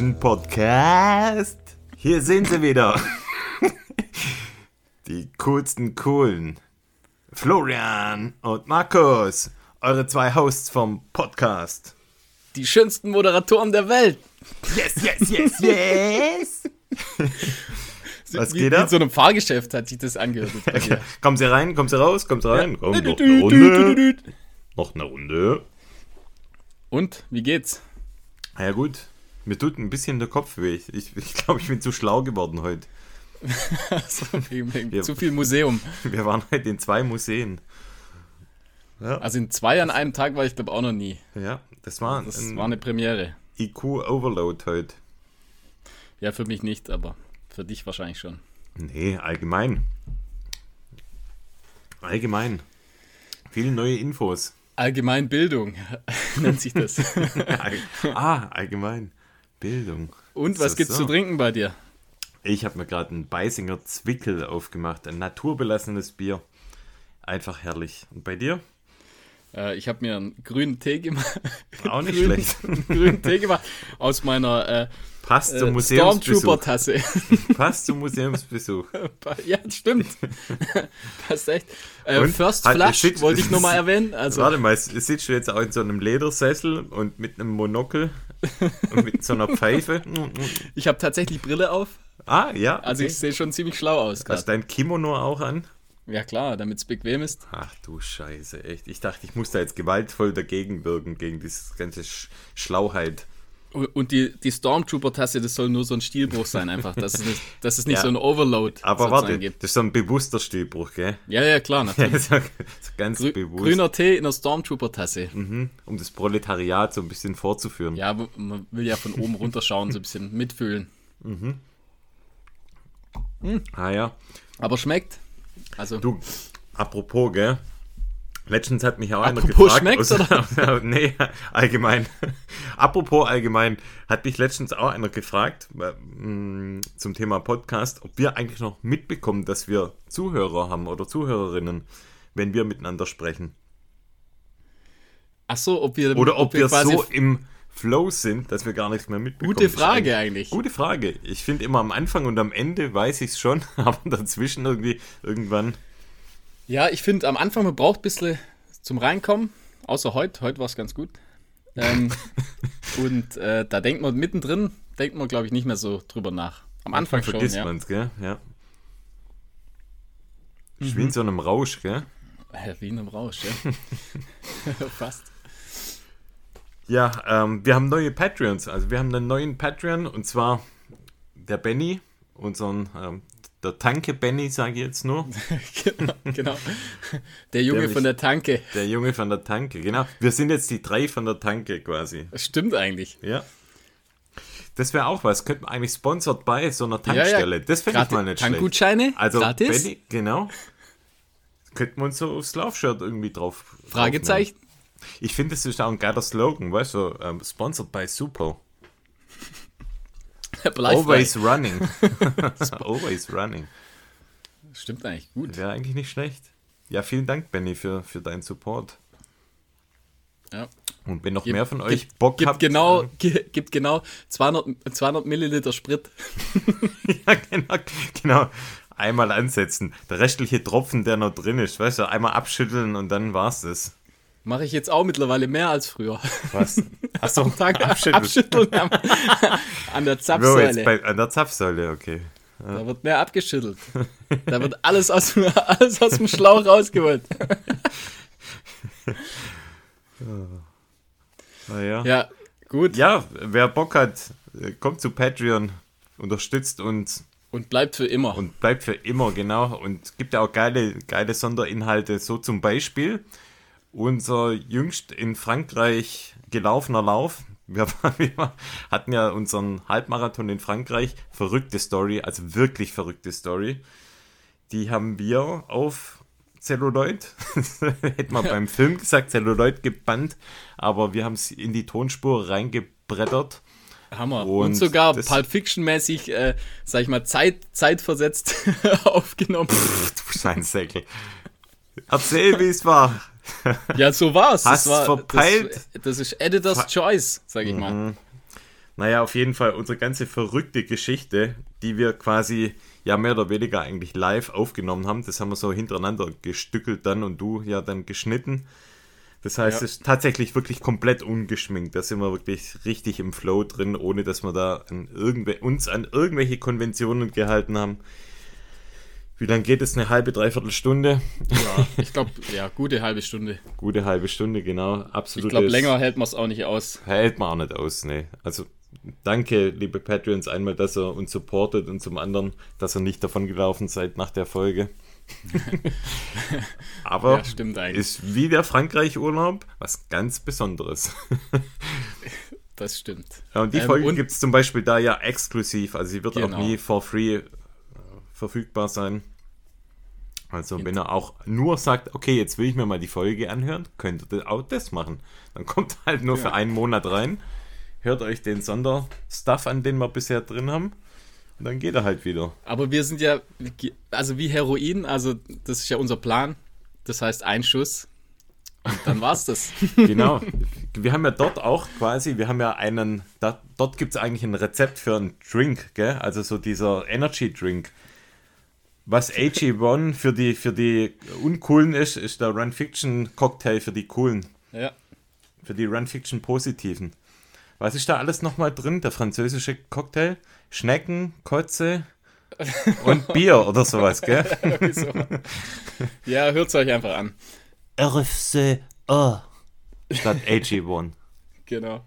Fiction Podcast. Hier sind sie wieder. Die coolsten Coolen. Florian und Markus, eure zwei Hosts vom Podcast. Die schönsten Moderatoren der Welt. Yes, yes, yes, yes. Was wie, geht ab? in so einem Fahrgeschäft hat sich das angehört. Kommen Sie rein, kommen Sie raus, kommen Sie rein. Komm, noch eine Runde. Noch eine Runde. Und, wie geht's? Ja gut, mir tut ein bisschen der Kopf weh. Ich, ich, glaube, ich bin zu schlau geworden heute. So, wegen Ja. Zu viel Museum. Wir waren heute in zwei Museen. Also in zwei an einem Tag war ich glaube auch noch nie. Ja, das war Das ein war eine Premiere. IQ-Overload heute. Ja, für mich nicht, aber für dich wahrscheinlich schon. Nee, allgemein. Allgemein. Viele neue Infos. Allgemeinbildung nennt sich das. Ah, allgemein. Bildung. Und was So, gibt's so. zu trinken bei dir? Ich habe mir gerade einen Beisinger Zwickel aufgemacht. Ein naturbelassenes Bier. Einfach herrlich. Und bei dir? Äh, ich habe mir einen grünen Tee gemacht. Auch nicht grünen, schlecht. grünen Tee gemacht aus meiner äh, Passt zum äh, Museumsbesuch. Stormtrooper-Tasse. Passt zum Museumsbesuch. ja, stimmt. Passt echt. Äh, Und? First Hat- Flush sitzt- wollte ich nochmal erwähnen. Also, Warte mal, sitzt du jetzt auch in so einem Ledersessel und mit einem Monokel und mit so einer Pfeife? ich habe tatsächlich Brille auf. ah, ja. Also okay. ich sehe schon ziemlich schlau aus Hast gerade. dein Kimono auch an? Ja klar, damit es bequem ist. Ach du Scheiße, echt. Ich dachte, ich muss da jetzt gewaltvoll dagegen wirken, gegen diese ganze Sch Schlauheit. Und die, die Stormtrooper-Tasse, das soll nur so ein Stilbruch sein einfach, dass es nicht, dass es nicht Ja. so ein Overload Aber warte, gibt. das ist so ein bewusster Stilbruch, gell? Ja, ja, klar, natürlich. so, so ganz Grü bewusst. grüner Tee in einer Stormtrooper-Tasse. Mhm, um das Proletariat so ein bisschen vorzuführen. Ja, man will ja von oben runterschauen, so ein bisschen mitfühlen. Ah ja. Aber schmeckt. Also, Du, apropos, gell? Letztens hat mich auch einer Apropos gefragt. schmeckt's, oder? nee, allgemein. apropos allgemein, hat mich letztens auch einer gefragt äh, mh, zum Thema Podcast, ob wir eigentlich noch mitbekommen, dass wir Zuhörer haben oder Zuhörerinnen, wenn wir miteinander sprechen. ach so, ob wir, Oder ob, wir, quasi so im Flow sind, dass wir gar nichts mehr mitbekommen. Gute Frage eigentlich. Gute Frage. Ich finde immer am Anfang und am Ende weiß ich es schon, aber dazwischen irgendwie irgendwann. Ja, ich finde, am Anfang, man braucht ein bisschen zum Reinkommen. Außer heute. Heute war es ganz gut. Ähm, und äh, da denkt man mittendrin, denkt man, glaube ich, nicht mehr so drüber nach. Am Anfang schon, vergisst ja. man es, gell? Ja. Mhm. wie in so einem Rausch, gell? Äh, Wie in einem Rausch, ja. Fast. Ja, ähm, wir haben neue Patreons. Also wir haben einen neuen Patreon und zwar der Benny, unseren, ähm, der Tanke Benny, sage ich jetzt nur. genau, genau. Der Junge Der von der Tanke. Der Junge von der Tanke, genau. Wir sind jetzt die drei von der Tanke quasi. Das stimmt eigentlich. Ja. Das wäre auch was. Könnte man eigentlich sponsored bei so einer Tankstelle. Das fände ich mal nicht schlecht. Tankgutscheine, Also, gratis. Benny, genau. Könnten wir uns so aufs Laufshirt irgendwie drauf. Fragezeichen. draufnehmen. Ich finde, das ist auch ein geiler Slogan, weißt du? Ähm, sponsored by Super. Always running. Always running. Stimmt eigentlich gut. Wäre eigentlich nicht schlecht. Ja, vielen Dank, Benny, für, für deinen Support. Ja. Und wenn noch Gib- mehr von euch gib- Bock gibt habt. genau, gi- gibt genau 200, 200 Milliliter Sprit. ja, genau, genau. Einmal ansetzen. Der restliche Tropfen, der noch drin ist, weißt du, einmal abschütteln und dann war's das. Mache ich jetzt auch mittlerweile mehr als früher. Was? Achso, Tag abschütteln. Abschütteln am, an der Zapfsäule. jetzt bei, an der Zapfsäule, okay. Da wird mehr abgeschüttelt. Da wird alles aus, dem- alles aus dem Schlauch rausgeholt. Naja. Ja. Ja, gut. ja, wer Bock hat, kommt zu Patreon, unterstützt uns Und bleibt für immer. und bleibt für immer, genau. Und gibt ja auch geile, geile Sonderinhalte, so zum Beispiel unser jüngst in Frankreich gelaufener Lauf. Wir, wir hatten ja unseren Halbmarathon in Frankreich. Verrückte Story, also wirklich verrückte Story. Die haben wir auf Celluloid, hätte man beim Film gesagt, Celluloid gebannt, aber wir haben es in die Tonspur reingebrettert. Hammer. Und Und, sogar Pulp Fiction-mäßig, äh, sag ich mal, Zeit, zeitversetzt aufgenommen. Du Scheinsäckel. Erzähl, wie es war. Ja, so war's. Hast das war, verpeilt? Das, das ist Editor's Choice, sag ich mal. Naja, auf jeden Fall unsere ganze verrückte Geschichte, die wir quasi ja mehr oder weniger eigentlich live aufgenommen haben, das haben wir so hintereinander gestückelt dann und du ja dann geschnitten. Das heißt, ja. es ist tatsächlich wirklich komplett ungeschminkt. Da sind wir wirklich richtig im Flow drin, ohne dass wir da an uns an irgendwelche Konventionen gehalten haben. Wie lange geht es? Eine halbe, dreiviertel Stunde? Ja, ich glaube, ja, gute halbe Stunde. Gute halbe Stunde, genau. Absolut. Ich glaube, länger hält man es auch nicht aus. Hält man auch nicht aus, ne. Also, danke, liebe Patreons, einmal, dass ihr uns supportet und zum anderen, dass ihr nicht davon gelaufen seid nach der Folge. Aber ja, stimmt ist wie der Frankreich-Urlaub was ganz Besonderes. das stimmt. Ja, und die ähm, Folge gibt es zum Beispiel da ja exklusiv. Also sie wird genau. auch nie for free äh, verfügbar sein. Also wenn er auch nur sagt, okay, jetzt will ich mir mal die Folge anhören, könnt ihr auch das machen. Dann kommt halt nur ja. für einen Monat rein, hört euch den Sonderstuff an, den wir bisher drin haben und dann geht er halt wieder. Aber wir sind ja, also wie Heroin, also das ist ja unser Plan. Das heißt, ein Schuss. Und dann war's das. genau. Wir haben ja dort auch quasi, wir haben ja einen, da, dort gibt es eigentlich ein Rezept für einen Drink, gell? Also so dieser Energy Drink. Was AG1 für die, für die Uncoolen ist, ist der Run Fiction Cocktail für die Coolen. Ja. Für die Run Fiction Positiven. Was ist da alles nochmal drin? Der französische Cocktail? Schnecken, Kotze und Bier oder sowas, gell? ja, hört es euch einfach an. RFCO statt AG1. Genau.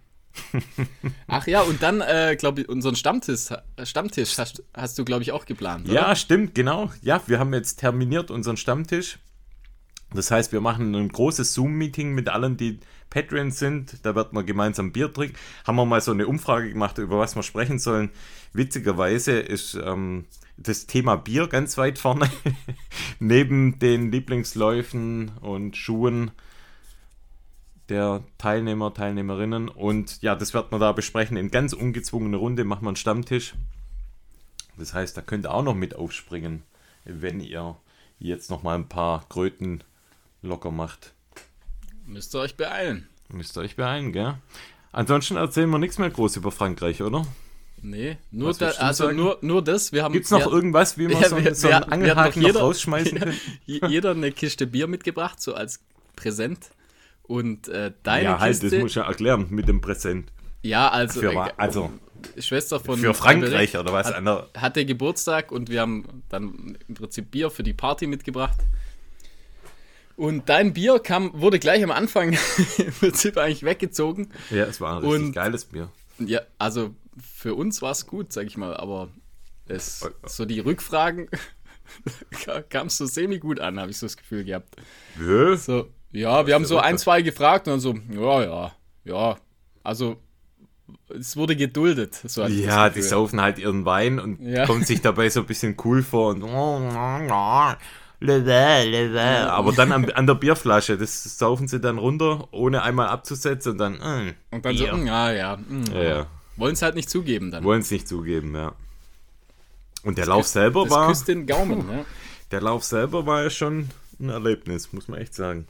Ach ja, und dann, äh, glaube ich, unseren Stammtisch, Stammtisch hast, hast du, glaube ich, auch geplant. Oder? Ja, stimmt, genau. Ja, wir haben jetzt terminiert unseren Stammtisch. Das heißt, wir machen ein großes Zoom-Meeting mit allen, die Patreon sind. Da wird man gemeinsam Bier trinken. Haben wir mal so eine Umfrage gemacht, über was wir sprechen sollen. Witzigerweise ist ähm, das Thema Bier ganz weit vorne. Neben den Lieblingsläufen und Schuhen der Teilnehmer, Teilnehmerinnen. Und ja, das wird man da besprechen. In ganz ungezwungener Runde machen wir einen Stammtisch. Das heißt, da könnt ihr auch noch mit aufspringen, wenn ihr jetzt noch mal ein paar Kröten locker macht. Müsst ihr euch beeilen. Müsst ihr euch beeilen, gell? Ansonsten erzählen wir nichts mehr groß über Frankreich, oder? Nee, nur, da, also nur, nur das. Wir haben, Gibt's noch wir, irgendwas, wie man ja, so, wir, so einen Angelhaken noch, jeder, rausschmeißen kann? jeder eine Kiste Bier mitgebracht, so als Präsent. Und äh, deine ja, halt, Kiste... das muss ich ja erklären mit dem Präsent. Ja, also... Für, äh, also Schwester von... Für Frankreich oder was? Hat, hatte Geburtstag und wir haben dann im Prinzip Bier für die Party mitgebracht. Und dein Bier kam, wurde gleich am Anfang im Prinzip eigentlich weggezogen. Ja, es war ein richtig und, geiles Bier. Ja, also für uns war es gut, sag ich mal, aber es, so die Rückfragen kam so semi-gut an, habe ich so das Gefühl gehabt. Ja, so, ja wir haben so ein, zwei gefragt und dann so, ja, ja, ja, also es wurde geduldet. So ja, die saufen halt ihren Wein und ja. kommen sich dabei so ein bisschen cool vor und aber dann an, an, der Bierflasche, das saufen sie dann runter, ohne einmal abzusetzen und dann. Mm, und dann Bier. so, mm, ja, ja. Mm, ja, ja. Wollen es halt nicht zugeben dann. Wollen es nicht zugeben, ja. Und der das Lauf selber das war. Küsst den Gaumen, ja. Der Lauf selber war ja schon ein Erlebnis, muss man echt sagen.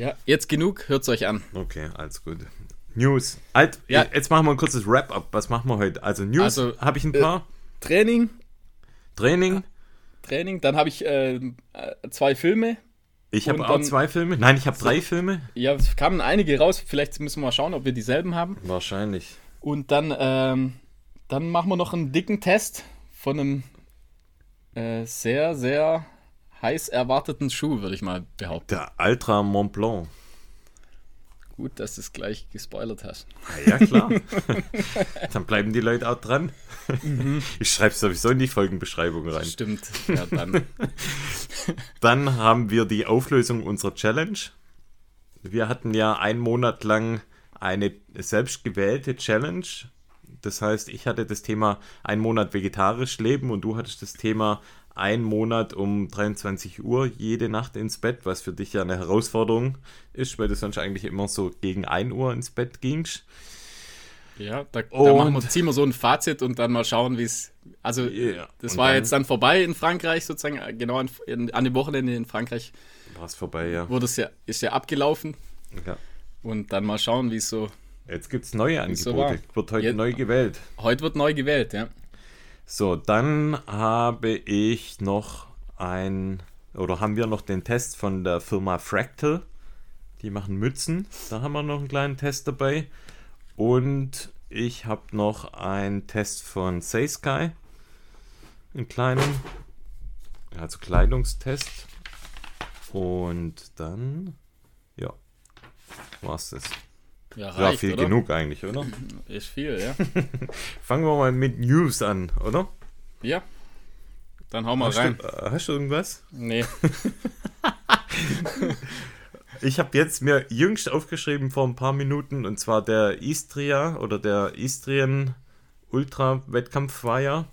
Ja, jetzt genug, hört es euch an. Okay, alles gut. News. Alt, ja. Jetzt machen wir ein kurzes Wrap-up. Was machen wir heute? Also News also, habe ich ein paar. Äh, Training. Training. Training. Dann habe ich äh, zwei Filme. Ich habe auch zwei Filme. Nein, ich habe drei Filme. Ja, es kamen einige raus. Vielleicht müssen wir mal schauen, ob wir dieselben haben. Wahrscheinlich. Und dann, ähm, dann machen wir noch einen dicken Test von einem äh, sehr, sehr heiß erwarteten Schuh, würde ich mal behaupten. Der Ultra Mont Blanc. Gut, dass du es gleich gespoilert hast. Ja, ja klar. dann bleiben die Leute auch dran. Mhm. Ich schreibe es sowieso in die Folgenbeschreibung rein. Stimmt, ja dann. dann haben wir die Auflösung unserer Challenge. Wir hatten ja einen Monat lang eine selbstgewählte Challenge. Das heißt, ich hatte das Thema einen Monat vegetarisch leben und du hattest das Thema einen Monat um 23 Uhr jede Nacht ins Bett, was für dich ja eine Herausforderung ist, weil du sonst eigentlich immer so gegen 1 Uhr ins Bett gingst. Ja, da, da machen wir, ziehen wir so ein Fazit und dann mal schauen, wie es. Also, yeah. das und war dann, jetzt dann vorbei in Frankreich, sozusagen, genau in, in, an dem Wochenende in Frankreich. War es vorbei, ja. Wurde es ja, ist ja abgelaufen. Ja. Und dann mal schauen, wie es so Jetzt gibt es neue so Angebote. wahr. wird heute Jetzt- neu gewählt. Heute wird neu gewählt, ja. So, dann habe ich noch ein, oder haben wir noch den Test von der Firma Fractal. Die machen Mützen. Da haben wir noch einen kleinen Test dabei. Und ich habe noch einen Test von Saysky. Einen kleinen. Also Kleidungstest. Und dann, ja, war's das. Ja, Ja, reicht, viel oder? genug eigentlich, oder? Ist viel, ja. Fangen wir mal mit News an, oder? ja. Dann hau mal Hast rein. du, äh, hast du irgendwas? Nee. Ich habe jetzt mir jüngst aufgeschrieben vor ein paar Minuten und zwar der Istria oder der Istrien Ultra Wettkampf war ja.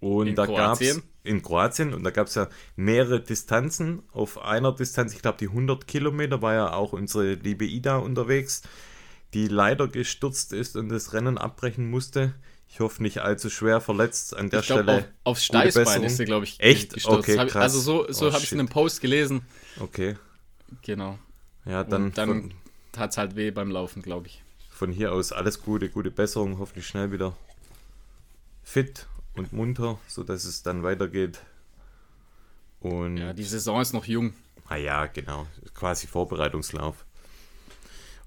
Und In da gab es? In Kroatien und da gab es ja mehrere Distanzen. Auf einer Distanz, ich glaube die 100 Kilometer, war ja auch unsere liebe Ida unterwegs, die leider gestürzt ist und das Rennen abbrechen musste. Ich hoffe nicht allzu schwer verletzt an der Ich glaube, Stelle. auf, aufs Steißbein ist sie, glaube ich, Echt? gestürzt. Okay, krass. Also so, so Oh, habe ich es in einem Post gelesen. Okay, Genau. ja, dann, Und dann tat es halt weh beim Laufen, glaube ich. von hier aus alles Gute, gute Besserung, hoffentlich schnell wieder fit und munter, sodass es dann weitergeht. Und Ja, die Saison ist noch jung. Ah ja, genau. Quasi Vorbereitungslauf.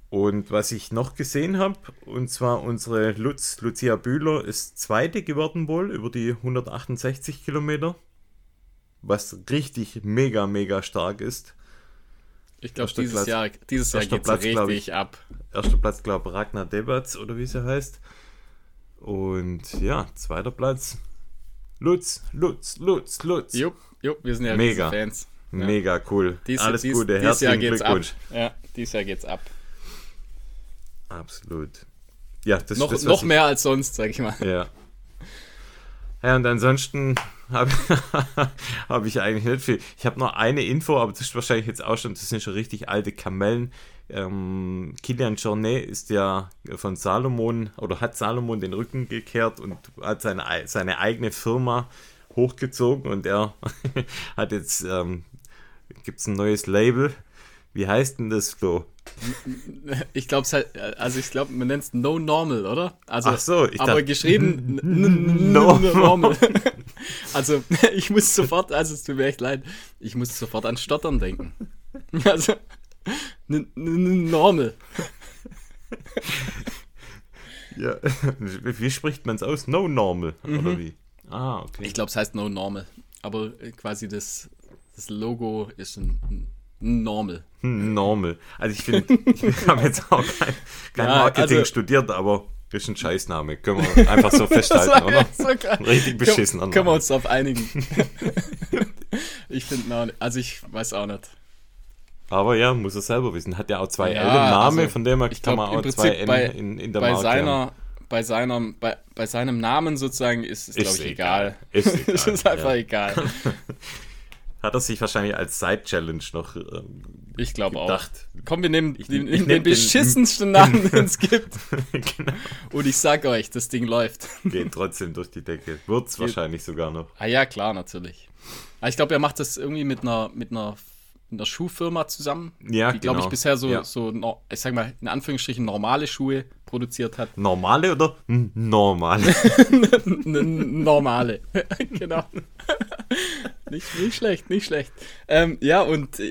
Und was ich noch gesehen habe, und zwar unsere Lutz, Lucia Bühler, ist Zweite geworden wohl über die 168 Kilometer. Was richtig mega, mega stark ist. Ich glaube, dieses Platz- Jahr, dieses Jahr geht es richtig ich. ab. Erster Platz, glaube ich, Ragnar Debatz oder wie sie heißt. Und ja, zweiter Platz. Lutz, Lutz, Lutz, Lutz. Jupp, jupp, wir sind ja Mega. Fans. Ja. Mega cool. Dies, Alles dies, Gute, dieses Jahr herzlichen geht's Glückwunsch. ab. Ja, dieses Jahr geht's ab. Absolut. Ja, das noch das, noch mehr als sonst, sag ich mal. Ja. Ja, und ansonsten habe hab ich eigentlich nicht viel. Ich habe noch eine Info, aber das ist wahrscheinlich jetzt auch schon, das sind schon richtig alte Kamellen. Ähm, Kilian Jornet ist ja von Salomon oder hat Salomon den Rücken gekehrt und hat seine, ei- seine eigene Firma hochgezogen und er hat jetzt, ähm, gibt es ein neues Label. Wie heißt denn das, Flo? Ich glaube, halt, also ich glaube, man nennt es No Normal, oder? Also, Ach so, ich aber dachte- geschrieben No Normal. Also, ich muss sofort, also es tut mir echt leid, ich muss sofort an Stottern denken. Also, n- Normal. Ja. Wie spricht man es aus? No normal, oder wie? Ah, okay. Ich glaube, es heißt No Normal. Aber äh, quasi das, das Logo ist ein, ein Normal. Hm, Normal. Also ich finde, ich habe jetzt auch kein, kein Ja, Marketing also- studiert, aber das ist ein Scheißname. Können wir einfach so festhalten, oder? sogar. Richtig beschissen. Können, können wir uns darauf einigen. ich finde, also ich weiß auch nicht. Aber ja, muss er selber wissen. Hat ja auch zwei Ja, L im Namen, also von dem her ich kann man auch zwei N bei- in, in der bei Marke haben. seiner, bei seiner, bei, bei seinem Namen sozusagen ist es, glaube ich, egal. egal. Ist es egal, ist einfach ja. egal. Hat er sich wahrscheinlich als Side-Challenge noch ähm, Ich glaube auch. gedacht. Komm, wir nehmen Ich- den, ich den, nehm den- beschissensten Namen, den es gibt. genau. Und ich sag euch, das Ding läuft. Geht trotzdem durch die Decke. Wird's wahrscheinlich sogar noch. Ah ja, klar, natürlich. Aber ich glaube, er macht das irgendwie mit einer, mit einer, einer Schuhfirma zusammen. Ja, die, glaube ich, genau. bisher so, Ja. so, ich sag mal, in Anführungsstrichen normale Schuhe produziert hat. Normale oder normale? Normale. genau. nicht, nicht schlecht, nicht schlecht. Ähm, ja, und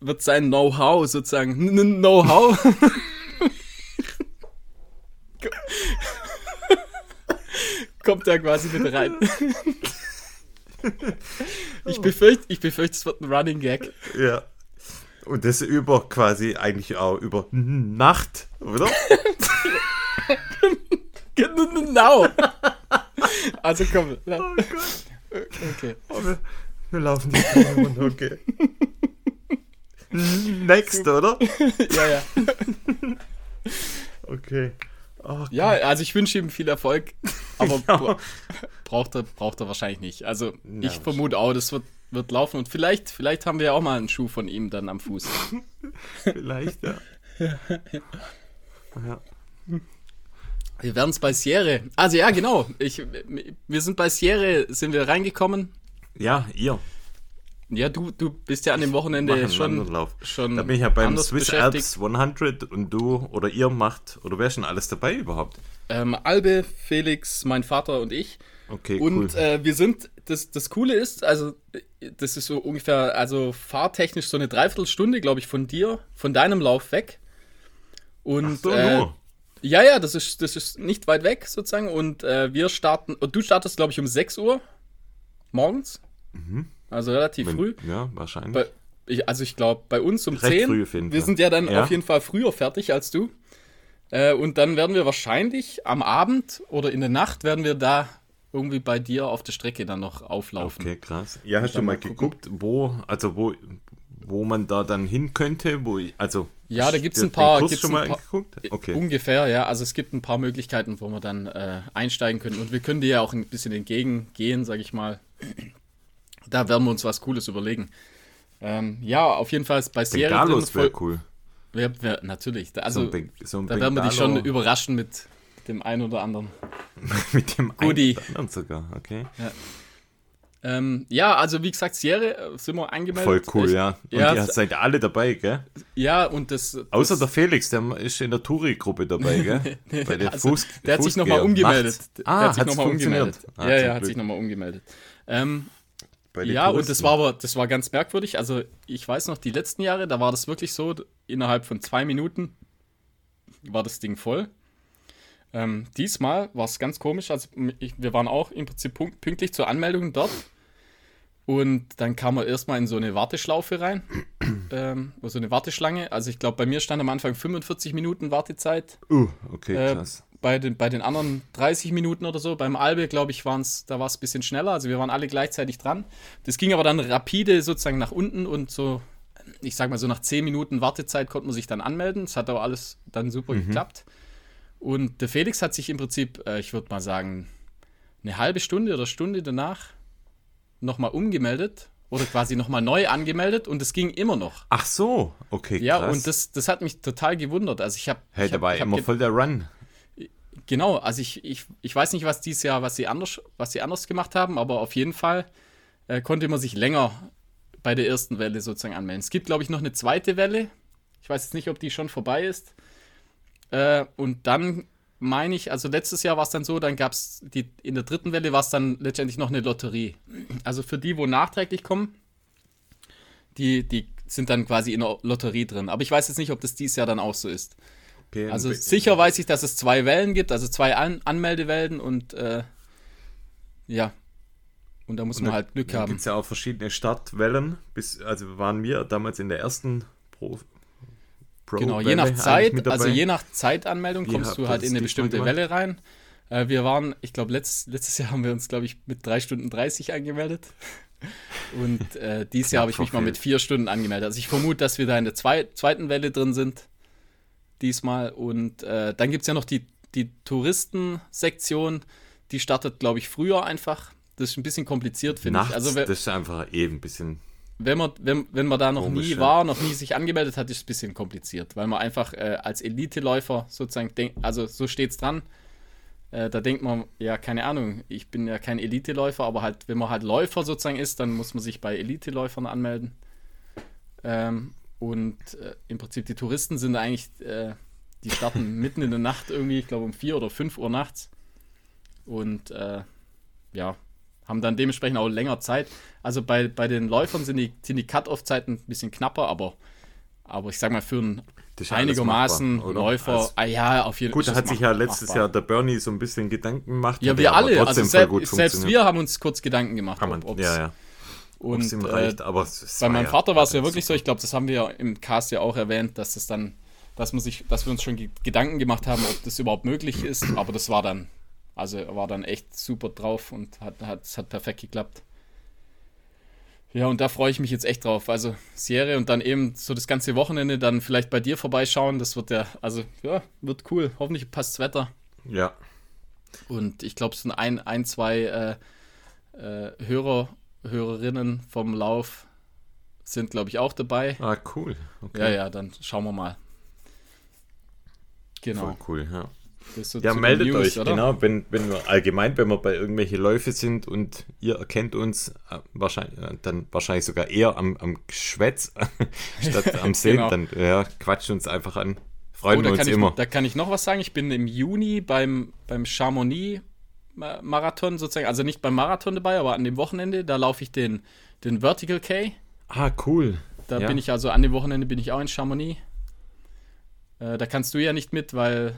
wird sein Know-how sozusagen. Know-how. Kommt da quasi mit rein. Ich befürchte, ich befürchte, es wird ein Running Gag. Ja. Und das über quasi eigentlich auch über Nacht, oder? Genau. Also komm. la- Okay. Aber wir, wir laufen die runter, okay. Next, oder? Ja, ja. Okay. Oh, Ja, also ich wünsche ihm viel Erfolg, aber Ja. bra- braucht, er, braucht er wahrscheinlich nicht. Also ich Ja, vermute auch, das wird, wird laufen und vielleicht, vielleicht haben wir ja auch mal einen Schuh von ihm dann am Fuß. vielleicht, ja. ja. Wir werden es bei Sierre. Also ja, genau. Ich, wir sind bei Sierre, sind wir reingekommen. Ja, ihr. Ja, du, du bist ja an dem Wochenende schon, schon Da bin ich ja beim Swiss. Alps 100 und du oder ihr macht, oder wer ist schon alles dabei überhaupt? Ähm, Albe, Felix, mein Vater und ich. Okay, Und cool. äh, wir sind, das, das Coole ist, also das ist so ungefähr, also fahrtechnisch so eine Dreiviertelstunde, glaube ich, von dir, von deinem Lauf weg. Und Ach so, äh, nur. ja, ja, das ist, das ist nicht weit weg sozusagen. Und äh, wir starten, und du startest, glaube ich, um 6 Uhr morgens. Also relativ Wenn- früh. Ja, wahrscheinlich. Bei, ich, also ich glaube, bei uns um Recht 10. früh auf jeden wir sind ja dann Ja. auf jeden Fall früher fertig als du. Äh, und dann werden wir wahrscheinlich am Abend oder in der Nacht werden wir da irgendwie bei dir auf der Strecke dann noch auflaufen. Okay, krass. Ja, hast du mal gucken. geguckt, wo, also wo, wo man da dann hin könnte, wo, ich- also. Ja, da gibt's hast du ein paar- Kurs gibt's schon ein mal paar- geguckt? Okay. Ungefähr, ja. Also es gibt ein paar Möglichkeiten, wo wir dann äh, einsteigen können. Und wir können dir ja auch ein bisschen entgegengehen, sage ich mal. Da werden wir uns was Cooles überlegen. Ähm, ja, auf jeden Fall bei Serie Bengalos wäre cool. ja, ja, natürlich. Da- So Also ein so ein da werden wir dich schon überraschen mit dem einen oder anderen. mit dem Goodie. einen oder anderen sogar, okay. Ähm, ja, also wie gesagt, Serie äh, sind wir angemeldet. Voll cool, Ich- ja. Und ja, ihr seid alle dabei, gell? Ja, und das. das Außer der Felix, der ist in der Touri-Gruppe dabei, gell? Bei der also, Fuß der hat sich nochmal umgemeldet. Nachts. Der Ah, hat sich nochmal umgemeldet. Ah, ja, zum ja, hat sich nochmal umgemeldet. Ähm, Bei den ja, und Touristen. das war aber, das war ganz merkwürdig. Also, ich weiß noch, die letzten Jahre, da war das wirklich so, innerhalb von zwei Minuten war das Ding voll. Ähm, diesmal war es ganz komisch. Also, ich, wir waren auch im Prinzip pünktlich zur Anmeldung dort. Und dann kam er erstmal in so eine Warteschlaufe rein. ähm, so eine Warteschlange. Also, ich glaube, bei mir stand am Anfang 45 Minuten Wartezeit. Uh, okay, Äh, krass. Bei, den, bei den anderen 30 Minuten oder so. Beim Albe, glaube ich, waren's, da war es ein bisschen schneller. Also wir waren alle gleichzeitig dran. Das ging aber dann rapide sozusagen nach unten und so, ich sag mal so nach 10 Minuten Wartezeit konnte man sich dann anmelden. Das hat aber alles dann super Mhm. geklappt. Und der Felix hat sich im Prinzip, äh, ich würde mal sagen, eine halbe Stunde oder Stunde danach nochmal umgemeldet oder quasi nochmal neu angemeldet und es ging immer noch. Ach so, okay, Ja, krass. und das, das hat mich total gewundert. Also ich habe Hey, ich hab, war ich hab immer voll der Run. Genau, also ich, ich, ich weiß nicht, was dieses Jahr, was sie anders, was sie anders gemacht haben, aber auf jeden Fall äh, konnte man sich länger bei der ersten Welle sozusagen anmelden. Es gibt, glaube ich, noch eine zweite Welle. Ich weiß jetzt nicht, ob die schon vorbei ist. Äh, und dann meine ich, also letztes Jahr war es dann so, dann gab es in der dritten Welle war es dann letztendlich noch eine Lotterie. Also für die, wo nachträglich kommen, die, die sind dann quasi in der Lotterie drin. Aber ich weiß jetzt nicht, ob das dieses Jahr dann auch so ist. Okay, Also und- sicher weiß ich, dass es zwei Wellen gibt, also zwei An Anmeldewellen und äh, ja. Und da muss man halt Glück Da haben. gibt es ja auch verschiedene Startwellen. Bis, also waren wir damals in der ersten Pro. Pro Genau, je Welle nach eigentlich Zeit, also je nach Zeitanmeldung Wie kommst du halt in eine bestimmte? Welle rein. Äh, wir waren, ich glaube, letzt, letztes Jahr haben wir uns, glaube ich, mit 3 Stunden 30 angemeldet. Und äh, dieses Jahr habe ich mich mal mit. 4 Stunden angemeldet. Also ich vermute, dass wir da in der zwei, zweiten Welle drin sind. Diesmal. Und äh, dann gibt es ja noch die, die Touristensektion. Die startet, glaube ich, früher einfach. Das ist ein bisschen kompliziert, finde ich. Also das ist einfach eben ein bisschen. wenn man, wenn, wenn man da noch Komisch, nie war, noch nie sich angemeldet hat, ist es ein bisschen kompliziert, weil man einfach äh, als Eliteläufer sozusagen denkt, also so steht's dran. Äh, da denkt man, ja, keine Ahnung, ich bin ja kein Eliteläufer, aber halt, wenn man halt Läufer sozusagen ist, dann muss man sich bei Eliteläufern anmelden. Ähm, und äh, im Prinzip die Touristen sind eigentlich, äh, die starten mitten in der Nacht irgendwie, ich glaube um 4 oder 5 Uhr nachts. Und äh, ja, haben dann dementsprechend auch länger Zeit. Also bei, bei den Läufern sind die, sind die Cut-Off-Zeiten ein bisschen knapper, aber, aber ich sag mal, für einen ja einigermaßen machbar? Läufer, Also, ah ja, auf jeden Fall. gut, da hat sich ja letztes Jahr der Bernie so ein bisschen Gedanken gemacht. Ja, wir alle, also selbst, selbst wir haben uns kurz Gedanken gemacht, Kann man, ja, ja. Und ihm äh, reicht, aber es, es bei meinem ja Vater war es ja wirklich so, ich glaube, das haben wir ja im Cast ja auch erwähnt, dass das dann, dass man sich, dass wir uns schon ge- Gedanken gemacht haben, ob das überhaupt möglich ist, aber das war dann, also er war dann echt super drauf und hat, hat, es hat perfekt geklappt. Ja, und da freue ich mich jetzt echt drauf. Also Serie und dann eben so das ganze Wochenende dann vielleicht bei dir vorbeischauen. Das wird ja, also ja, wird cool. Hoffentlich passt das Wetter. Ja, Und ich glaube, es sind ein, ein zwei äh, äh, Hörer, Hörerinnen vom Lauf sind, glaube ich, auch dabei. ah, cool. Okay. Ja, ja, dann schauen wir mal. Genau. Voll cool, ja. Ja, meldet News, euch, oder? genau, wenn, wenn wir allgemein, wenn wir bei irgendwelche Läufe sind und ihr erkennt uns, äh, wahrscheinlich, äh, dann wahrscheinlich sogar eher am, am Geschwätz statt am Sehen, genau. dann ja, quatscht uns einfach an. Freuen oh, wir uns ich, immer. Da kann ich noch was sagen. Ich bin im Juni beim, beim Chamonix Marathon sozusagen, also nicht beim Marathon dabei, aber an dem Wochenende, da laufe ich den, den Vertical K. Ah, cool. Da ja. bin ich also an dem Wochenende bin ich auch in Chamonix. Äh, da kannst du ja nicht mit, weil,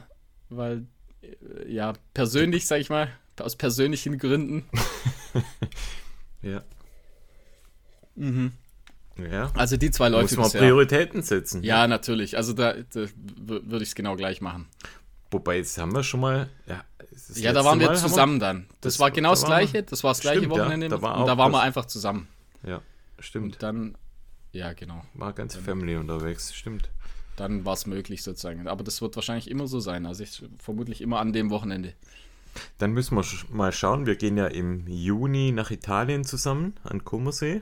weil äh, ja, persönlich, sag ich mal, aus persönlichen Gründen. ja. Mhm. Ja. Also die zwei Läufe. Muss man Prioritäten setzen. Ja, natürlich. Also da, da würde ich es genau gleich machen. Wobei, jetzt haben wir schon mal. Ja, ja da waren wir Mal zusammen wir, dann. Das, das, war genau das, Gleiche. Das war das gleiche stimmt, Wochenende. Ja, da war und da waren wir einfach zusammen. Ja, stimmt. Und dann, ja, genau. War ganze Family unterwegs, stimmt. Dann war es möglich sozusagen. Aber das wird wahrscheinlich immer so sein. Also ich vermutlich immer an dem Wochenende. Dann müssen wir mal schauen. Wir gehen ja im Juni nach Italien zusammen an Comersee.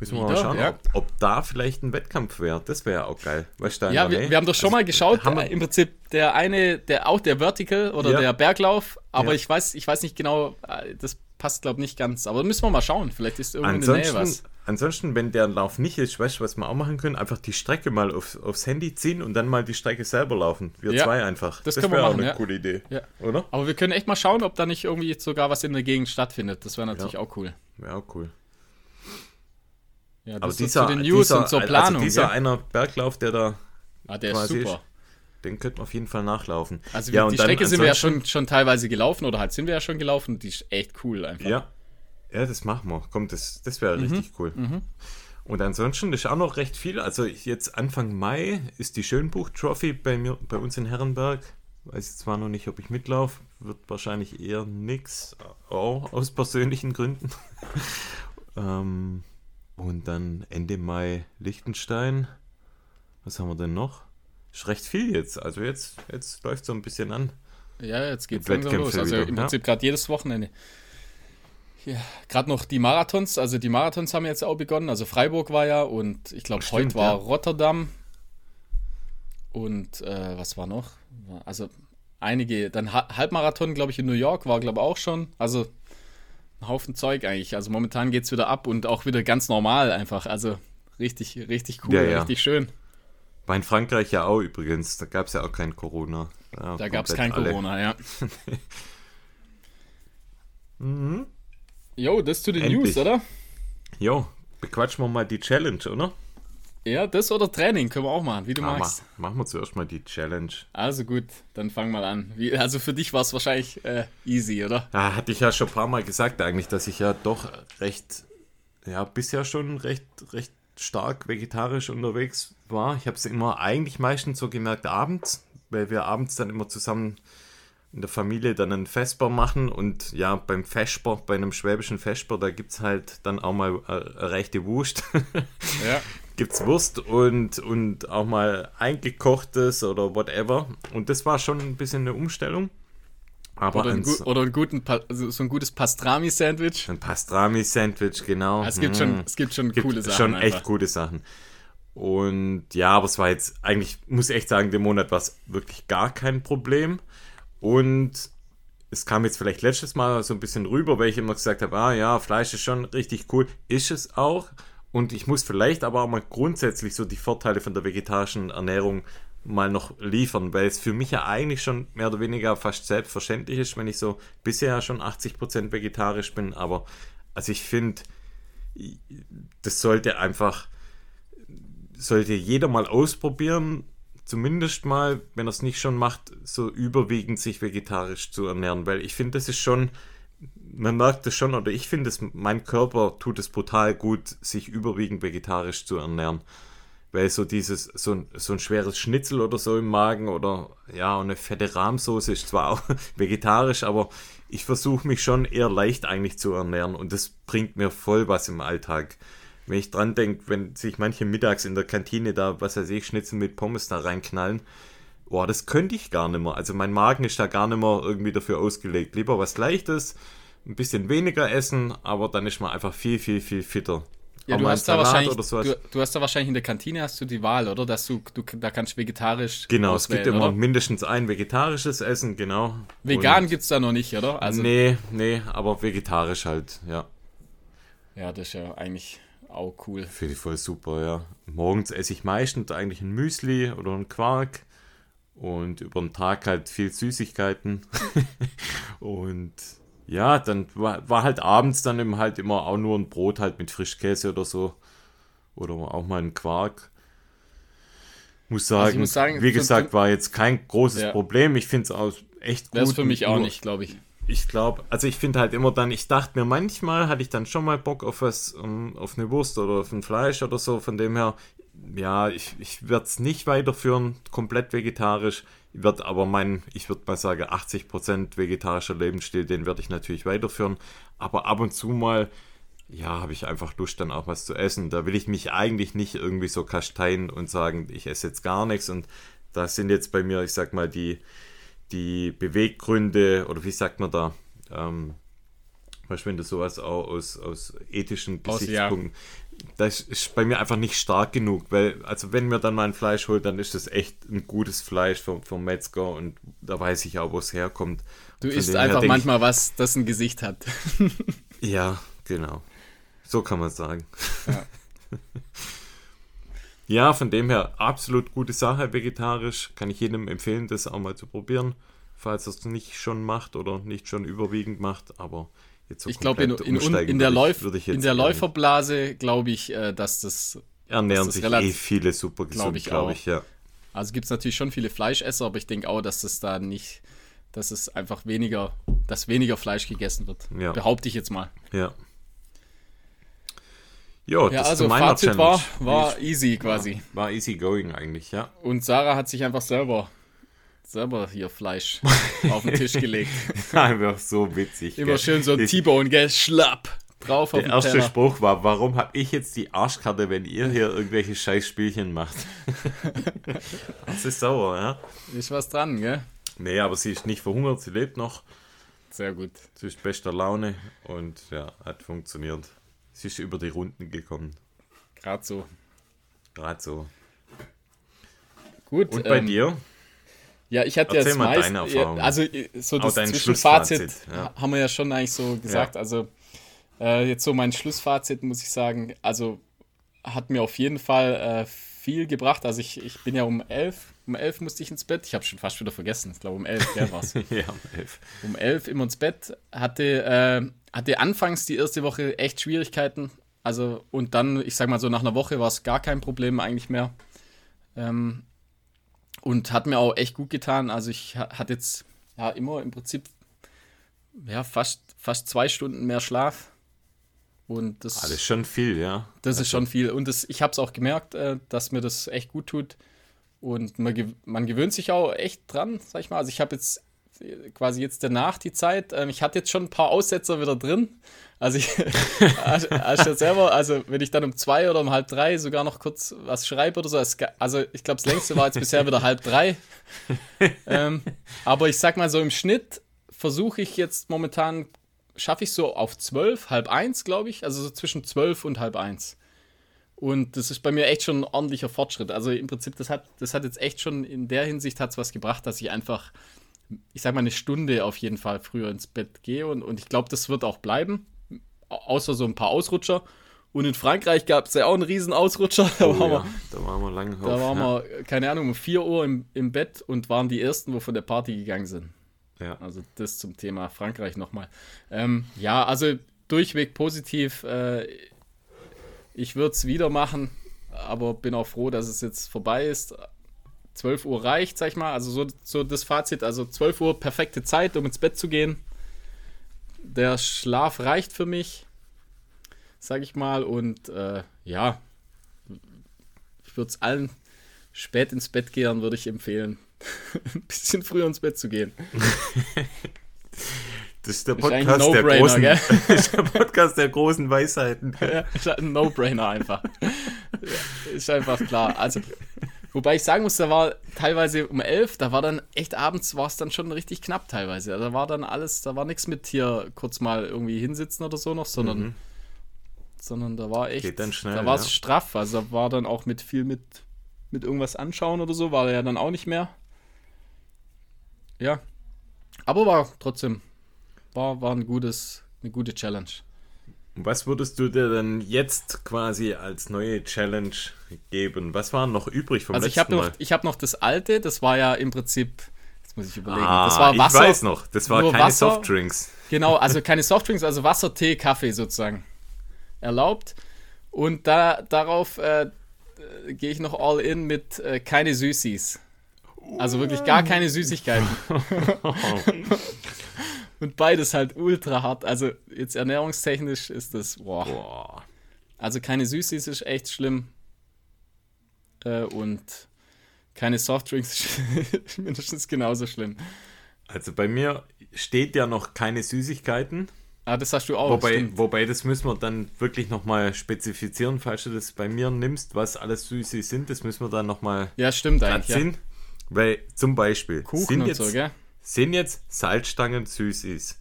Müssen wir Wieder? mal schauen, ja. ob, ob, da vielleicht ein Wettkampf wäre. Das wäre ja auch geil. Weißt du, ja, wir, wir, haben doch schon also, mal geschaut. Äh, Im Prinzip der eine, der auch der Vertical oder ja. der Berglauf. Aber ja. ich weiß, ich weiß nicht genau. Äh, das passt glaube ich nicht ganz. Aber müssen wir mal schauen. Vielleicht ist irgendwo ansonsten, in der Nähe was. Ansonsten, wenn der Lauf nicht ist, weißt du, was wir auch machen können? Einfach die Strecke mal auf, aufs Handy ziehen und dann mal die Strecke selber laufen. Wir ja, zwei einfach. Das, das machen. Auch eine ja. coole Idee. Ja. Oder? Aber wir können echt mal schauen, ob da nicht irgendwie sogar was in der Gegend stattfindet. Das wäre natürlich auch cool. Wäre auch cool. Ja, das Aber dieser, zu den News dieser, und zur also Planung. Also dieser ja. einer Berglauf, der da ah, der ist super. Ist, den könnten wir auf jeden Fall nachlaufen. Also ja, die Strecke sind wir ja schon, schon teilweise gelaufen oder halt sind wir ja schon gelaufen. Die ist echt cool einfach. Ja, ja das machen wir. Kommt, das, das wäre mhm. richtig cool. Mhm. Und ansonsten ist auch noch recht viel. Also jetzt Anfang Mai ist die Schönbuch-Trophy bei, mir, bei uns in Herrenberg. Weiß zwar noch nicht, ob ich mitlaufe. Wird wahrscheinlich eher nix. Auch aus persönlichen Gründen. ähm, und dann Ende Mai Liechtenstein. Was haben wir denn noch? Ist recht viel jetzt. Also jetzt, jetzt läuft so ein bisschen an. Ja, jetzt geht's langsam los. Also wieder, im Prinzip ja. gerade jedes Wochenende. Ja, gerade noch die Marathons. Also die Marathons haben jetzt auch begonnen. Also Freiburg war ja und ich glaube heute war ja. Rotterdam. Und äh, was war noch? Also einige, dann Halbmarathon, glaube ich, in New York war, glaube ich, auch schon. Also ein Haufen Zeug eigentlich. Also momentan geht es wieder ab und auch wieder ganz normal einfach. Also richtig, richtig cool, ja, ja. richtig schön. War in Frankreich ja auch übrigens. Da gab es ja auch kein Corona. Ja, da gab es kein alle. Corona, ja. mhm. Jo, das zu den Endlich. News, oder? Jo, bequatschen wir mal die Challenge, oder? Ja, das oder Training können wir auch machen, wie du ja, magst. Mach, machen wir zuerst mal die Challenge. Also gut, dann fang mal an. Wie, also für dich war es wahrscheinlich äh, easy, oder? Ja, hatte ich ja schon ein paar Mal gesagt eigentlich, dass ich ja doch recht, ja, bisher schon recht, recht stark vegetarisch unterwegs war. Ich habe es immer eigentlich meistens so gemerkt abends, weil wir abends dann immer zusammen in der Familie dann einen Vesper machen und ja, beim Vesper, bei einem schwäbischen Vesper, da gibt es halt dann auch mal äh, rechte Wurst. ja. es Wurst und, und auch mal eingekochtes oder whatever. Und das war schon ein bisschen eine Umstellung. Aber oder, ein, oder ein guten, also so ein gutes Pastrami-Sandwich. Ein Pastrami-Sandwich, genau. es gibt schon, es gibt schon gibt coole Sachen. Schon einfach. echt gute Sachen. Und ja, aber es war jetzt eigentlich, muss ich echt sagen, dem Monat war es wirklich gar kein Problem. Und es kam jetzt vielleicht letztes Mal so ein bisschen rüber, weil ich immer gesagt habe, ah ja, Fleisch ist schon richtig cool. Ist es auch. Und ich muss vielleicht aber auch mal grundsätzlich so die Vorteile von der vegetarischen Ernährung mal noch liefern, weil es für mich ja eigentlich schon mehr oder weniger fast selbstverständlich ist, wenn ich so bisher schon 80% vegetarisch bin. Aber also ich finde, das sollte einfach, sollte jeder mal ausprobieren zumindest mal, wenn er es nicht schon macht, so überwiegend sich vegetarisch zu ernähren, weil ich finde, das ist schon, man merkt es schon, oder ich finde es, mein Körper tut es brutal gut, sich überwiegend vegetarisch zu ernähren. Weil so dieses, so ein, so ein schweres Schnitzel oder so im Magen oder ja, eine fette Rahmsoße ist zwar auch vegetarisch, aber ich versuche mich schon eher leicht eigentlich zu ernähren und das bringt mir voll was im Alltag wenn ich dran denke, wenn sich manche mittags in der Kantine da, was weiß ich, Schnitzel mit Pommes da reinknallen, boah, das könnte ich gar nicht mehr. Also mein Magen ist da gar nicht mehr irgendwie dafür ausgelegt. Lieber was Leichtes, ein bisschen weniger essen, aber dann ist man einfach viel, viel, viel fitter. Ja, du hast, da wahrscheinlich, du, du hast da wahrscheinlich in der Kantine hast du die Wahl, oder? Dass du, du da kannst vegetarisch Genau, es gibt immer oder? mindestens ein vegetarisches Essen, genau. Vegan Und- gibt es da noch nicht, oder? Also, nee, nee, aber vegetarisch halt, ja. Ja, das ist ja eigentlich auch cool. Finde ich voll super, ja. Morgens esse ich meistens eigentlich ein Müsli oder einen Quark und über den Tag halt viel Süßigkeiten. und ja, dann war, war halt abends dann eben halt immer auch nur ein Brot halt mit Frischkäse oder so. Oder auch mal ein Quark. Muss sagen, Also muss sagen, wie gesagt, war jetzt kein großes Ja. Problem. Ich finde es auch echt gut. Es für mich auch Nur- nicht, glaube ich. ich glaube, also ich finde halt immer dann, ich dachte mir manchmal, hatte ich dann schon mal Bock auf was, um, auf eine Wurst oder auf ein Fleisch oder so, von dem her, ja, ich, ich werde es nicht weiterführen, komplett vegetarisch, wird aber mein, ich würde mal sagen, 80% vegetarischer Lebensstil, den werde ich natürlich weiterführen, aber ab und zu mal, ja, habe ich einfach Lust, dann auch was zu essen. Da will ich mich eigentlich nicht irgendwie so kasteien und sagen, ich esse jetzt gar nichts. Und da sind jetzt bei mir, ich sag mal, die, die Beweggründe oder wie sagt man da, ähm, Beispiel, wenn du sowas auch aus, aus ethischen Aus- Gesichtspunkten, das ist bei mir einfach nicht stark genug, weil, also wenn mir dann mal ein Fleisch holt, dann ist das echt ein gutes Fleisch vom, vom Metzger und da weiß ich auch, wo es herkommt. Du isst einfach manchmal was, das ein Gesicht hat. Ich, ja, genau. So kann man sagen. Ja. Ja, von dem her absolut gute Sache vegetarisch. Kann ich jedem empfehlen, das auch mal zu probieren, falls er es nicht schon macht oder nicht schon überwiegend macht. Aber jetzt so Ich glaube, in, in, in, der, ich- Läuf, ich in der. Läuferblase glaube ich, äh, dass das. ernähren das sich relativ- eh viele super Glaub gesund, ich glaube auch. ich, ja. Also gibt es natürlich schon viele Fleischesser, aber ich denke auch, dass das da nicht. Dass es einfach weniger. Dass weniger Fleisch gegessen wird. Ja. Behaupte ich jetzt mal. Ja. Jo, Ja, also Fazit war, war ich- easy quasi. war easy going eigentlich, ja. Und Sarah hat sich einfach selber. Selber hier Fleisch auf den Tisch gelegt. Einfach so witzig. Immer gell. schön so ein T-Bone, gell? Schlapp. Drauf auf Der erste Teller. Spruch war, warum habe ich jetzt die Arschkarte, wenn ihr hier irgendwelche Scheißspielchen macht? das ist sauer, ja. Ist was dran, gell? Nee, aber sie ist nicht verhungert, sie lebt noch. Sehr gut. Sie ist bester Laune und ja, hat funktioniert. Sie ist über die Runden gekommen. Gerade so. Gerade so. Gut. Und bei ähm, dir? Ja, ich hatte Erzähl jetzt mal meist, deine Erfahrungen. ja, also äh, so das Zwischenfazit Schlussfazit, ja. haben wir ja schon eigentlich so gesagt. Also äh, jetzt so mein Schlussfazit muss ich sagen, also hat mir auf jeden Fall äh, viel gebracht. Also ich, ich bin ja um elf, um elf musste ich ins Bett. Ich habe schon fast wieder vergessen. Ich glaube um elf, gell, war's. ja, elf. um elf immer ins Bett. Hatte, äh, hatte anfangs die erste Woche echt Schwierigkeiten. Also, und dann, ich sag mal so, nach einer Woche war es gar kein Problem eigentlich mehr. Ähm, und hat mir auch echt gut getan. Also, ich ha- hatte jetzt ja immer im Prinzip ja, fast, fast zwei Stunden mehr Schlaf. Und das, Alles schon viel, ja. das ist schon viel. Und das, ich habe es auch gemerkt, äh, dass mir das echt gut tut. Und man, gew- man gewöhnt sich auch echt dran, sag ich mal. Also ich habe jetzt äh, quasi jetzt danach die Zeit, ähm, ich hatte jetzt schon ein paar Aussetzer wieder drin. Also ich, ich selber, also wenn ich dann um zwei oder um halb drei sogar noch kurz was schreibe oder so, also ich glaube, das längste war jetzt bisher wieder halb drei. ähm, aber ich sag mal so im Schnitt versuche ich jetzt momentan, schaffe ich so auf zwölf, halb eins, glaube ich, also so zwischen zwölf und halb eins. Und das ist bei mir echt schon ein ordentlicher Fortschritt. Also im Prinzip, das hat, das hat jetzt echt schon in der Hinsicht hat's was gebracht, dass ich einfach, ich sag mal, eine Stunde auf jeden Fall früher ins Bett gehe. Und, und ich glaube, das wird auch bleiben. Au- Außer so ein paar Ausrutscher. Und in Frankreich gab es ja auch einen riesen Ausrutscher. Da Oh, waren, ja. wir, Da waren wir lange da waren wir, keine Ahnung, um 4 Uhr im, im Bett und waren die Ersten, wo von der Party gegangen sind. ja. Also das zum Thema Frankreich nochmal. Ähm, ja, also durchweg positiv. Äh, ich würde es wieder machen, aber bin auch froh, dass es jetzt vorbei ist. 12 Uhr reicht, sag ich mal. Also so, so das Fazit, also 12 Uhr perfekte Zeit, um ins Bett zu gehen. Der Schlaf reicht für mich, sag ich mal. Und äh, ja, ich würde es allen spät ins Bett gehen, würde ich empfehlen, ein bisschen früher ins Bett zu gehen. Das ist der Podcast ein der großen, der Podcast der großen Weisheiten. Ja, ist ein No-Brainer einfach. Ist einfach klar. Also, wobei ich sagen muss, da war teilweise um elf, da war dann echt abends, war es dann schon richtig knapp teilweise. Da war dann alles, da war nichts mit hier kurz mal irgendwie hinsitzen oder so noch, sondern Mhm. sondern da war echt, Geht dann schnell, da war es ja. straff. Also da war dann auch mit viel mit, mit irgendwas anschauen oder so, war er ja dann auch nicht mehr. Ja. Aber war trotzdem, war, war ein gutes, eine gute Challenge. Was würdest du dir denn jetzt quasi als neue Challenge geben? Was war noch übrig vom Also ich letzten habe noch, Mal? ich hab noch das alte, das war ja im Prinzip, jetzt muss ich überlegen, Ah, das war Wasser. ich weiß noch, das war keine Wasser. Softdrinks. Genau, also keine Softdrinks, also Wasser, Tee, Kaffee sozusagen erlaubt. Und da, darauf äh, gehe ich noch all in mit äh, keine Süßis. Also wirklich gar keine Süßigkeiten. Und beides halt ultra hart. Also jetzt ernährungstechnisch ist das, boah. Boah. Also keine Süßis ist echt schlimm. Äh, und keine Softdrinks ist mindestens genauso schlimm. Also bei mir steht ja noch keine Süßigkeiten. Ah, das hast du auch. wobei, stimmt. wobei, das müssen wir dann wirklich nochmal spezifizieren, falls du das bei mir nimmst, was alles Süßes sind. Das müssen wir dann nochmal Ja, stimmt eigentlich. Ja. Weil zum Beispiel Kuchen sind, und jetzt, so, gell? Sind jetzt Salzstangen Süßis.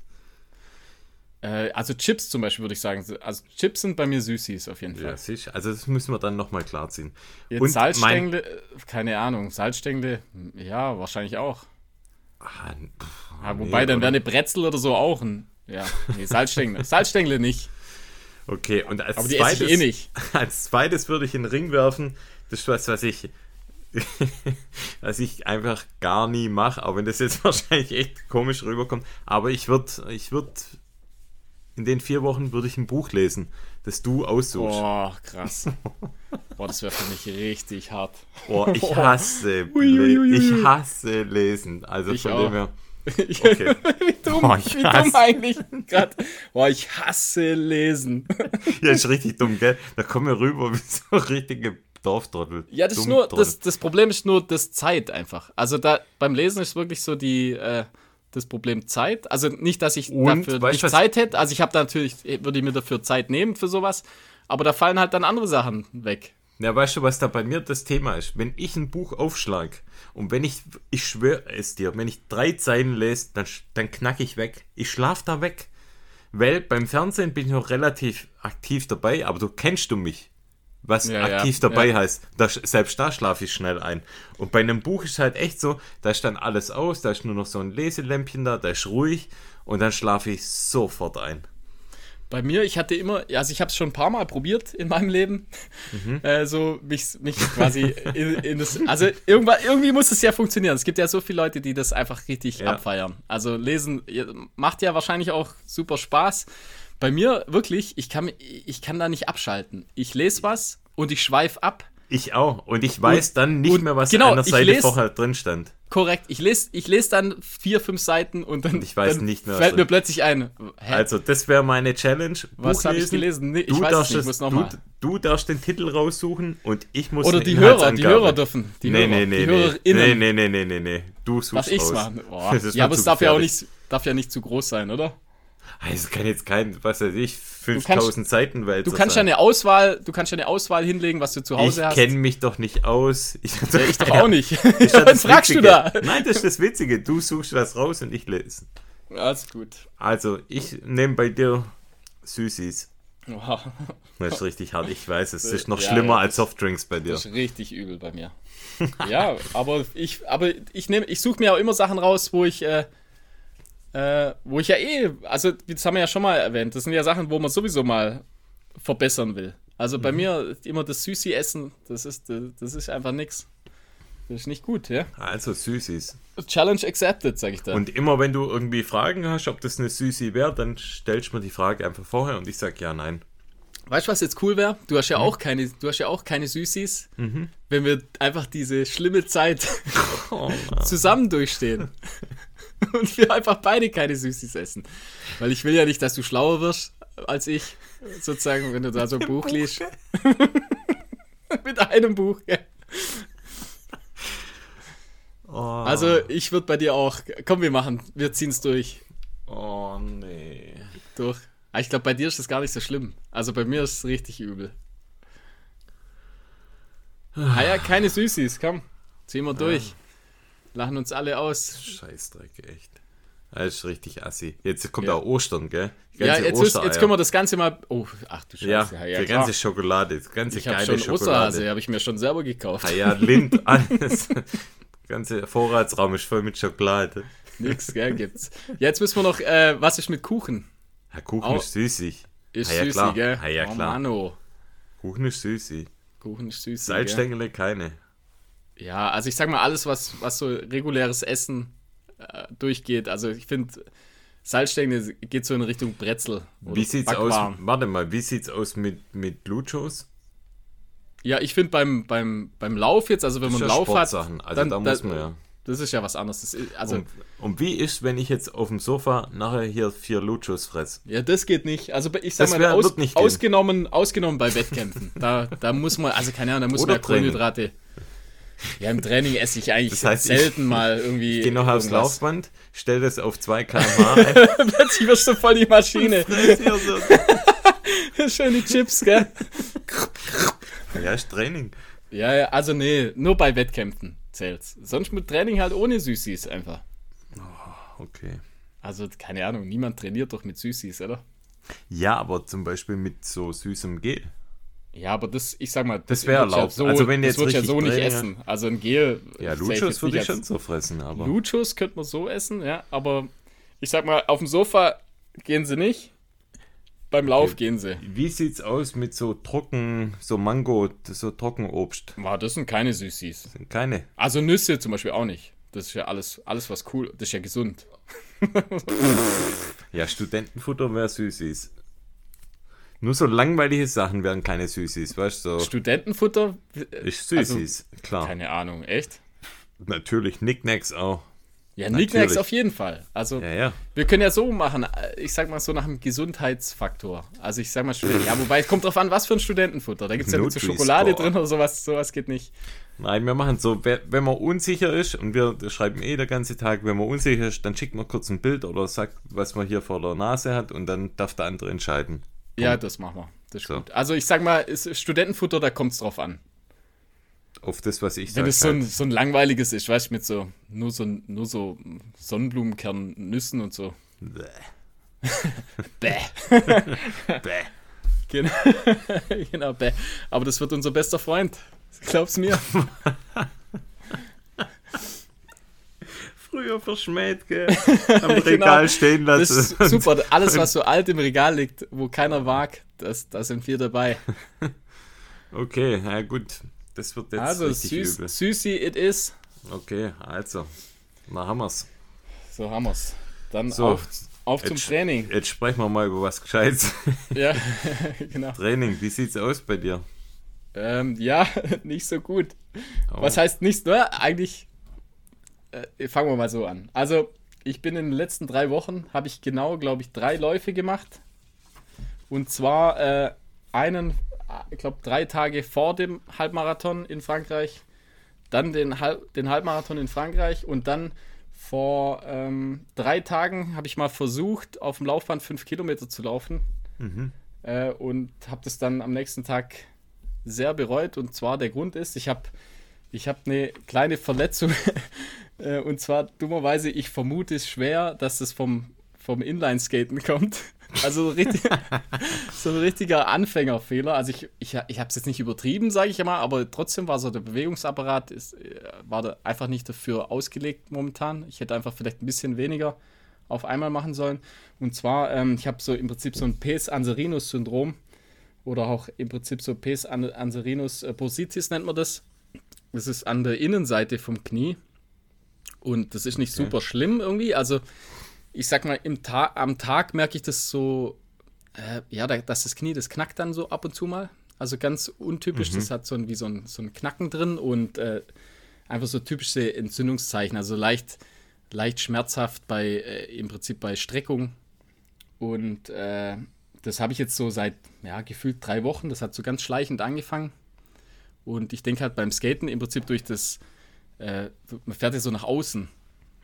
Äh, also Chips zum Beispiel würde ich sagen. Also Chips sind bei mir Süßis auf jeden Fall. Ja, sicher. Also das müssen wir dann nochmal klarziehen. Jetzt Und Salzstängel, äh, keine Ahnung. Salzstängel, ja, wahrscheinlich auch. Ah, pff, Ja, nee, wobei, dann oder? wäre eine Brezel oder so auch ein. Ja, nee, Salzstängel. Salzstängel nicht. Okay, und als Aber die esse zweites, eh nicht. als zweites würde ich in den Ring werfen. Das ist was, was ich, was ich einfach gar nie mache, auch wenn das jetzt wahrscheinlich echt komisch rüberkommt. Aber ich würde, ich würde, in den vier Wochen würde ich ein Buch lesen, das du aussuchst. Boah, krass. Boah, das wäre für mich richtig hart. Boah, ich hasse, ich hasse lesen. Also Ich von auch. dem her. Ich, Okay. wie dumm, Boah, ich wie dumm hasse- eigentlich gerade. Boah, ich hasse lesen. Ja, ist richtig dumm, gell? Da kommen wir rüber wie so richtige Dorftrottel. Ja, das ist nur, das, das Problem ist nur das Zeit einfach. Also da beim Lesen ist wirklich so die, äh, das Problem Zeit. Also nicht, dass ich Und, dafür weißt nicht Zeit hätte. Also ich habe da natürlich, würde ich mir dafür Zeit nehmen für sowas. Aber da fallen halt dann andere Sachen weg. Ja, weißt du, was da bei mir das Thema ist? Wenn ich ein Buch aufschlag und wenn ich, ich schwöre es dir, wenn ich drei Zeilen lese, dann, dann knack ich weg. Ich schlaf da weg. Weil beim Fernsehen bin ich noch relativ aktiv dabei, aber du kennst du mich. Was Ja, ja, aktiv dabei ja. heißt. Da, selbst da schlafe ich schnell ein. Und bei einem Buch ist halt echt so, da ist dann alles aus, da ist nur noch so ein Leselämpchen da, da ist ruhig und dann schlafe ich sofort ein. Bei mir, ich hatte immer, also ich habe es schon ein paar Mal probiert in meinem Leben, Mhm. äh, so mich, mich quasi in, in das, also irgendwann, irgendwie muss es ja funktionieren. Es gibt ja so viele Leute, die das einfach richtig Ja. abfeiern. Also lesen ja, macht ja wahrscheinlich auch super Spaß. Bei mir wirklich, ich kann, ich kann da nicht abschalten. Ich lese was und ich schweife ab. Ich auch. Und ich weiß Und- dann nicht und mehr, was genau, an der Seite lese- vorher drin stand. Korrekt. Ich lese ich les dann vier, fünf Seiten und dann, Ich weiß dann nicht mehr, fällt mir plötzlich ein. Hä? Also, das wäre meine Challenge. Was Buch hab ich lesen. gelesen? Nee, ich du weiß darfst nicht, ich es- muss noch du, du darfst den Titel raussuchen und ich muss Oder die Hörer, die. Hörer dürfen. Die nee, Hörer, nee, nee, die nee. HörerInnen. Nee, nee, nee, nee, nee, nee. Du suchst Was ich's raus. machen? Das Ja, aber es darf ja auch nicht, darf ja nicht zu groß sein, oder? Es kann jetzt kein, was weiß ich, kannst- 5000 Seiten Welt Du kannst ja eine Auswahl, du kannst ja eine Auswahl hinlegen, was du zu Ich Hause hast. kenne mich doch nicht aus. Ich, ja, ich doch auch nicht. Ist ja das fragst du da? Nein, das ist das Witzige. Du suchst was raus und ich lese. Alles gut. Also, ich nehme bei dir Süßis. Wow. Das ist richtig hart, ich weiß. Es ist noch Ja, schlimmer ja, als Softdrinks bei dir. Das ist richtig übel bei mir. ja, aber ich, aber ich nehme, ich suche mir auch immer Sachen raus, wo ich, äh, äh, wo ich ja eh, also das haben wir ja schon mal erwähnt, das sind ja Sachen, wo man sowieso mal verbessern will. Also Mhm. bei mir immer das Süßi essen, das ist, das ist einfach nix. Das ist nicht gut, ja. Also Süßis. Challenge accepted, sag ich da. Und immer wenn du irgendwie Fragen hast, ob das eine Süßi wäre, dann stellst du mir die Frage einfach vorher und ich sag ja, nein. Weißt du, was jetzt cool wäre? Du Mhm. hast ja auch keine, du hast ja auch keine Süßis, wenn wir einfach diese schlimme Zeit Oh, zusammen durchstehen. Und wir einfach beide keine Süßis essen. Weil ich will ja nicht, dass du schlauer wirst als ich, sozusagen, wenn du da so ein Buch liest. Mit einem Buch, ja. Oh, Also ich würde bei dir auch, komm, wir machen, wir ziehen es durch. oh nee. durch. Aber ich glaube, bei dir ist das gar nicht so schlimm. Also bei mir ist es richtig übel. Ah ja, keine Süßis, komm. Ziehen wir durch. Lachen uns alle aus. Scheißdreck, echt. Das ist richtig assi. Jetzt kommt Ja. auch Ostern, gell? Ja, jetzt, ist, jetzt können wir das Ganze mal. Oh, ach du Scheiße. Ja, Ja, die ganze Schokolade, die ganze Ich geile schon Schokolade. Osterhase, habe ich mir schon selber gekauft. Ah ja, Lind, alles. Der ganze Vorratsraum ist voll mit Schokolade. Nix, gell, gibt's. Ja, jetzt müssen wir noch, äh, was ist mit Kuchen? Ja, Kuchen Au- ist süßig. Ist Ah ja, süßig, klar. gell? Ah ja, oh, klar. Mano. Kuchen ist süßig. Kuchen ist süßig. Salzstängele keine. Ja, also ich sag mal, alles, was, was so reguläres Essen äh, durchgeht. Also ich finde, Salzstängel geht so in Richtung Brezel. Wie sieht's aus? Backwaren. Warte mal, wie sieht's aus mit, mit Luchos? Ja, ich finde beim, beim, beim Lauf jetzt, also wenn man ja Lauf hat, also dann, da muss man ja. Das ist ja was anderes. Ist, also, Und, und wie ist, wenn ich jetzt auf dem Sofa nachher hier vier Luchos fress? ja, das geht nicht. Also ich sag Das mal, aus, ausgenommen, ausgenommen bei Wettkämpfen. da, da muss man, also keine Ahnung, da muss Oder man ja Kohlenhydrate. Ja, im Training esse ich eigentlich Das heißt, ich- selten mal irgendwie. Ich gehe noch aufs. Laufband, stell das auf 2 km/h ein. Plötzlich wirst du voll die Maschine. Schön die Chips, gell? Ja, ist Training. Ja, ja, also nee, nur bei Wettkämpfen zählt's. Sonst mit Training halt ohne Süßis einfach. Okay. Also, keine Ahnung, niemand trainiert doch mit Süßis, oder? Ja, aber zum Beispiel mit so süßem Gel. Ja, aber das, ich sag mal, Das wär würd's erlaubt. Ja so, Also wenn das jetzt ich ja so nicht essen. Also ein Gel. Ja, Luchos würde ich schon so fressen, aber. Luchos könnte man so essen, ja, aber ich sag mal, auf dem Sofa gehen sie nicht. Beim Lauf gehen sie. Wie sieht's aus mit so trocken, so Mango, so Trockenobst? Wow, das sind keine Süßis. Sind keine. Also Nüsse zum Beispiel auch nicht. Das ist ja alles, alles was cool, das ist ja gesund. Ja, Studentenfutter wäre Süßis. Nur so langweilige Sachen wären keine Süßis, weißt du? So. Studentenfutter? Ist Süßis, klar. Keine Ahnung, echt? Natürlich, Nicknacks auch. Ja, Nicknacks auf jeden Fall. Also Ja, ja. wir können ja so machen, ich sag mal so nach dem Gesundheitsfaktor. Also ich sag mal, ja, wobei es kommt drauf an, was für ein Studentenfutter. Da gibt es ja mit so. Schokolade drin oder sowas, sowas geht nicht. Nein, wir machen so, wenn man unsicher ist und wir schreiben eh der ganze Tag, wenn man unsicher ist, dann schickt man kurz ein Bild oder sagt, was man hier vor der Nase hat und dann darf der andere entscheiden. Ja, das machen wir. Das ist So. gut. Also ich sag mal, ist Studentenfutter, da kommt es drauf an. Auf das, was ich Wenn sage. es so ein, so ein langweiliges ist, weißt du, mit so nur so nur so Sonnenblumenkernnüssen und so. Bäh. Bäh. Bäh. Genau, genau, bäh. Aber das wird unser bester Freund. Glaub's mir. Früher verschmäht, gell? Am Regal stehen Genau. Das lassen. super. Alles, was so alt im Regal liegt, wo keiner mag, das, da sind wir dabei. Okay, na gut. Das wird jetzt Also, richtig süß, übel. Süßi it is. Okay, also. Na haben wir's. So haben wir's. Dann So, auf, auf zum jetzt- Training. Jetzt sprechen wir mal über was Gescheites. Ja, genau. Training, wie sieht's aus bei dir? Ähm, ja, nicht so gut. Oh. Was heißt nicht nur? Eigentlich äh, fangen wir mal so an. Also, ich bin in den letzten drei Wochen, habe ich genau, glaube ich, drei Läufe gemacht. Und zwar äh, einen, äh, ich glaube, drei Tage vor dem Halbmarathon in Frankreich, dann den, Halb, den Halbmarathon in Frankreich und dann vor ähm, drei Tagen habe ich mal versucht, auf dem Laufband fünf Kilometer zu laufen. Äh, und habe das dann am nächsten Tag sehr bereut. Und zwar der Grund ist, ich habe ich hab eine kleine Verletzung. Äh, und zwar dummerweise, ich vermute es schwer, dass es vom, vom Inlineskaten kommt. Also richtig, so ein richtiger Anfängerfehler. Also ich, ich, ich habe es jetzt nicht übertrieben, sage ich mal, aber trotzdem war so der Bewegungsapparat, ist, äh, war da einfach nicht dafür ausgelegt momentan. Ich hätte einfach vielleicht ein bisschen weniger auf einmal machen sollen. Und zwar, ähm, ich habe so im Prinzip so ein Pes Anserinus-Syndrom oder auch im Prinzip so Pes an- Anserinus bursitis nennt man das. Das ist an der Innenseite vom Knie und das ist nicht Okay. super schlimm irgendwie. Also ich sag mal, im Ta am Tag merke ich das so, äh, ja, da, dass das Knie, das knackt dann so ab und zu mal. Also ganz untypisch, das hat so ein, wie so ein, so ein Knacken drin und äh, einfach so typische Entzündungszeichen, also leicht, leicht schmerzhaft bei, äh, im Prinzip bei Streckung. Und äh, das habe ich jetzt so seit, ja, gefühlt drei Wochen, das hat so ganz schleichend angefangen. Und ich denke halt beim Skaten im Prinzip durch das, äh, man fährt ja so nach außen.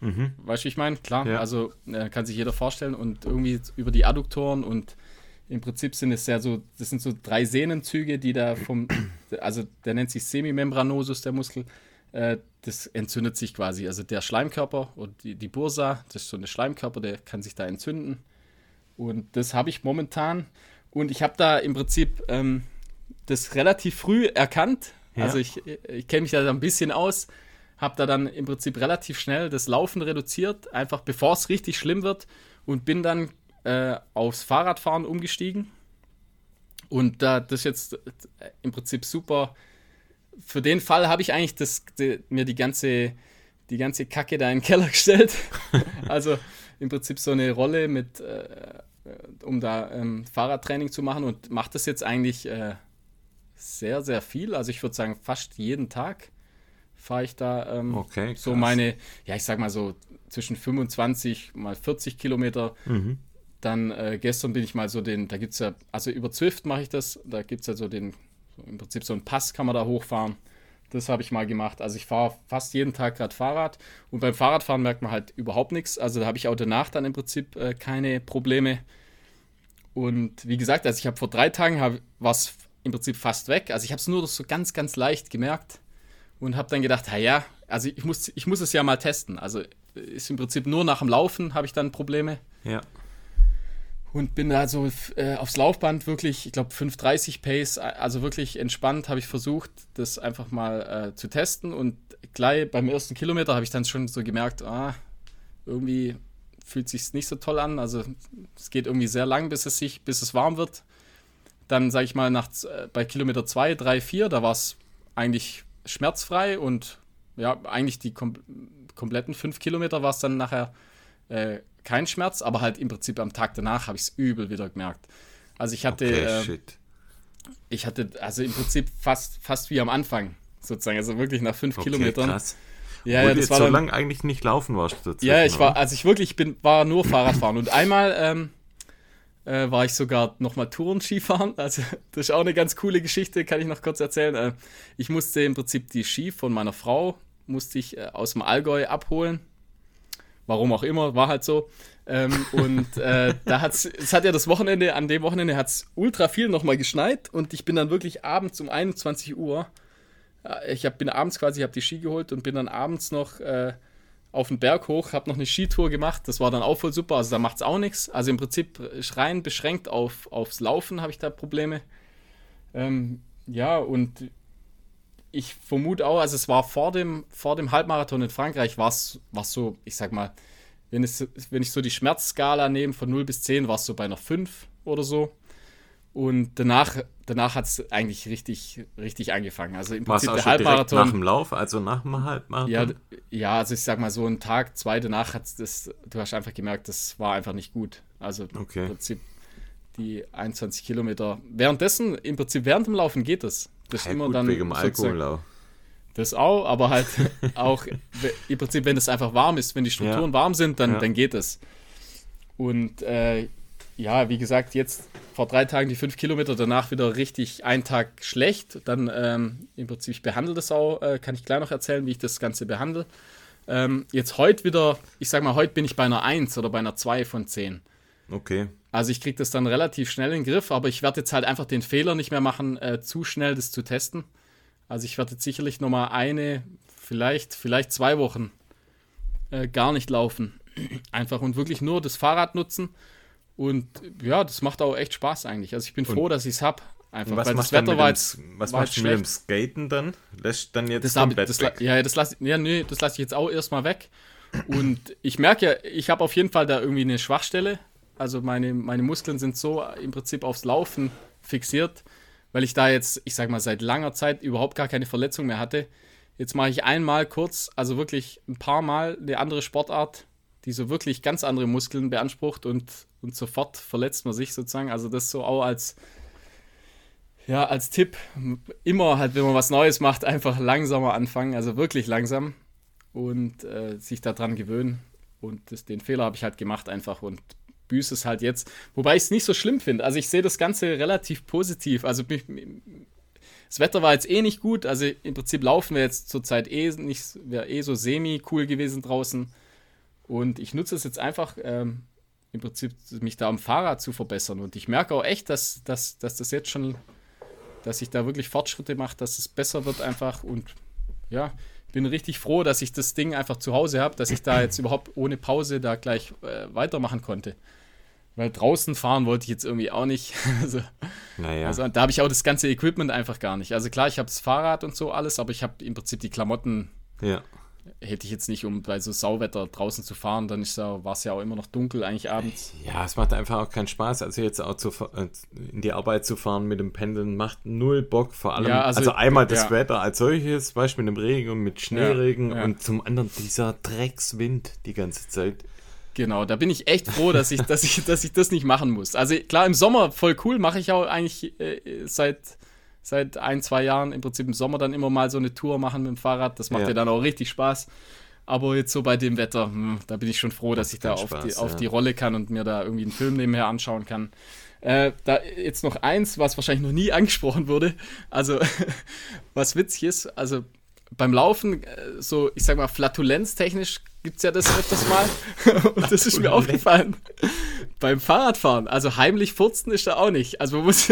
Weißt du, wie ich meine? Klar, Ja. also äh, kann sich jeder vorstellen und irgendwie über die Adduktoren und im Prinzip sind es ja so, das sind so drei Sehnenzüge, die da vom, also der nennt sich Semimembranosus, der Muskel, äh, das entzündet sich quasi. Also der Schleimkörper und die, die Bursa, das ist so eine Schleimkörper, der kann sich da entzünden. Und das habe ich momentan. Und ich habe da im Prinzip ähm, das relativ früh erkannt. Ja. Also ich, ich kenne mich da ein bisschen aus. Habe da dann im Prinzip relativ schnell das Laufen reduziert, einfach bevor es richtig schlimm wird. Und bin dann äh, aufs Fahrradfahren umgestiegen. Und da das jetzt im Prinzip super. Für den Fall habe ich eigentlich das, die, mir die ganze, die ganze Kacke da in den Keller gestellt. also im Prinzip so eine Rolle mit, äh, um da ähm, Fahrradtraining zu machen und mache das jetzt eigentlich äh, sehr, sehr viel. Also ich würde sagen, fast jeden Tag fahre ich da ähm, okay, so meine, ja, ich sag mal so zwischen 25 mal 40 Kilometer. Mhm. Dann äh, gestern bin ich mal so den, da gibt es ja, also über Zwift mache ich das, da gibt es ja so den, so im Prinzip so einen Pass kann man da hochfahren. Das habe ich mal gemacht. Also ich fahre fast jeden Tag gerade Fahrrad und beim Fahrradfahren merkt man halt überhaupt nichts. Also da habe ich auch danach dann im Prinzip äh, keine Probleme. Und wie gesagt, also ich habe vor drei Tagen war es im Prinzip fast weg. Also ich habe es nur so ganz, ganz leicht gemerkt und habe dann gedacht, ja, also ich muss, ich muss es ja mal testen. Also ist im Prinzip nur nach dem Laufen habe ich dann Probleme. Ja. Und bin da so äh, aufs Laufband wirklich, ich glaube 5,30 Pace, also wirklich entspannt habe ich versucht, das einfach mal äh, zu testen. Und gleich beim ersten Kilometer habe ich dann schon so gemerkt, ah, irgendwie fühlt sich nicht so toll an. Also es geht irgendwie sehr lang, bis es sich, bis es warm wird. Dann sage ich mal nach äh, bei Kilometer 2, 3, 4, da war es eigentlich schmerzfrei und ja, eigentlich die kom kompletten 5 Kilometer war es dann nachher äh, kein Schmerz, aber halt im Prinzip am Tag danach habe ich es übel wieder gemerkt. Also ich hatte, okay, äh, ich hatte also im Prinzip fast, fast wie am Anfang sozusagen, also wirklich nach 5 okay, Kilometern. Krass. Ja, ja, das war so lange eigentlich nicht laufen warst Ja, ich war, also ich wirklich bin, war nur Fahrradfahren und einmal ähm, äh, war ich sogar nochmal Touren Skifahren. Also das ist auch eine ganz coole Geschichte, kann ich noch kurz erzählen. Äh, ich musste im Prinzip die Ski von meiner Frau musste ich äh, aus dem Allgäu abholen. Warum auch immer, war halt so. Ähm, und äh, da hat's, es hat ja das Wochenende, an dem Wochenende hat es ultra viel nochmal geschneit und ich bin dann wirklich abends um 21 Uhr, äh, ich hab, bin abends quasi, ich habe die Ski geholt und bin dann abends noch äh, auf den Berg hoch, habe noch eine Skitour gemacht. Das war dann auch voll super. Also da macht es auch nichts. Also im Prinzip rein beschränkt auf, aufs Laufen habe ich da Probleme. Ähm, ja, und ich vermute auch, also es war vor dem, vor dem Halbmarathon in Frankreich, war es so, ich sag mal, wenn, es, wenn ich so die Schmerzskala nehme von 0 bis 10, war es so bei einer 5 oder so. Und danach, danach hat es eigentlich richtig, richtig angefangen. Also im Prinzip der Halbmarathon. Nach dem Lauf, also nach dem Halbmarathon? Ja, ja, also ich sag mal so einen Tag, zwei danach hat das, du hast einfach gemerkt, das war einfach nicht gut. Also okay. im Prinzip die 21 Kilometer. Währenddessen, im Prinzip während dem Laufen geht das. Das ist ja, immer dann. Wegen dem Alkohol auch. Das auch, aber halt auch im Prinzip, wenn es einfach warm ist, wenn die Strukturen ja. warm sind, dann, ja. dann geht es. Und äh, ja, wie gesagt, jetzt vor drei Tagen die fünf Kilometer, danach wieder richtig einen Tag schlecht. Dann ähm, im Prinzip, ich behandle das auch, äh, kann ich gleich noch erzählen, wie ich das Ganze behandle. Ähm, jetzt heute wieder, ich sag mal, heute bin ich bei einer 1 oder bei einer 2 von 10. Okay. Also ich kriege das dann relativ schnell in den Griff, aber ich werde jetzt halt einfach den Fehler nicht mehr machen, äh, zu schnell das zu testen. Also ich werde jetzt sicherlich nochmal eine, vielleicht, vielleicht zwei Wochen äh, gar nicht laufen. Einfach und wirklich nur das Fahrrad nutzen und ja, das macht auch echt Spaß eigentlich. Also ich bin froh, dass ich es habe. Einfach, was weil das Wetter war jetzt. Was machst du mit dem Skaten dann? Lässt dann jetzt das komplett das, weg? Ja, das lasse ja, nee, das lass ich jetzt auch erstmal weg. Und ich merke ja, ich habe auf jeden Fall da irgendwie eine Schwachstelle. Also meine, meine Muskeln sind so im Prinzip aufs Laufen fixiert, weil ich da jetzt, ich sag mal, seit langer Zeit überhaupt gar keine Verletzung mehr hatte. Jetzt mache ich einmal kurz, also wirklich ein paar Mal eine andere Sportart, die so wirklich ganz andere Muskeln beansprucht und, und sofort verletzt man sich sozusagen. Also das so auch als, ja, als Tipp, immer halt, wenn man was Neues macht, einfach langsamer anfangen, also wirklich langsam und äh, sich daran gewöhnen. Und das, den Fehler habe ich halt gemacht einfach und büße es halt jetzt. Wobei ich es nicht so schlimm finde. Also ich sehe das Ganze relativ positiv. Also mich, das Wetter war jetzt eh nicht gut. Also im Prinzip laufen wir jetzt zurzeit eh nicht, wäre eh so semi cool gewesen draußen. Und ich nutze es jetzt einfach ähm, im Prinzip, mich da am Fahrrad zu verbessern. Und ich merke auch echt, dass, dass, dass das jetzt schon, dass ich da wirklich Fortschritte mache, dass es besser wird einfach. Und ja, bin richtig froh, dass ich das Ding einfach zu Hause habe, dass ich da jetzt überhaupt ohne Pause da gleich äh, weitermachen konnte. Weil draußen fahren wollte ich jetzt irgendwie auch nicht. also, Naja. also, da habe ich auch das ganze Equipment einfach gar nicht. Also klar, ich habe das Fahrrad und so alles, aber ich habe im Prinzip die Klamotten ja. Hätte ich jetzt nicht, um bei so Sauwetter draußen zu fahren, dann ja, war es ja auch immer noch dunkel eigentlich abends. Ja, es macht einfach auch keinen Spaß. Also jetzt auch zu, äh, in die Arbeit zu fahren mit dem Pendeln macht null Bock. Vor allem, Ja, also, also, einmal das ja. Wetter als solches, weißt du, mit dem Regen und mit Schneeregen ja. und zum anderen dieser Dreckswind die ganze Zeit. Genau, da bin ich echt froh, dass ich, dass ich, dass ich das nicht machen muss. Also klar, im Sommer voll cool, mache ich auch eigentlich äh, seit, seit ein, zwei Jahren im Prinzip im Sommer dann immer mal so eine Tour machen mit dem Fahrrad. Das macht Ja. ja, dann auch richtig Spaß. Aber jetzt so bei dem Wetter, hm, da bin ich schon froh, dass ich da auf, Spaß, die, auf ja. die Rolle kann und mir da irgendwie einen Film nebenher anschauen kann. Äh, da jetzt noch eins, was wahrscheinlich noch nie angesprochen wurde. Also, was witzig ist, also beim Laufen, äh, so, ich sag mal, flatulenztechnisch gibt es ja das öfters mal. Und das ist mir aufgefallen. Beim Fahrradfahren, also heimlich furzen ist da auch nicht. Also man muss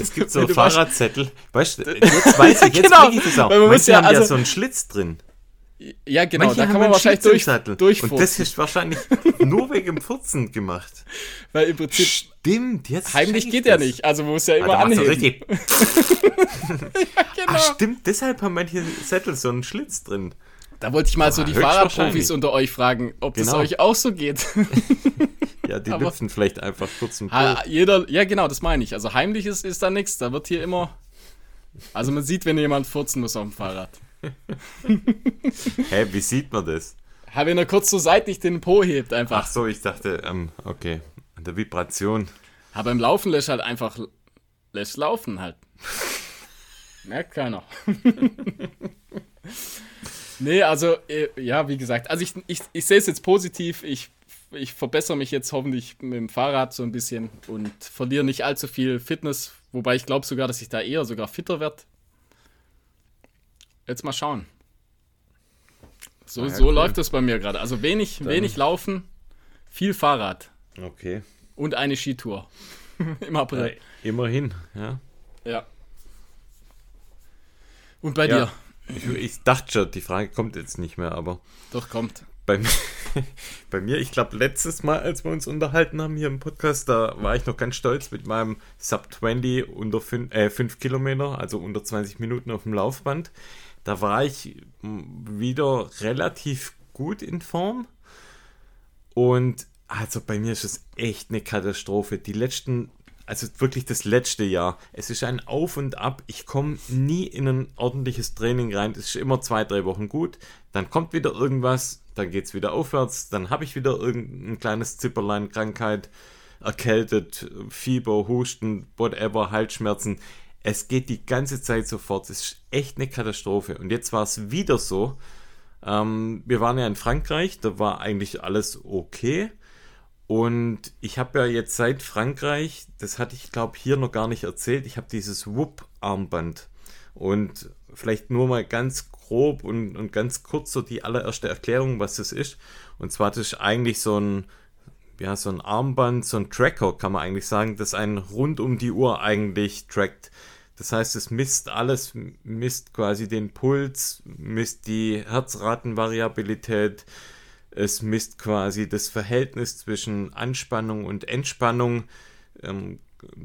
Es gibt so Fahrradzettel. Weißt du, jetzt weiß ich, jetzt Genau, ich das auch. weil man Manche ja, haben ja also- so einen Schlitz drin. Ja, genau, Manche da kann man wahrscheinlich durch, Sattel. Und durchfurzen. das ist wahrscheinlich nur wegen dem Furzen gemacht. Weil im Prinzip Stimmt, jetzt heimlich geht ich ja das. nicht. Also man muss ja Ah, immer so anheben. richtig. Genau. Ach, stimmt, deshalb haben manche Sättel so einen Schlitz drin. Da wollte ich mal so die. Fahrradprofis unter euch fragen, ob das Genau. euch auch so geht. Ja, die lüpfen vielleicht einfach kurz im Po. Ha, jeder, ja genau, das meine ich. Also heimlich ist, ist da nichts. Da wird hier immer. Also man sieht, wenn jemand furzen muss auf dem Fahrrad. Hä, wie sieht man das? Ha, wenn er kurz so seitlich den Po hebt, Ach einfach. so, ich dachte, ähm, okay, an der Vibration. Aber beim Laufen lässt halt einfach. Lässt laufen halt. Merkt keiner. Nee, also, äh, ja, wie gesagt, also ich, ich, ich sehe es jetzt positiv. Ich, ich verbessere mich jetzt hoffentlich mit dem Fahrrad so ein bisschen und verliere nicht allzu viel Fitness. Wobei ich glaube sogar, dass ich da eher sogar fitter werde. Jetzt mal schauen. So, ja, so cool. läuft das bei mir gerade. Also wenig, wenig Laufen, viel Fahrrad Okay. und eine Skitour im April. Ja, immerhin, ja. Ja. Und bei Ja. dir? Ich, ich dachte schon, die Frage kommt jetzt nicht mehr, aber Doch, kommt. bei, mir- bei mir, ich glaube, letztes Mal, als wir uns unterhalten haben hier im Podcast, da war ich noch ganz stolz mit meinem Sub 20 unter 5 äh, fünf Kilometer, also unter 20 Minuten auf dem Laufband. Da war ich wieder relativ gut in Form. Und also bei mir ist es echt eine Katastrophe. Die letzten, also wirklich das letzte Jahr, es ist ein Auf und Ab. Ich komme nie in ein ordentliches Training rein. Es ist immer zwei, drei Wochen gut. Dann kommt wieder irgendwas, dann geht es wieder aufwärts. Dann habe ich wieder irgendein kleines Zipperlein, Krankheit, erkältet, Fieber, Husten, whatever, Halsschmerzen. Es geht die ganze Zeit sofort. Es ist echt eine Katastrophe. Und jetzt war es wieder so. Ähm, wir waren ja in Frankreich, da war eigentlich alles okay. Und ich habe ja jetzt seit Frankreich, das hatte ich glaube hier noch gar nicht erzählt, ich habe dieses Whoop-Armband. Und vielleicht nur mal ganz grob und, und ganz kurz so die allererste Erklärung, was das ist. Und zwar, das ist eigentlich so ein, ja, so ein Armband, so ein Tracker, kann man eigentlich sagen, das einen rund um die Uhr eigentlich trackt. Das heißt, es misst alles, misst quasi den Puls, misst die Herzratenvariabilität, es misst quasi das Verhältnis zwischen Anspannung und Entspannung, ähm,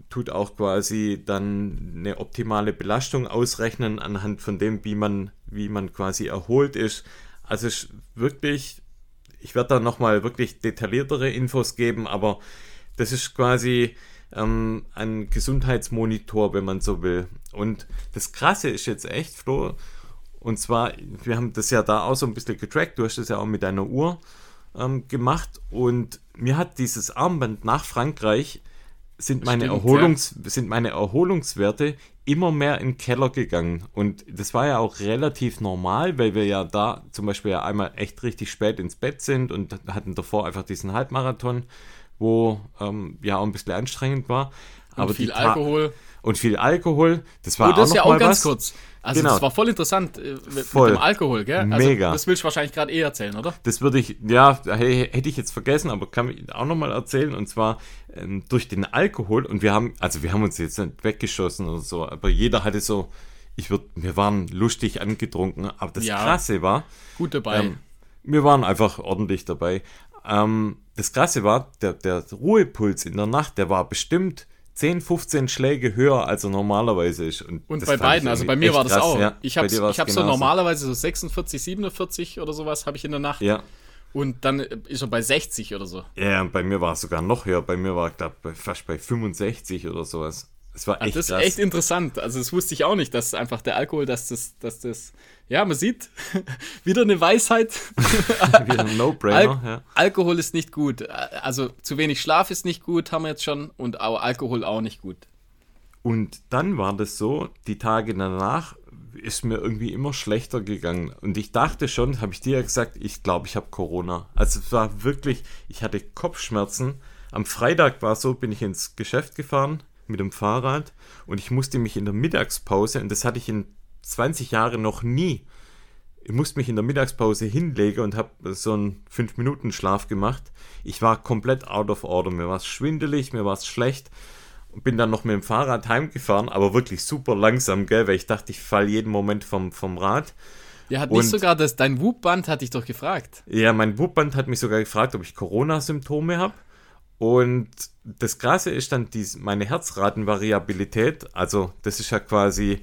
tut auch quasi dann eine optimale Belastung ausrechnen anhand von dem, wie man, wie man quasi erholt ist. Also ist wirklich, ich werde da nochmal wirklich detailliertere Infos geben, aber das ist quasi ähm, ein Gesundheitsmonitor, wenn man so will. Und das Krasse ist jetzt echt, Flo, und zwar, wir haben das ja da auch so ein bisschen getrackt, du hast das ja auch mit deiner Uhr ähm, gemacht und mir hat dieses Armband nach Frankreich sind meine, Stimmt, Erholungs, sind meine Erholungswerte immer mehr in den Keller gegangen. Und das war ja auch relativ normal, weil wir ja da zum Beispiel ja einmal echt richtig spät ins Bett sind und hatten davor einfach diesen Halbmarathon, wo ähm, ja auch ein bisschen anstrengend war. Aber viel die Ta- Alkohol. Und viel Alkohol. Das war Oh, das auch ist ja noch auch mal ganz was. kurz. Also Genau. das war voll interessant äh, mit, Voll. mit dem Alkohol, gell? Also, Mega. Das willst du wahrscheinlich gerade eh erzählen, oder? Das würde ich, ja, hätte ich jetzt vergessen, aber kann ich auch nochmal erzählen. Und zwar ähm, durch den Alkohol. Und wir haben, also wir haben uns jetzt nicht weggeschossen oder so, aber jeder hatte so ich würd, wir waren lustig angetrunken, aber das Ja. Krasse war, Gut dabei. ähm, wir waren einfach ordentlich dabei. Ähm, das Krasse war, der, der Ruhepuls in der Nacht, der war bestimmt 10, 15 Schläge höher, als er normalerweise ist. Und, Und bei beiden, also bei mir war das krass, auch. Ja. ich habe hab so normalerweise so 46, 47 oder sowas habe ich in der Nacht. Ja. Und dann ist er bei 60 oder so. Ja, und bei mir war es sogar noch höher. Bei mir war, ich glaube, fast bei 65 oder sowas. Es war Ah, echt das ist krass. echt interessant. Also das wusste ich auch nicht, dass einfach der Alkohol, dass das, dass das, ja, man sieht, wieder eine Weisheit. Wieder ein Al No-Brainer. ja. Alkohol ist nicht gut. Also zu wenig Schlaf ist nicht gut, haben wir jetzt schon. Und auch Alkohol auch nicht gut. Und dann war das so, die Tage danach ist mir irgendwie immer schlechter gegangen. Und ich dachte schon, habe ich dir ja gesagt, ich glaube, ich habe Corona. Also es war wirklich, ich hatte Kopfschmerzen. Am Freitag war es so, bin ich ins Geschäft gefahren mit dem Fahrrad und ich musste mich in der Mittagspause, und das hatte ich in 20 Jahren noch nie, ich musste mich in der Mittagspause hinlegen und habe so einen 5-Minuten-Schlaf gemacht. Ich war komplett out of order. Mir war es schwindelig, mir war es schlecht. Und bin dann noch mit dem Fahrrad heimgefahren, aber wirklich super langsam, gell, weil ich dachte, ich falle jeden Moment vom, vom Rad. Ja, hat Und- nicht sogar das, dein Whoop-Band hat dich doch gefragt. Ja, mein Wubband hat mich sogar gefragt, ob ich Corona-Symptome habe. Und das Krasse ist dann dies, meine Herzratenvariabilität. Also, das ist ja quasi,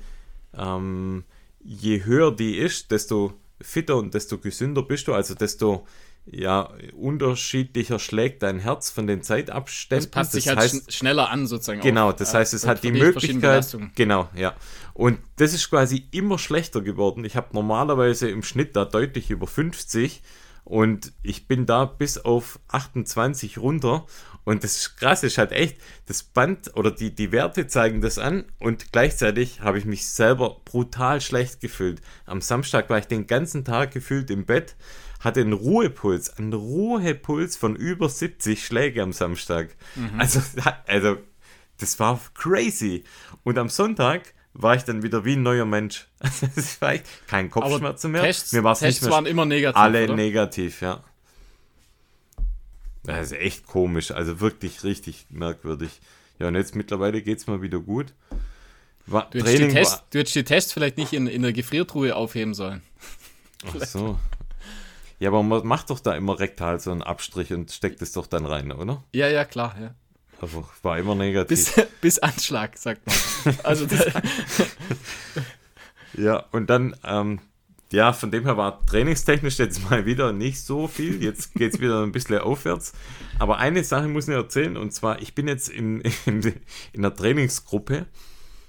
ähm, je höher die ist, desto fitter und desto gesünder bist du. Also, desto ja, unterschiedlicher schlägt dein Herz von den Zeitabständen. Das passt sich halt heißt, schn schneller an, sozusagen. Genau, das heißt, es hat die Möglichkeit. Genau, ja. Und das ist quasi immer schlechter geworden. Ich habe normalerweise im Schnitt da deutlich über 50 und ich bin da bis auf 28 runter. Und das ist krass, ist halt echt, das Band oder die, die Werte zeigen das an und gleichzeitig habe ich mich selber brutal schlecht gefühlt. Am Samstag war ich den ganzen Tag gefühlt im Bett, hatte einen Ruhepuls, einen Ruhepuls von über 70 Schläge am Samstag. Also, also, das war crazy. Und am Sonntag war ich dann wieder wie ein neuer Mensch. Also, es war echt kein Kopfschmerzen mehr. Tests, Mir war's Tests nicht mehr waren immer negativ. alle oder? negativ, ja. Das ist echt komisch, also wirklich richtig merkwürdig. Ja, und jetzt mittlerweile geht es mal wieder gut. War, Du hättest, Training Test, du hättest die Tests vielleicht nicht in, in der Gefriertruhe aufheben sollen. war. Ach so. Ja, aber man macht doch da immer rektal so einen Abstrich und steckt es doch dann rein, oder? Ja, ja, klar. Ja. Also war immer negativ. Bis, bis Anschlag, sagt man. Also Ja, und dann, ähm, ja, von dem her war trainingstechnisch jetzt mal wieder nicht so viel. Jetzt geht es wieder ein bisschen aufwärts. Aber eine Sache muss ich erzählen, und zwar, ich bin jetzt in, in, in einer Trainingsgruppe.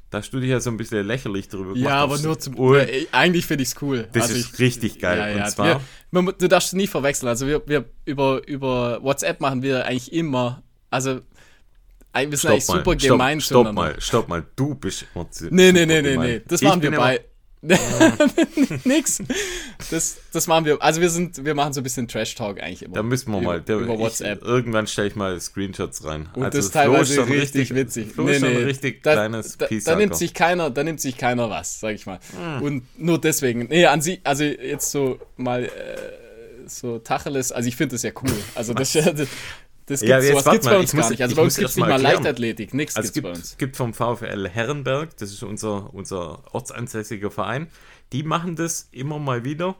Da hast du dich ja so ein bisschen lächerlich drüber ja, aber nur zum. Und Äh, eigentlich finde ich es cool. das also ist ich, richtig geil. Ja, ja. Und zwar, Wir, man, du darfst es nie verwechseln. Also wir, wir über, über WhatsApp machen wir eigentlich immer. Also wir sind eigentlich super gemein stopp, stopp zueinander. mal, stopp mal, du bist Nee, nee, super nee, nee, gemein. nee. Das Ich machen wir bin immer- bei. Nix. Das, das machen wir. Also wir sind, wir machen so ein bisschen Trash-Talk eigentlich immer. Da müssen wir über, mal. Der, über ich, WhatsApp. irgendwann stelle ich mal Screenshots rein. Und Also das ist Flo teilweise schon richtig, witzig. Flo ist schon ein richtig da, kleines da, da nimmt sich keiner, da nimmt sich keiner was, sag ich mal. Hm. Und nur deswegen. Nee, an sie, also jetzt so mal äh, so Tacheles, also ich finde das ja cool. Also das, das, gibt's, Ja, jetzt sowas mal, bei uns muss- gar nicht. Also bei uns gibt es nicht mal erklären. Leichtathletik, nichts Also es gibt, bei uns. gibt vom VfL Herrenberg, das ist unser, unser ortsansässiger Verein, die machen das immer mal wieder.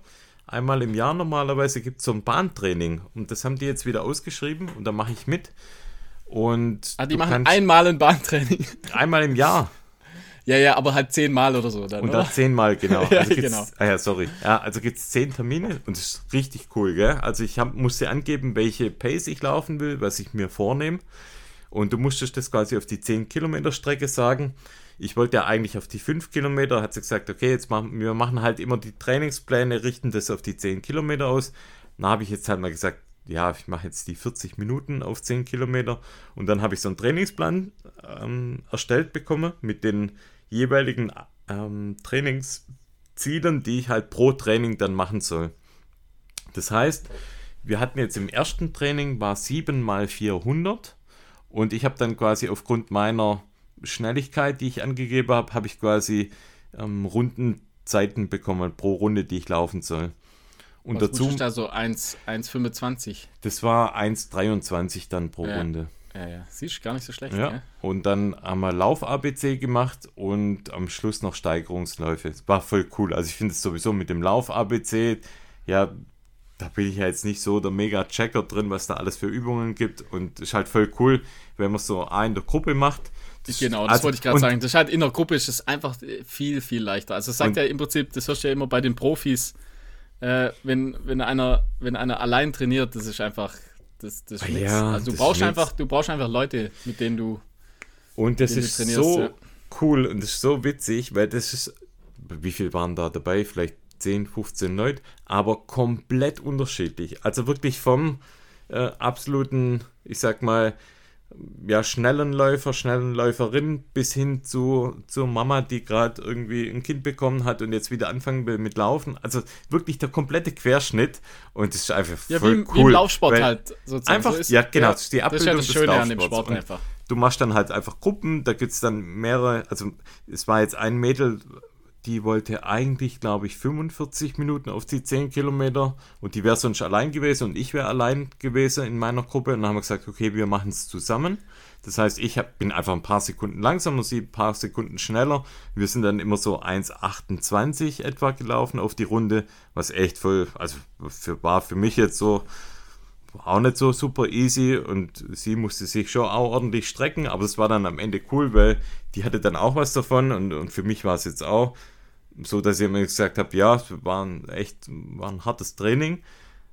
Einmal im Jahr normalerweise gibt es so ein Bahntraining und das haben die jetzt wieder ausgeschrieben und da mache ich mit. Und Ah, die machen einmal ein Bahntraining. einmal im Jahr ja, ja, aber halt zehnmal oder so. Dann, und dann zehnmal, genau. Ja, also gibt's, genau. Ah ja, sorry. Ja, also gibt es zehn Termine und das ist richtig cool, gell? Also ich hab, musste angeben, welche Pace ich laufen will, was ich mir vornehme. Und du musstest das quasi auf die 10 Kilometer Strecke sagen. Ich wollte ja eigentlich auf die 5 Kilometer, hat sie gesagt, okay, jetzt machen wir machen halt immer die Trainingspläne, richten das auf die 10 Kilometer aus. Dann habe ich jetzt halt mal gesagt, ja, ich mache jetzt die 40 Minuten auf 10 Kilometer und dann habe ich so einen Trainingsplan ähm, erstellt bekommen mit den jeweiligen ähm, Trainingszielen, die ich halt pro Training dann machen soll. Das heißt, wir hatten jetzt im ersten Training war 7 mal 400 und ich habe dann quasi aufgrund meiner Schnelligkeit, die ich angegeben habe, habe ich quasi ähm, Rundenzeiten bekommen pro Runde, die ich laufen soll. Und Was dazu, da so 1 1,25. das war 1,23 dann pro Ja. Runde. Ja, ja, siehst gar nicht so schlecht. Ja. gell? Und dann haben wir Lauf-ABC gemacht und am Schluss noch Steigerungsläufe. Es war voll cool. Also ich finde es sowieso mit dem Lauf-ABC, ja, da bin ich ja jetzt nicht so der Mega-Checker drin, was da alles für Übungen gibt. Und es ist halt voll cool, wenn man so A in der Gruppe macht. Genau, das Also, wollte ich gerade sagen. Das ist halt in der Gruppe ist es einfach viel, viel leichter. Also sagt ja im Prinzip, das hörst du ja immer bei den Profis, äh, wenn, wenn einer, wenn einer allein trainiert, das ist einfach, das, das ist Ja. Also du brauchst einfach, du brauchst einfach Leute, mit denen du. Und das ist so ja. cool und das ist so witzig, weil das ist, wie viel waren da dabei? Vielleicht 10, 15 Leute, aber komplett unterschiedlich. Also wirklich vom äh, absoluten, ich sag mal, ja, schnellen Läufer, schnellen Läuferin bis hin zu zur Mama, die gerade irgendwie ein Kind bekommen hat und jetzt wieder anfangen will mit Laufen. Also wirklich der komplette Querschnitt und das ist einfach Ja, voll wie, im- cool. wie im Laufsport weil- halt. Sozusagen. Einfach, So ist- ja genau, das ist die das ist ja Abbildung das Schöne an dem. Sport einfach. Du machst dann halt einfach Gruppen, da gibt es dann mehrere, also es war jetzt ein Mädel, die wollte eigentlich, glaube ich, 45 Minuten auf die 10 Kilometer und die wäre sonst allein gewesen und ich wäre allein gewesen in meiner Gruppe und dann haben wir gesagt, okay, wir machen es zusammen. Das heißt, ich hab, bin einfach ein paar Sekunden langsamer, sie ein paar Sekunden schneller. Wir sind dann immer so 1,28 etwa gelaufen auf die Runde, was echt voll, also für, war für mich jetzt so, auch nicht so super easy und sie musste sich schon auch ordentlich strecken, aber es war dann am Ende cool, weil die hatte dann auch was davon und, und für mich war es jetzt auch so, dass ich mir gesagt habe, ja, es war ein echt war ein hartes Training,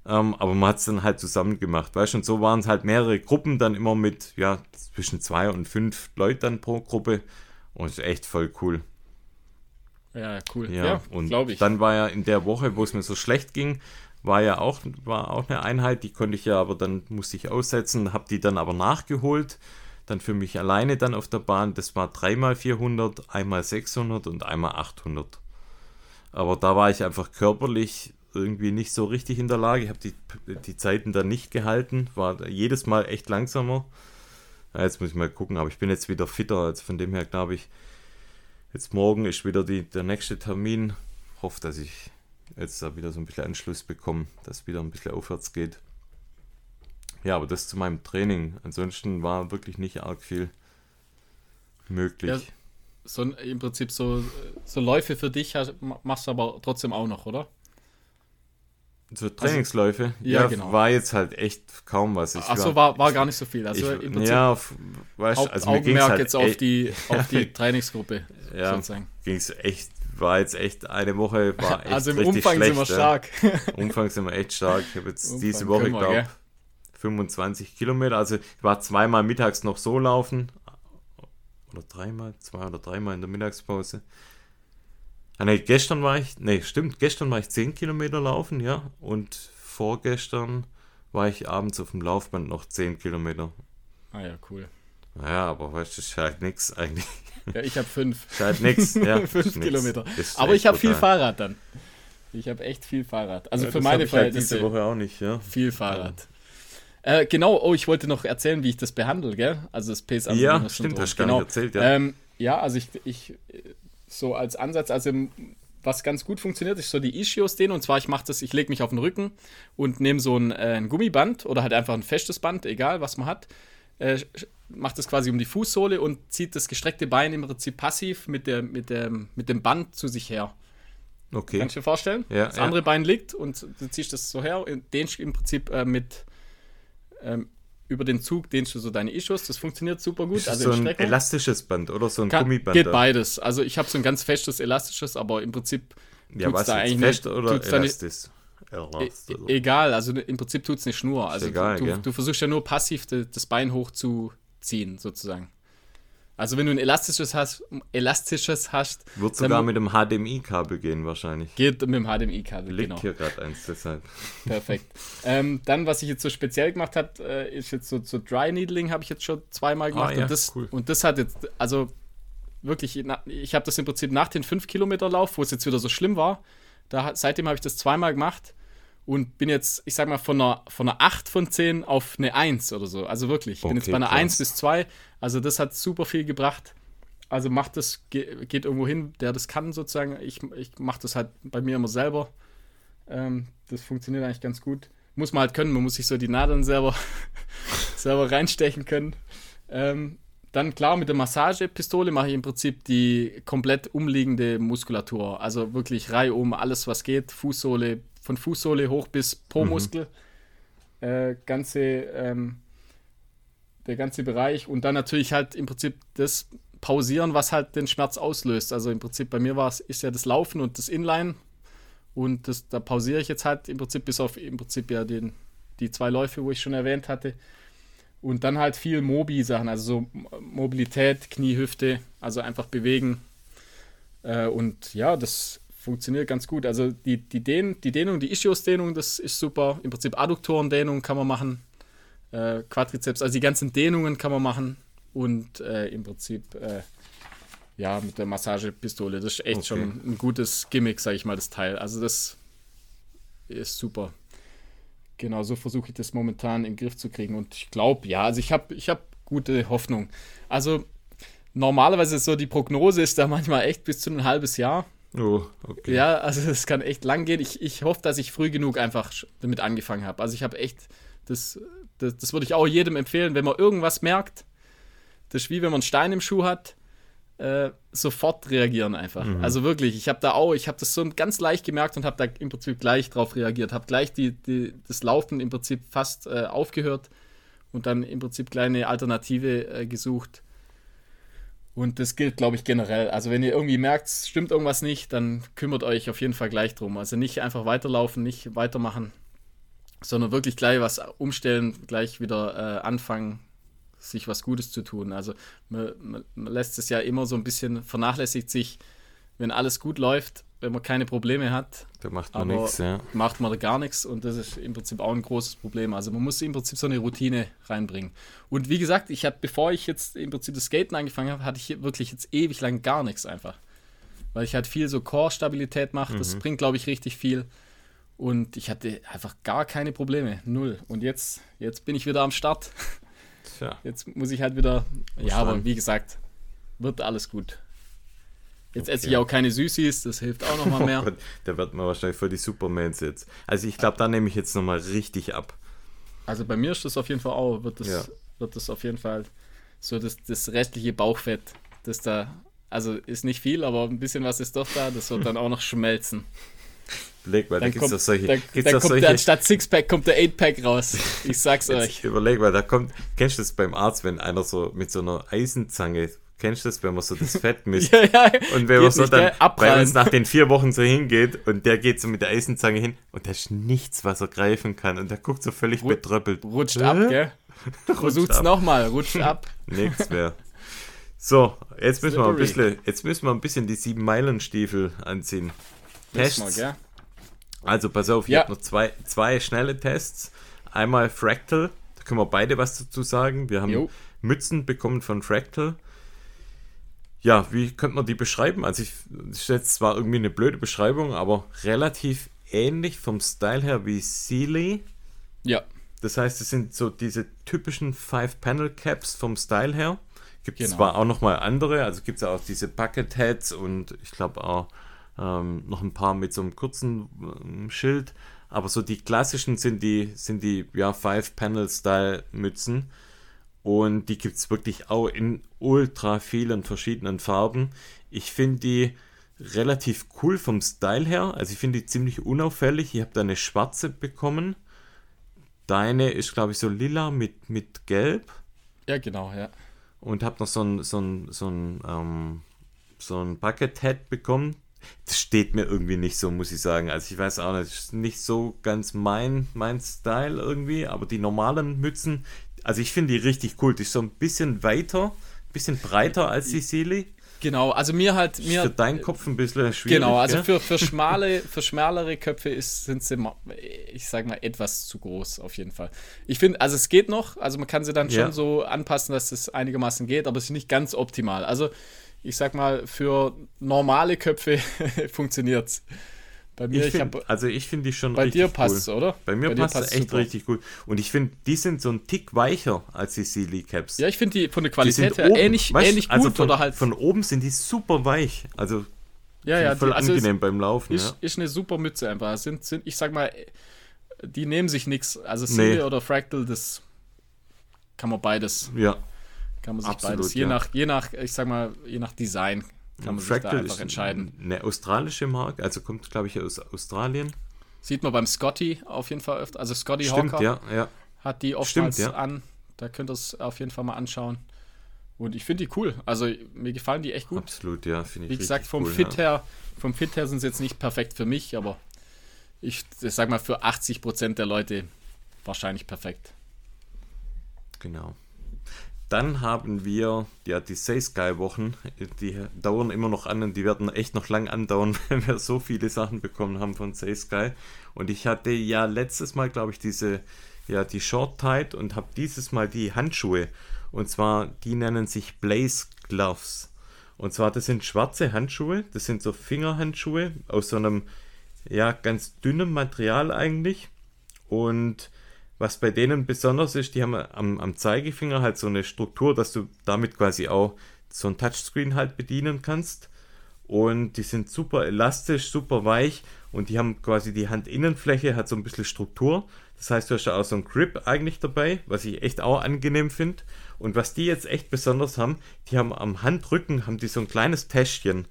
ähm, aber man hat es dann halt zusammen gemacht, weißt du, und so waren es halt mehrere Gruppen dann immer mit, ja, zwischen zwei und fünf Leuten dann pro Gruppe und es ist echt voll cool. Ja, cool. Ja, Ja, und glaube ich. dann war ja in der Woche, wo es mir so schlecht ging, war ja auch, war auch eine Einheit, die konnte ich ja aber dann, musste ich aussetzen, habe die dann aber nachgeholt, dann für mich alleine dann auf der Bahn, das war dreimal 400, einmal 600 und einmal 800. Aber da war ich einfach körperlich irgendwie nicht so richtig in der Lage, ich habe die, die Zeiten dann nicht gehalten, war jedes Mal echt langsamer. Ja, jetzt muss ich mal gucken, aber ich bin jetzt wieder fitter, also von dem her glaube ich, Jetzt morgen ist wieder die, der nächste Termin. Hoffe, dass ich jetzt da wieder so ein bisschen Anschluss bekomme, dass es wieder ein bisschen aufwärts geht. Ja, aber das zu meinem Training. Ansonsten war wirklich nicht arg viel möglich. Ja, So im Prinzip so, so Läufe für dich hast- machst du aber trotzdem auch noch, oder? so Trainingsläufe, ja, ja, genau. war jetzt halt echt kaum was. Ich Achso, war, war gar nicht so viel. Also ich, im Prinzip ja, f- weißt, Haupt, also Augenmerk halt jetzt auf die, auf die Trainingsgruppe, ja, sozusagen. ging's echt, war jetzt echt eine Woche, war echt Also im richtig Umfang schlecht, sind wir ja. stark. Umfang sind wir echt stark. Ich habe jetzt Umfang diese Woche, glaube gell? 25 Kilometer. Also ich war zweimal mittags noch so laufen. Oder dreimal, zwei oder dreimal in der Mittagspause. Ah, nee, gestern war ich, nee, stimmt, gestern war ich 10 Kilometer laufen, ja. Und vorgestern war ich abends auf dem Laufband noch 10 Kilometer. Ah ja, cool. Naja, aber weißt du, ist halt nix eigentlich. Ja, ich habe fünf. Ist halt nix. Ja, fünf nix. Kilometer. Ist Aber ich habe viel. Fahrrad dann. Ich habe echt viel Fahrrad. Also Ja, für meine hab ich halt diese Verhältnisse Woche auch nicht, ja. viel Fahrrad. Äh, genau, oh, ich wollte noch erzählen, wie ich das behandle, gell? Also das PS Ja, stimmt, hast du genau. erzählt, ja. Ähm, ja, also ich, ich so als Ansatz, also was ganz gut funktioniert, ist so die Ischios dehnen und zwar ich mache das, ich lege mich auf den Rücken und nehme so ein, äh, ein Gummiband oder halt einfach ein festes Band, egal was man hat, äh, macht das quasi um die Fußsohle und zieht das gestreckte Bein im Prinzip passiv mit, der, mit, der, mit dem Band zu sich her. Okay. Kannst du dir vorstellen? Ja, das ja. andere Bein liegt und du ziehst das so her, und dehnst im Prinzip äh, mit ähm, über den Zug dehnst du so deine Ischios. Das funktioniert super gut. Ist also so in ein Streckung. elastisches Band oder so ein Kann, Gummiband? geht beides. Also ich habe so ein ganz festes, elastisches, aber im Prinzip Ja, was da eigentlich fest nicht- oder da nicht- elastisch? e Elastisch. egal. Also im Prinzip tut es eine Schnur. Also egal, du, du versuchst ja nur passiv de, das Bein hochzuziehen, sozusagen. Also wenn du ein elastisches hast, elastisches hast, Wird sogar mit dem HDMI-Kabel gehen wahrscheinlich. geht mit dem HDMI-Kabel. Liegt Genau. hier gerade eins, deshalb. Perfekt. ähm, dann, was ich jetzt so speziell gemacht habe, äh, ist jetzt so, so Dry Needling, habe ich jetzt schon zweimal gemacht. ja, und, das, cool. und das hat jetzt, also wirklich, ich habe das im Prinzip nach den 5-Kilometer-Lauf, wo es jetzt wieder so schlimm war, da, hat- seitdem habe ich das zweimal gemacht und bin jetzt, ich sag mal, von einer, von einer 8 von 10 auf eine 1 oder so. Also wirklich, ich bin jetzt Okay, bei einer krass. 1 bis 2. Also das hat super viel gebracht. Also macht das, ge geht irgendwo hin, der das kann sozusagen. Ich, ich mache das halt bei mir immer selber. Ähm, das funktioniert eigentlich ganz gut. Muss man halt können, man muss sich so die Nadeln selber, selber reinstechen können. Ähm, dann klar, mit der Massagepistole mache ich im Prinzip die komplett umliegende Muskulatur. Also wirklich Reihe um, alles was geht, Fußsohle, von Fußsohle hoch bis Po-Muskel. Mhm. Äh, ganze, ähm, der ganze Bereich. Und dann natürlich halt im Prinzip das pausieren, was halt den Schmerz auslöst. Also im Prinzip bei mir war es, ist ja das Laufen und das Inline. Und das, da pausiere ich jetzt halt im Prinzip bis auf im Prinzip ja den, die zwei Läufe, wo ich schon erwähnt hatte. Und dann halt viel Mobi-Sachen, also so Mobilität, Knie, Hüfte, also einfach bewegen. Äh, und ja, das funktioniert ganz gut. Also die, die, Dehn, die Dehnung, die Ischios-Dehnung, das ist super. Im Prinzip Adduktoren-Dehnung kann man machen. Äh, Quadrizeps, also die ganzen Dehnungen kann man machen. Und äh, im Prinzip, äh, ja, mit der Massagepistole. Das ist echt okay. schon ein gutes Gimmick, sage ich mal, das Teil. Also das ist super. Genau, so versuche ich das momentan in den Griff zu kriegen. Und ich glaube, ja, also ich habe ich hab gute Hoffnung. Also normalerweise ist so die Prognose ist da manchmal echt bis zu ein halbes Jahr. Oh, okay. Ja, also das kann echt lang gehen. Ich, ich hoffe, dass ich früh genug einfach damit angefangen habe. Also ich habe echt, das, das, das würde ich auch jedem empfehlen, wenn man irgendwas merkt. Das ist wie wenn man einen Stein im Schuh hat äh, sofort reagieren einfach. Mhm. Also wirklich, ich habe da auch, ich habe das so ganz leicht gemerkt und habe da im Prinzip gleich drauf reagiert, habe gleich die, die, das Laufen im Prinzip fast äh, aufgehört und dann im Prinzip kleine Alternative äh, gesucht. Und das gilt, glaube ich, generell. Also wenn ihr irgendwie merkt, es stimmt irgendwas nicht, dann kümmert euch auf jeden Fall gleich drum. Also nicht einfach weiterlaufen, nicht weitermachen, sondern wirklich gleich was umstellen, gleich wieder äh, anfangen, sich was Gutes zu tun. Also man, man, man lässt es ja immer so ein bisschen, vernachlässigt sich, wenn alles gut läuft, wenn man keine Probleme hat. Da macht man nichts, ja. Macht man gar nichts und das ist im Prinzip auch ein großes Problem. Also man muss im Prinzip so eine Routine reinbringen. Und wie gesagt, ich hatte, bevor ich jetzt im Prinzip das Skaten angefangen habe, hatte ich wirklich jetzt ewig lang gar nichts einfach. Weil ich halt viel so Core-Stabilität mache, mhm. das bringt, glaube ich, richtig viel. Und ich hatte einfach gar keine Probleme, null. Und jetzt, jetzt bin ich wieder am Start. Tja. Jetzt muss ich halt wieder. ja, aber wie gesagt, wird alles gut. Jetzt okay. esse ich auch keine Süßis, das hilft auch nochmal mehr. da wird man wahrscheinlich voll die Supermans jetzt. Also ich glaube, da nehme ich jetzt nochmal richtig ab. Also bei mir ist das auf jeden Fall auch, wird das, ja. wird das auf jeden Fall so das, das restliche Bauchfett, das da, also ist nicht viel, aber ein bisschen was ist doch da, das wird dann auch noch schmelzen. Überleg mal, da gibt es doch solche. Da, da kommt solche, der, anstatt Sixpack kommt der Eightpack raus. Ich sag's euch. Überleg mal, da kommt. Kennst du das beim Arzt, wenn einer so mit so einer Eisenzange. Kennst du das, wenn man so das Fett misst? ja, ja, und wenn man so nicht, dann bei uns nach den vier Wochen so hingeht und der geht so mit der Eisenzange hin und da ist nichts, was er greifen kann und der guckt so völlig Ru betröppelt. Rutscht ab, gell? Versucht's nochmal, rutscht ab. Nichts mehr. So, jetzt müssen, wir ein bisschen, jetzt müssen wir ein bisschen die sieben Meilen Stiefel anziehen. Tests. Mal, also pass auf, ich ja. habe noch zwei, zwei schnelle Tests. Einmal Fractal, da können wir beide was dazu sagen. Wir haben jo. Mützen bekommen von Fractal. Ja, wie könnte man die beschreiben? Also ich, ist jetzt zwar irgendwie eine blöde Beschreibung, aber relativ ähnlich vom Style her wie Sealy. Ja. Das heißt, es sind so diese typischen Five-Panel-Caps vom Style her. Gibt es genau. zwar auch nochmal andere, also gibt es auch diese Bucket-Heads und ich glaube auch ähm, noch ein paar mit so einem kurzen ähm, Schild. Aber so die klassischen sind die, sind die ja, Five-Panel-Style-Mützen. Und die gibt es wirklich auch in ultra vielen verschiedenen Farben. Ich finde die relativ cool vom Style her. Also ich finde die ziemlich unauffällig. Ich habe da eine schwarze bekommen. Deine ist, glaube ich, so lila mit, mit gelb. Ja, genau, ja. Und habe noch so ein, so ein, so ein, ähm, so ein Bucket Hat bekommen das steht mir irgendwie nicht so, muss ich sagen. Also ich weiß auch nicht, das ist nicht so ganz mein, mein Style irgendwie, aber die normalen Mützen, also ich finde die richtig cool. Die ist so ein bisschen weiter, ein bisschen breiter als die Sealy. Genau, also mir halt. Mir, für deinen Kopf ein bisschen schwierig. Genau, also für, für, schmale, für schmalere Köpfe ist, sind sie, ich sag mal, etwas zu groß, auf jeden Fall. Ich finde, also es geht noch, also man kann sie dann schon ja. so anpassen, dass es einigermaßen geht, aber es ist nicht ganz optimal. Also ich sag mal, für normale Köpfe funktioniert es. Bei mir, ich, find, ich also ich finde die schon bei richtig dir passt, cool. oder? Bei mir bei passt es echt super. richtig gut. Und ich finde, die sind so ein Tick weicher als die Sealy Caps. Ja, ich finde die von der Qualität her oben, ähnlich, weißt, ähnlich also gut von, oder halt. Von oben sind die super weich. Also ja, ja, voll die, also angenehm beim Laufen. Ist, ja. ist eine super Mütze einfach. Sind, sind, ich sag mal, die nehmen sich nichts. Also Sealy nee. oder Fractal, das kann man beides. Ja kann man sich Absolut, beides, je ja. nach, je nach, ich sag mal, je nach Design kann man sich da Fractal einfach entscheiden. eine australische Marke, also kommt, glaube ich, aus Australien. Sieht man beim Scotty auf jeden Fall öfter. Also Scotty Stimmt, Hawker ja, ja. hat die oftmals Stimmt, ja. an. Da könnt ihr es auf jeden Fall mal anschauen. Und ich finde die cool. Also mir gefallen die echt gut. Absolut, ja, finde ich Wie gesagt, vom cool, Fit her, vom Fit her sind sie jetzt nicht perfekt für mich, aber ich, ich sag mal für 80% der Leute wahrscheinlich perfekt. Genau. Dann haben wir ja die Say Sky Wochen, die dauern immer noch an und die werden echt noch lang andauern, wenn wir so viele Sachen bekommen haben von Say Sky. Und ich hatte ja letztes Mal, glaube ich, diese, ja, die Short Tide und habe dieses Mal die Handschuhe. Und zwar, die nennen sich Blaze Gloves. Und zwar, das sind schwarze Handschuhe, das sind so Fingerhandschuhe aus so einem, ja, ganz dünnem Material eigentlich. Und was bei denen besonders ist, die haben am, am Zeigefinger halt so eine Struktur, dass du damit quasi auch so ein Touchscreen halt bedienen kannst. Und die sind super elastisch, super weich und die haben quasi die Handinnenfläche, hat so ein bisschen Struktur. Das heißt, du hast ja auch so einen Grip eigentlich dabei, was ich echt auch angenehm finde. Und was die jetzt echt besonders haben, die haben am Handrücken haben die so ein kleines Täschchen.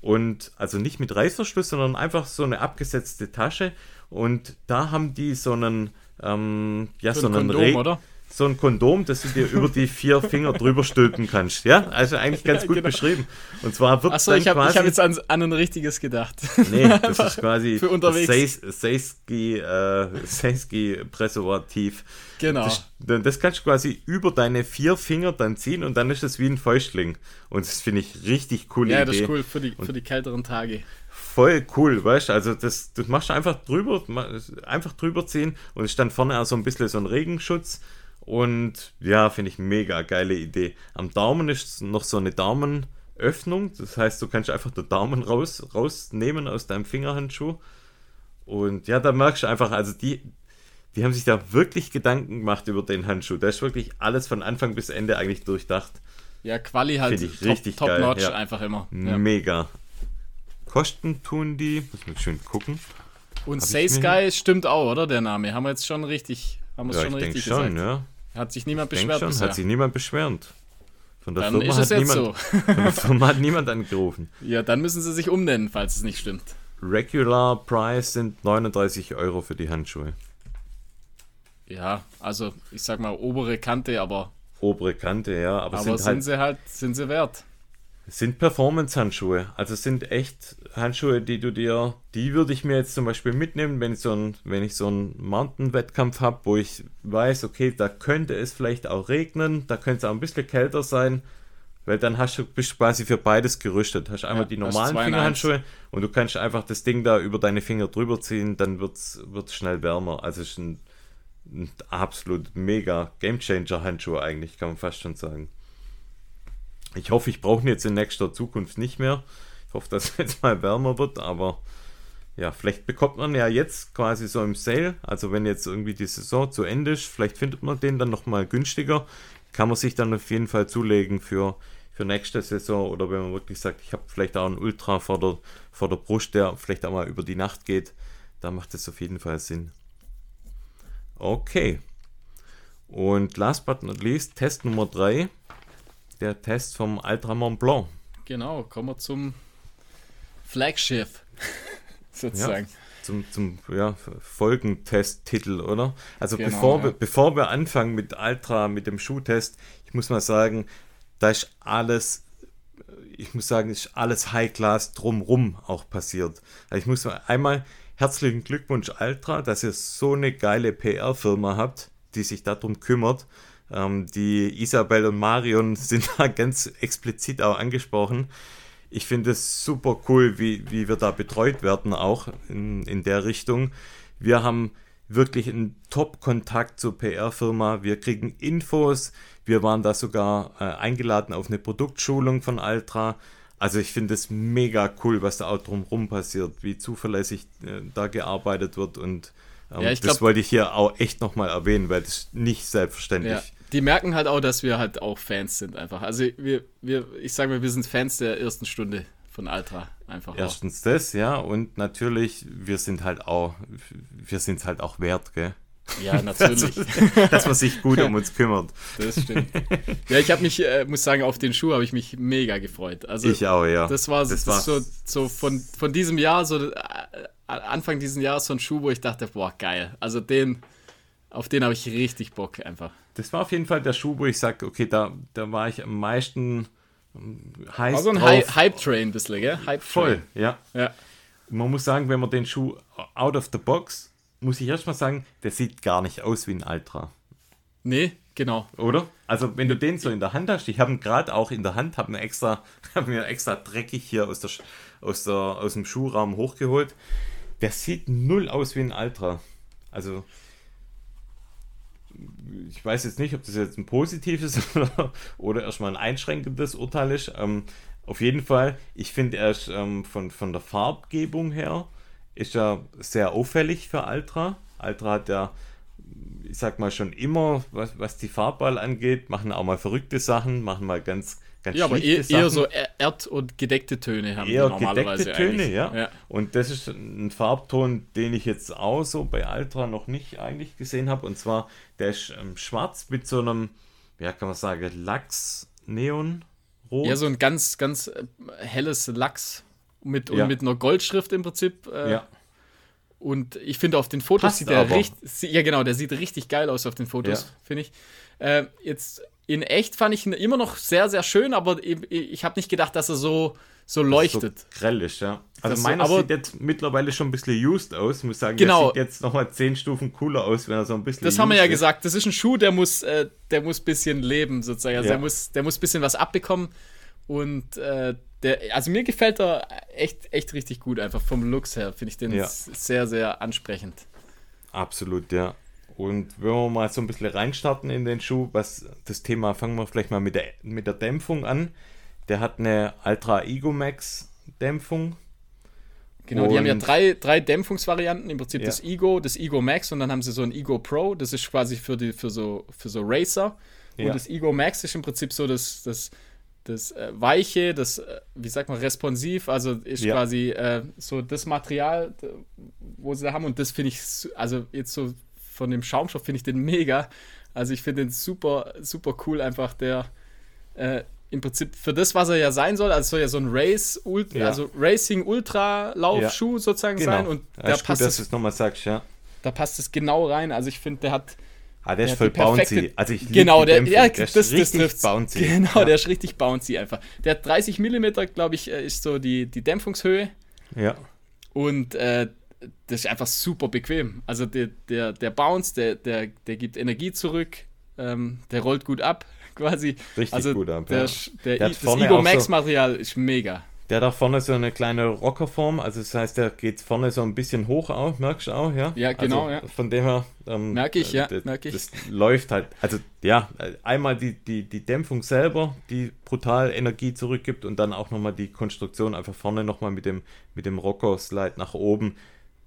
Und also nicht mit Reißverschluss, sondern einfach so eine abgesetzte Tasche. Und da haben die so einen, ähm, ja, so, ein Kondom, oder? so ein Kondom, das du dir über die vier Finger drüber stülpen kannst. Ja, also eigentlich ganz Ja, gut genau. beschrieben. Und zwar wird Achso, ich habe hab jetzt an, an ein richtiges gedacht. Nee, das ist quasi für unterwegs. Seis- Seiski, äh, Seiski Präservativ. Genau. Das, das kannst du quasi über deine vier Finger dann ziehen und dann ist es wie ein Fäustling. Und das finde ich richtig coole Ja, Idee. das ist cool für die, für die kälteren Tage. Voll cool, weißt du? Also das, das machst du einfach drüber, einfach drüber ziehen und es ist dann vorne auch so ein bisschen so ein Regenschutz. Und ja, finde ich mega geile Idee. Am Daumen ist noch so eine Daumenöffnung. Das heißt, du kannst einfach den Daumen raus, rausnehmen aus deinem Fingerhandschuh. Und ja, da merkst du einfach, also die, die haben sich da wirklich Gedanken gemacht über den Handschuh. Da ist wirklich alles von Anfang bis Ende eigentlich durchdacht. Ja, Quali halt Find ich top, richtig top geil, notch ja. einfach immer. Ja. Mega. Kosten tun die, muss man schön gucken. Und Say Sky stimmt auch, oder? Der Name. Haben wir jetzt schon richtig, haben wir Ja, schon ich richtig schon, gesagt. ja. Hat sich niemand Ich beschwert schon, bisher. hat sich niemand beschwert. Von der, Dann Firma ist es hat jetzt niemand, von der Firma hat niemand angerufen. Ja, dann müssen sie sich umnennen, falls es nicht stimmt. Regular Price sind 39 Euro für die Handschuhe. Ja, also ich sag mal obere Kante, aber, Obere Kante, ja, aber, aber sind sind, halt sie halt, sind sie wert. Sind Performance-Handschuhe. Also es sind echt Handschuhe, die du dir, die würde ich mir jetzt zum Beispiel mitnehmen, wenn ich so ein, wenn ich so einen Mountain-Wettkampf habe, wo ich weiß, okay, da könnte es vielleicht auch regnen, da könnte es auch ein bisschen kälter sein, weil dann hast du, bist du quasi für beides gerüstet. Hast einmal Ja, die normalen Fingerhandschuhe und du kannst einfach das Ding da über deine Finger drüber ziehen, dann wird es schnell wärmer. Also es ist ein, ein absolut mega Gamechanger-Handschuh eigentlich, kann man fast schon sagen. Ich hoffe, ich brauche ihn jetzt in nächster Zukunft nicht mehr. Ich hoffe, dass es jetzt mal wärmer wird, aber ja, vielleicht bekommt man ja jetzt quasi so im Sale, also wenn jetzt irgendwie die Saison zu Ende ist, vielleicht findet man den dann nochmal günstiger. Kann man sich dann auf jeden Fall zulegen für, für nächste Saison oder wenn man wirklich sagt, ich habe vielleicht auch einen Ultra vor der, vor der Brust, der vielleicht auch mal über die Nacht geht, da macht es auf jeden Fall Sinn. Okay. Und last but not least, Test Nummer 3, der Test vom Ultra Mont Blanc. Genau, kommen wir zum Flaggschiff. Sozusagen. zum, zum ja, Folgentest-Titel, oder? Also Genau, bevor, ja. wir, bevor wir anfangen mit Ultra, mit dem Schuhtest, ich muss mal sagen, da ist alles, ich muss sagen, ist alles High-Class drumrum auch passiert. Also ich muss mal einmal herzlichen Glückwunsch Ultra, dass ihr so eine geile PR-Firma habt, die sich darum kümmert. Ähm, die Isabel und Marion sind da ganz explizit auch angesprochen. Ich finde es super cool, wie, wie wir da betreut werden, auch in, in der Richtung. Wir haben wirklich einen Top-Kontakt zur PR-Firma. Wir kriegen Infos. Wir waren da sogar äh, eingeladen auf eine Produktschulung von Altra. Also ich finde es mega cool, was da auch drumherum passiert, wie zuverlässig äh, da gearbeitet wird. Und ähm, Ja, das glaub- wollte ich hier auch echt nochmal erwähnen, weil das ist nicht selbstverständlich. Ja, die merken halt auch, dass wir halt auch Fans sind einfach. Also wir, wir ich sage mal, wir sind Fans der ersten Stunde von Ultra einfach auch. Erstens das, ja, und natürlich, wir sind halt auch, wir sind halt auch wert, gell? Ja, natürlich. dass, dass man sich gut um uns kümmert. Das stimmt. Ja, ich habe mich, äh, muss sagen, auf den Schuh habe ich mich mega gefreut. Also, ich auch, ja. Das war, das, das so, so von, von diesem Jahr, so äh, Anfang dieses Jahres so ein Schuh, wo ich dachte, boah, geil. Also den, auf den habe ich richtig Bock einfach. Das war auf jeden Fall der Schuh, wo ich sage, okay, da, da war ich am meisten ähm, heiß Also ein drauf. Hype-Train ein bisschen, gell? Hype -Train. Voll, ja. ja. Man muss sagen, wenn man den Schuh out of the box muss ich erstmal sagen, der sieht gar nicht aus wie ein Ultra. Nee, genau. Oder? Also wenn du den so in der Hand hast, ich habe ihn gerade auch in der Hand, habe mir extra, hab mir extra dreckig hier aus, der, aus, der, aus dem Schuhraum hochgeholt. Der sieht null aus wie ein Ultra. Also ich weiß jetzt nicht, ob das jetzt ein positives oder, oder erstmal ein einschränkendes Urteil ist. Ähm, auf jeden Fall, ich finde er ist ähm, von, von der Farbgebung her ist ja sehr auffällig für Altra. Altra hat ja, ich sag mal, schon immer, was, was die Farbball angeht, machen auch mal verrückte Sachen, machen mal ganz, ganz Ja, aber eher, eher so erd- und gedeckte Töne haben eher die normalerweise gedeckte Töne, ja. ja. Und das ist ein Farbton, den ich jetzt auch so bei Altra noch nicht eigentlich gesehen habe. Und zwar, der ist ähm, schwarz mit so einem, ja, kann man sagen, Lachs-Neon. Rot. Ja, so ein ganz, ganz äh, helles Lachs mit, ja. und mit einer Goldschrift im Prinzip. Äh, ja. Und ich finde, auf den Fotos Passt sieht der richtig, ja genau, der sieht richtig geil aus auf den Fotos, ja. finde ich. Äh, jetzt in echt fand ich ihn immer noch sehr, sehr schön, aber ich, habe nicht gedacht, dass er so, so leuchtet. So grell ist, ja. Also das meiner so, sieht jetzt mittlerweile schon ein bisschen used aus. Ich muss sagen, genau. der sieht jetzt nochmal zehn Stufen cooler aus, wenn er so ein bisschen. Das haben wir ja ist. gesagt. Das ist ein Schuh, der muss, äh, der muss ein bisschen leben, sozusagen. Also ja. der muss, der muss ein bisschen was abbekommen. Und äh, der, also mir gefällt er echt, echt richtig gut, einfach vom Looks her. Finde ich den ja. sehr, sehr ansprechend. Absolut, ja. Und wenn wir mal so ein bisschen reinstarten in den Schuh, was das Thema, fangen wir vielleicht mal mit der, mit der Dämpfung an. Der hat eine Ultra Ego Max Dämpfung. Genau, und die haben ja drei, drei Dämpfungsvarianten, im Prinzip ja. das Ego, das Ego Max und dann haben sie so ein Ego Pro, das ist quasi für, die, für, so, für so Racer. Und ja. das Ego Max ist im Prinzip so das, das das äh, Weiche, das, äh, wie sagt man, responsiv, also ist ja. quasi äh, so das Material, wo sie da haben und das finde ich, also jetzt so von dem Schaumstoff finde ich den mega. Also ich finde den super, super cool, einfach der äh, im Prinzip für das, was er ja sein soll, also soll ja so ein Race, Ult ja. also Racing Ultra Laufschuh ja. sozusagen genau. sein und da passt gut, dass du es nochmal sagst, ja. Da passt es genau rein. Also ich finde, der hat Ah, der, der ist voll bouncy. Also ich genau, der, ja, der das, ist richtig das bouncy. Genau, ja. der ist richtig bouncy einfach. Der hat 30 mm, glaube ich, äh, ist so die, die Dämpfungshöhe. Ja. Und äh, das ist einfach super bequem. Also der, der, der Bounce, der, der, der gibt Energie zurück, ähm, der rollt gut ab, quasi. Richtig also gut ab. Der, ja. der, der das Ego Max Material ist mega. Der hat auch vorne so eine kleine Rockerform, also das heißt, der geht vorne so ein bisschen hoch auch, merkst du auch, ja? Ja, genau, also ja. Von dem her. Ähm, merke ich, ja, merke ich. Das läuft halt, also ja, einmal die, die, die Dämpfung selber, die brutal Energie zurückgibt und dann auch nochmal die Konstruktion einfach vorne nochmal mit dem, mit dem Rocker-Slide nach oben,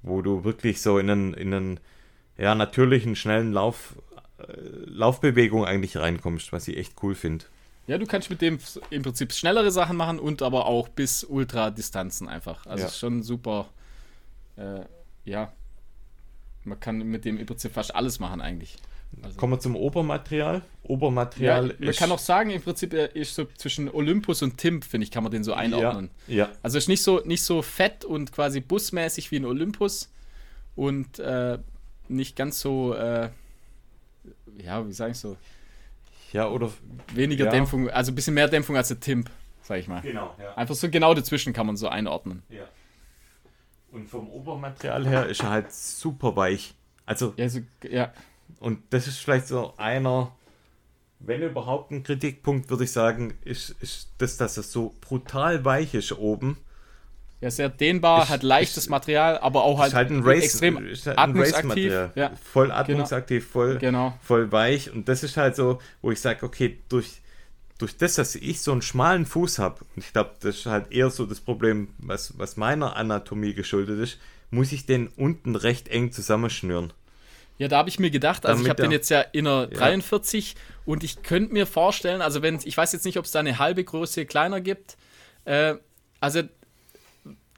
wo du wirklich so in einen, in einen ja, natürlichen, schnellen Lauf, äh, Laufbewegung eigentlich reinkommst, was ich echt cool finde. Ja, du kannst mit dem im Prinzip schnellere Sachen machen und aber auch bis Ultra-Distanzen einfach. Also ja. schon super. Äh, ja, man kann mit dem im Prinzip fast alles machen eigentlich. Also. Kommen wir zum Obermaterial. Obermaterial ja, Man kann auch sagen, im Prinzip ist so zwischen Olympus und Timp, finde ich, kann man den so einordnen. Ja, ja. Also ist nicht so, nicht so fett und quasi busmäßig wie ein Olympus und äh, nicht ganz so, äh, ja, wie sage ich so, ja, oder. Weniger ja. Dämpfung, also ein bisschen mehr Dämpfung als der Timp, sag ich mal. Genau, ja. Einfach so genau dazwischen kann man so einordnen. Ja. Und vom Obermaterial her ist er halt super weich. Also. Ja, so, ja. Und das ist vielleicht so einer, wenn überhaupt ein Kritikpunkt, würde ich sagen, ist, ist das, dass er so brutal weich ist oben ja, sehr dehnbar, ist, hat leichtes ist, Material, aber auch halt, halt ein Race, extrem halt atmungsaktiv. Ja. Voll genau. atmungsaktiv, voll, genau. voll weich. Und das ist halt so, wo ich sage, okay, durch, durch das, dass ich so einen schmalen Fuß habe, und ich glaube, das ist halt eher so das Problem, was, was meiner Anatomie geschuldet ist, muss ich den unten recht eng zusammenschnüren. Ja, da habe ich mir gedacht, also Damit ich habe den jetzt ja in der ja. 43 und ich könnte mir vorstellen, also wenn, ich weiß jetzt nicht, ob es da eine halbe Größe kleiner gibt, äh, also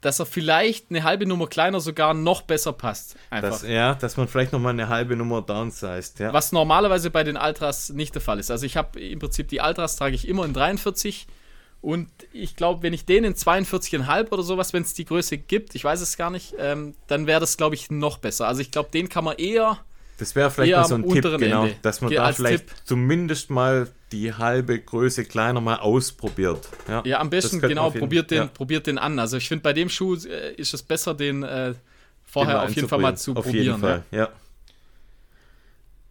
dass er vielleicht eine halbe Nummer kleiner sogar noch besser passt. Einfach. Das, ja, dass man vielleicht nochmal eine halbe Nummer downsized, ja. Was normalerweise bei den Ultras nicht der Fall ist. Also ich habe im Prinzip die Ultras trage ich immer in 43 und ich glaube, wenn ich den in 42,5 oder sowas, wenn es die Größe gibt, ich weiß es gar nicht, ähm, dann wäre das, glaube ich, noch besser. Also ich glaube, den kann man eher das wäre vielleicht mal so ein Tipp, genau, Ende. dass man Ge da vielleicht Tipp. zumindest mal die halbe Größe kleiner mal ausprobiert. Ja, ja am besten, genau, probiert den, ja. probiert den an. Also ich finde, bei dem Schuh äh, ist es besser, den äh, vorher auf jeden Fall mal zu auf probieren. Auf jeden Fall, ja. ja.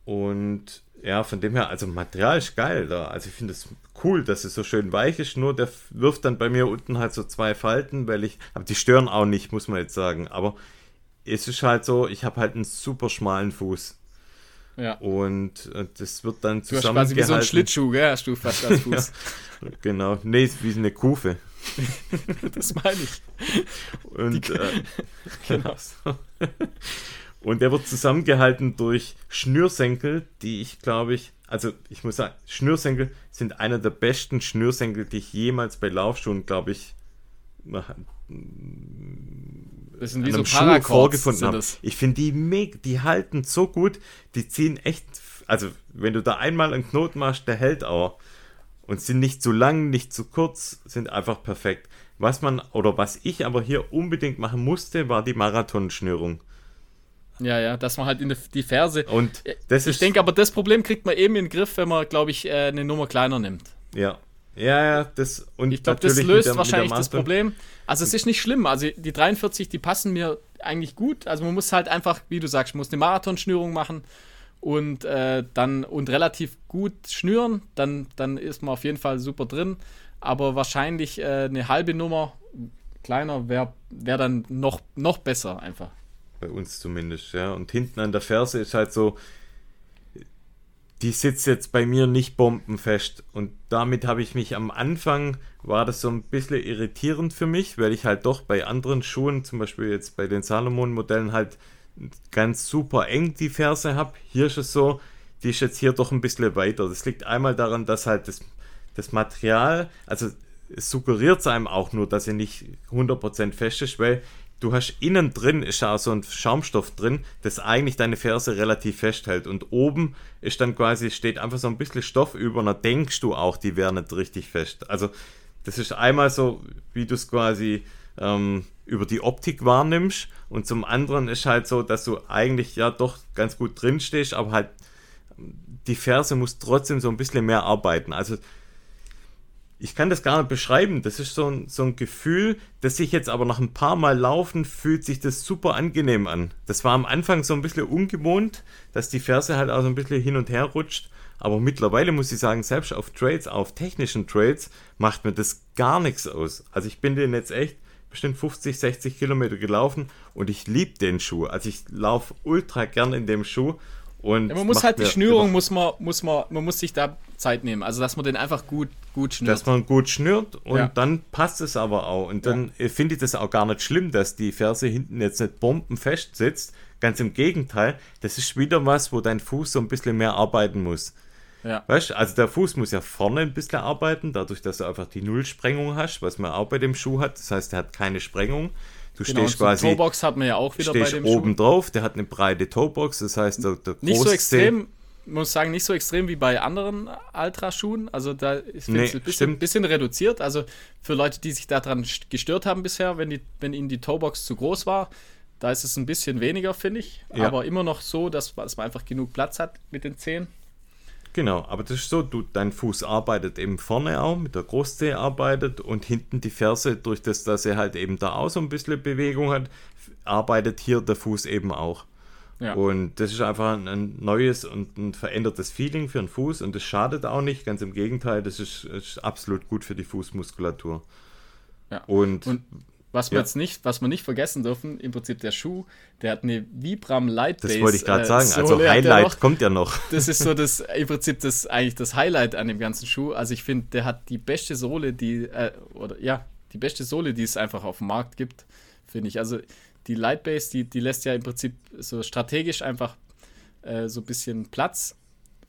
Und ja, von dem her, also Material ist geil da. Also ich finde es cool, dass es so schön weich ist. Nur der wirft dann bei mir unten halt so zwei Falten, weil ich, aber die stören auch nicht, muss man jetzt sagen. Aber es ist halt so, ich habe halt einen super schmalen Fuß. Ja. Und äh, das wird dann zusammen. Du hast quasi wie so ein Schlittschuh, gell? Hast du fast als Fuß. ja, genau. Nee, wie eine Kufe. das meine ich. Und, äh, genau. Und der wird zusammengehalten durch Schnürsenkel, die ich glaube ich, also ich muss sagen, Schnürsenkel sind einer der besten Schnürsenkel, die ich jemals bei Laufschuhen, glaube ich, das sind wie so Schuh vorgefunden habe. Ich finde die mega, die halten so gut, die ziehen echt, also wenn du da einmal einen Knoten machst, der hält auch. Und sind nicht zu lang, nicht zu kurz, sind einfach perfekt. Was man, oder was ich aber hier unbedingt machen musste, war die Marathonschnürung. Ja, ja, dass man halt in die Ferse. Und das ich denke aber, das Problem kriegt man eben in den Griff, wenn man, glaube ich, äh, eine Nummer kleiner nimmt. Ja. Ja, ja, das und ich glaube, das löst der, wahrscheinlich das Problem. Also es ist nicht schlimm. Also die 43, die passen mir eigentlich gut. Also man muss halt einfach, wie du sagst, muss eine Marathonschnürung machen und äh, dann und relativ gut schnüren. Dann, dann ist man auf jeden Fall super drin. Aber wahrscheinlich äh, eine halbe Nummer kleiner wäre wär dann noch, noch besser einfach. Bei uns zumindest, ja. Und hinten an der Ferse ist halt so, die sitzt jetzt bei mir nicht bombenfest. Und damit habe ich mich am Anfang, war das so ein bisschen irritierend für mich, weil ich halt doch bei anderen Schuhen, zum Beispiel jetzt bei den Salomon-Modellen, halt ganz super eng die Ferse habe. Hier ist es so, die ist jetzt hier doch ein bisschen weiter. Das liegt einmal daran, dass halt das, das Material, also es suggeriert es einem auch nur, dass sie nicht 100% fest ist, weil du hast innen drin ist auch so ein Schaumstoff drin, das eigentlich deine Ferse relativ festhält. Und oben ist dann quasi, steht einfach so ein bisschen Stoff über und dann denkst du auch, die wären nicht richtig fest. Also das ist einmal so, wie du es quasi ähm, über die Optik wahrnimmst. Und zum anderen ist halt so, dass du eigentlich ja doch ganz gut drin stehst, aber halt die Ferse muss trotzdem so ein bisschen mehr arbeiten. Also ich kann das gar nicht beschreiben. Das ist so ein, so ein Gefühl, dass sich jetzt aber nach ein paar Mal laufen, fühlt sich das super angenehm an. Das war am Anfang so ein bisschen ungewohnt, dass die Ferse halt auch so ein bisschen hin und her rutscht. Aber mittlerweile muss ich sagen, selbst auf Trades, auf technischen Trades, macht mir das gar nichts aus. Also ich bin den jetzt echt bestimmt 50, 60 Kilometer gelaufen und ich liebe den Schuh. Also ich laufe ultra gern in dem Schuh und ja, man muss halt die Schnürung, muss man, muss man, man muss sich da Zeit nehmen. Also dass man den einfach gut, gut schnürt. Dass man gut schnürt und ja. dann passt es aber auch. Und dann ja. finde ich das auch gar nicht schlimm, dass die Ferse hinten jetzt nicht bombenfest sitzt. Ganz im Gegenteil, das ist wieder was, wo dein Fuß so ein bisschen mehr arbeiten muss. Ja. Weißt also der Fuß muss ja vorne ein bisschen arbeiten, dadurch, dass du einfach die Nullsprengung hast, was man auch bei dem Schuh hat. Das heißt, er hat keine Sprengung. Du genau, stehst quasi. Toebox hat man ja auch wieder bei dem oben Schuh. drauf, der hat eine breite Toebox, das heißt, der, der Nicht so extrem, muss sagen, nicht so extrem wie bei anderen Ultraschuhen. Also da ist nee, ein bisschen, bisschen, reduziert. Also für Leute, die sich daran gestört haben bisher, wenn, die, wenn ihnen die Toebox zu groß war, da ist es ein bisschen weniger, finde ich. Ja. Aber immer noch so, dass, dass man einfach genug Platz hat mit den Zehen. Genau, aber das ist so, du, dein Fuß arbeitet eben vorne auch, mit der Großzehe arbeitet und hinten die Ferse, durch das, dass er halt eben da auch so ein bisschen Bewegung hat, arbeitet hier der Fuß eben auch. Ja. Und das ist einfach ein neues und ein verändertes Feeling für den Fuß und das schadet auch nicht, ganz im Gegenteil, das ist, ist absolut gut für die Fußmuskulatur. Ja. Und, und was wir ja. jetzt nicht, was wir nicht vergessen dürfen, im Prinzip der Schuh, der hat eine Vibram Light Base. Das wollte ich gerade äh, sagen. Also Highlight noch, kommt ja noch. Das ist so das im Prinzip das eigentlich das Highlight an dem ganzen Schuh. Also ich finde, der hat die beste Sohle, die äh, oder ja die beste Sohle, die es einfach auf dem Markt gibt, finde ich. Also die Light Base, die, die lässt ja im Prinzip so strategisch einfach äh, so ein bisschen Platz.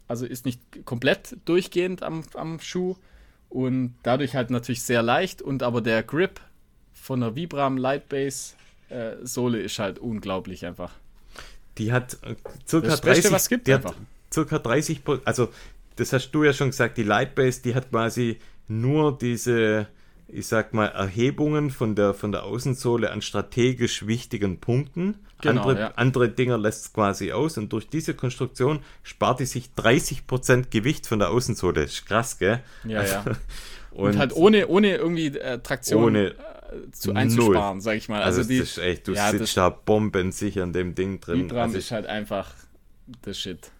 Also ist nicht komplett durchgehend am, am Schuh und dadurch halt natürlich sehr leicht und aber der Grip von der Vibram Lightbase äh, Sohle ist halt unglaublich einfach. Die hat äh, circa Das 30, Beste, was gibt die einfach. circa 30, Pro- also das hast du ja schon gesagt, die Lightbase, die hat quasi nur diese, ich sag mal, Erhebungen von der, von der Außensohle an strategisch wichtigen Punkten. Genau, andere, ja. andere Dinger lässt es quasi aus und durch diese Konstruktion spart die sich 30% Gewicht von der Außensohle. Ist krass, gell? Ja, ja. Und, Und, halt ohne, ohne irgendwie äh, Traktion Ohne äh, zu einzusparen, sag ich mal. also, Also, die das ist echt, du ja, sitzt das- da bombensicher in dem Ding drin. Vibram Also ist halt einfach the shit.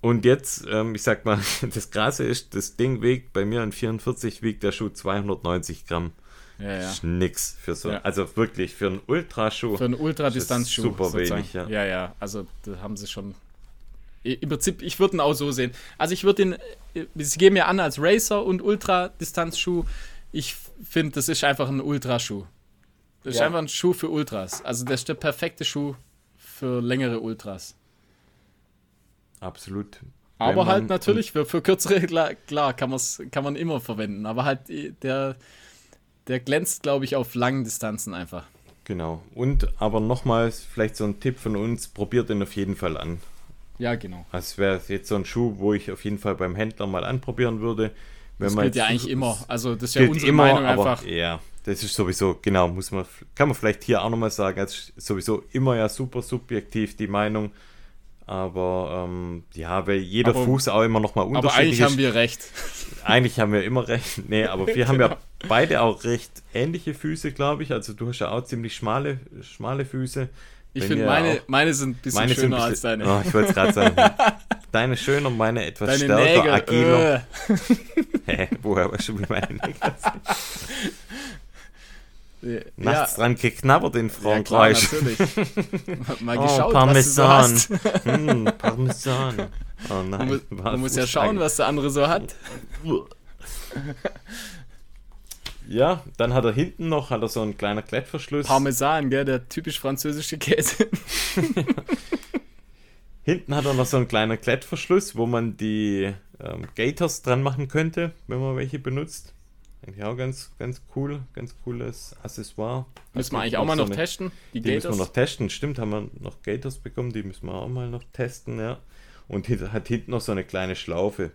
Und jetzt, ähm, ich sag mal, das Krasse ist, das Ding wiegt, bei mir an 44 wiegt der Schuh 290 Gramm. Ja, ja. Ist nix für so, Ja. also wirklich für einen Ultraschuh. Für einen Ultradistanzschuh. super sozusagen. wenig, ja. Ja, ja, also da haben sie schon. Im Prinzip, ich würde ihn auch so sehen. Also ich würde ihn, äh, sie geben mir an als Racer und Ultradistanzschuh. Ich finde, das ist einfach ein Ultraschuh. Das ist Ja. einfach ein Schuh für Ultras. Also das ist der perfekte Schuh für längere Ultras. Absolut. Aber halt natürlich, für, für kürzere, klar, klar kann, man's, kann man immer verwenden. Aber halt, äh, der, der glänzt, glaube ich, auf langen Distanzen einfach. Genau. Und aber nochmals, vielleicht so ein Tipp von uns, probiert den auf jeden Fall an. Ja, genau. Also es wäre jetzt so ein Schuh, wo ich auf jeden Fall beim Händler mal anprobieren würde. Wenn Das gilt ja eigentlich immer. Also das ist ja unsere immer, Meinung aber einfach. ja, das ist sowieso, genau, muss man, kann man vielleicht hier auch nochmal sagen, es ist sowieso immer ja super subjektiv die Meinung, aber ähm, ja, weil jeder Aber- Fuß auch immer nochmal Aber unterschiedlich eigentlich ist. haben wir recht. Eigentlich haben wir immer recht. Nee, aber wir haben ja beide auch recht ähnliche Füße, glaube ich. Also du hast ja auch ziemlich schmale, schmale Füße. Ich finde, meine, meine sind ein bisschen schöner ein als bisschen- deine. Oh, ich wollte es gerade sagen. Deine schöner, meine etwas deine stärker, Nägel. agiler. Äh. Hä, woher weißt du, wie meine Nägel sind? Ja, Nachts dran geknabbert in ja, klar, Frankreich. natürlich. Mal oh, geschaut, Parmesan. was du so hast. Hm, Parmesan. Oh nein. Man, muss- war man muss ja schauen, was der andere so hat. Ja, dann hat er hinten noch hat er so einen kleiner Klettverschluss. Parmesan, gell, der typisch französische Käse. Hinten hat er noch so einen kleinen Klettverschluss, wo man die ähm, Gators dran machen könnte, wenn man welche benutzt. Eigentlich auch ganz, ganz cool, ganz cooles Accessoire. Müssen wir eigentlich auch mal so noch eine- testen. Die, Die müssen wir Gators. noch testen. Stimmt, haben wir noch Gators bekommen, die müssen wir auch mal noch testen, ja. Und hat hinten noch so eine kleine Schlaufe.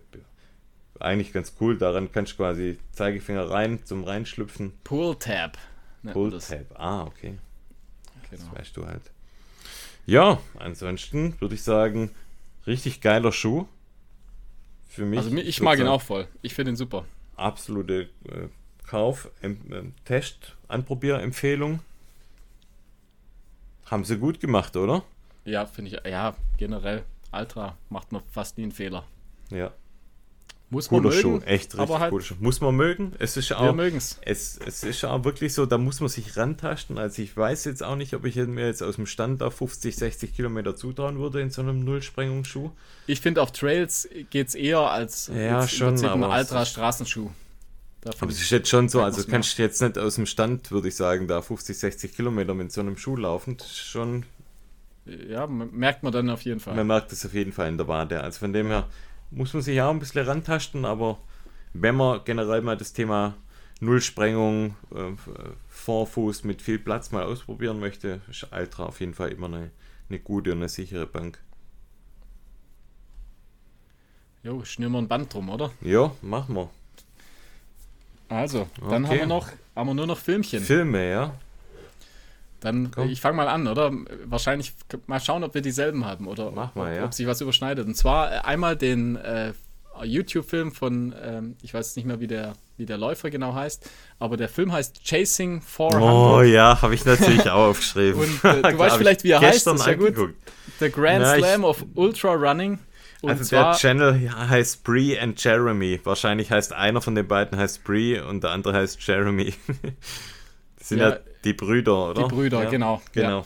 Eigentlich ganz cool, daran kannst du quasi Zeigefinger rein zum Reinschlüpfen. Pull Tab. Pull. Tab. Ah, okay. Genau. Das weißt du halt. Ja, ansonsten würde ich sagen, richtig geiler Schuh. Für mich. Also ich mag ihn auch voll. Ich finde ihn super. Absolute äh, Kauf, ähm, Test, Anprobierempfehlung. Haben sie gut gemacht, oder? Ja, finde ich. Ja, generell. Ultra macht man fast nie einen Fehler. Ja. Muss man Cooler mögen, Schuh, echt richtig aber halt- Schuh. Muss man mögen. Es ist Wir auch, mögen es. es, es ist auch wirklich so, da muss man sich rantasten. Also ich weiß jetzt auch nicht, ob ich mir jetzt aus dem Stand auf 50, 60 Kilometer zutrauen würde in so einem Nullsprengungsschuh. Ich finde, auf Trails geht es eher als Ja, schon, im aber- Ultra-Straßenschuh. Da Aber es ist jetzt schon so, also man's du kannst jetzt nicht aus dem Stand, würde ich sagen, da 50, 60 Kilometer mit so einem Schuh laufen. Das ist schon, ja, merkt man dann auf jeden Fall. man merkt es auf jeden Fall in der Wade. Also von dem her muss man sich auch ein bisschen rantasten, aber wenn man generell mal das Thema Nullsprengung, äh, Vorfuß mit viel Platz mal ausprobieren möchte, ist Ultra auf jeden Fall immer eine, eine gute und eine sichere Bank. Jo, schnüren wir ein Band drum, oder? Ja, machen wir. Also, dann Okay. haben wir noch, haben wir nur noch Filmchen. Filme, ja. Dann, Komm. ich fange mal an, oder? Wahrscheinlich mal schauen, ob wir dieselben haben oder Mach mal, ob, ja. ob sich was überschneidet. Und zwar äh, einmal den äh, YouTube-Film von, ähm, ich weiß nicht mehr, wie der, wie der Läufer genau heißt, aber der Film heißt Chasing 400. Oh ja, habe ich natürlich auch aufgeschrieben. Und, äh, du Klar, weißt vielleicht, ich wie er heißt, gestern ist ja gut. The Grand Na, Slam of Ultra Running. Und Also der Channel heißt Bree and Jeremy. Wahrscheinlich heißt einer von den beiden heißt Bree und der andere heißt Jeremy. Sind ja, Ja, die Brüder, oder? die Brüder, ja, genau, Genau.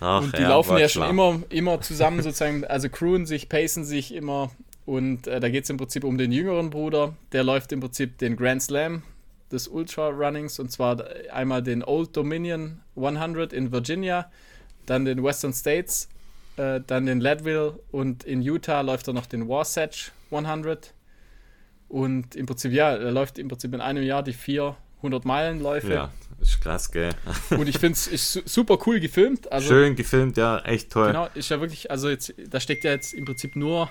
Ach, und die laufen ja schon klar. immer, immer zusammen sozusagen, also crewen sich, pacen sich immer. Und äh, da geht es im Prinzip um den jüngeren Bruder. Der läuft im Prinzip den Grand Slam des Ultra Runnings und zwar einmal den Old Dominion 100 in Virginia, dann den Western States, äh, dann den Leadville und in Utah läuft er noch den Wasatch 100. Und im Prinzip, ja, er läuft im Prinzip in einem Jahr die vier 100-Meilen-Läufe. Ja, ist krass, gell? Und ich finde es super cool gefilmt. Also, Schön gefilmt, ja, echt toll. Genau, ist ja wirklich, also jetzt, da steckt ja jetzt im Prinzip nur,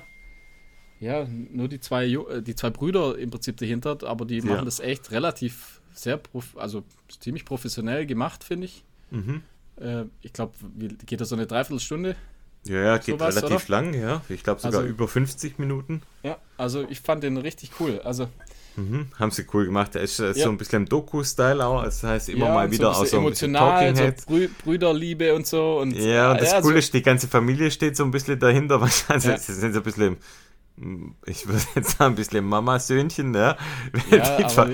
ja, nur die zwei, äh, die zwei Brüder im Prinzip dahinter, aber die Ja. machen das echt relativ sehr, also ziemlich professionell gemacht, finde ich. Mhm. Äh, ich glaube, geht das so eine Dreiviertelstunde? Ja, ja, geht Sowas, relativ lang, ja. Ich glaube sogar Also- über 50 Minuten. Ja, also ich fand den richtig cool. Also Mhm. Haben sie cool gemacht. Der ist äh, Ja. so ein bisschen im Doku-Style auch. Das heißt immer ja, mal wieder so bisschen so emotional, so. Brü Brüderliebe und so. Und, Ja, und das ja, Coole so, ist, die ganze Familie steht so ein bisschen dahinter. Also Ja. sie sind so ein bisschen, ich würde jetzt sagen, ein bisschen Mama-Söhnchen, ja.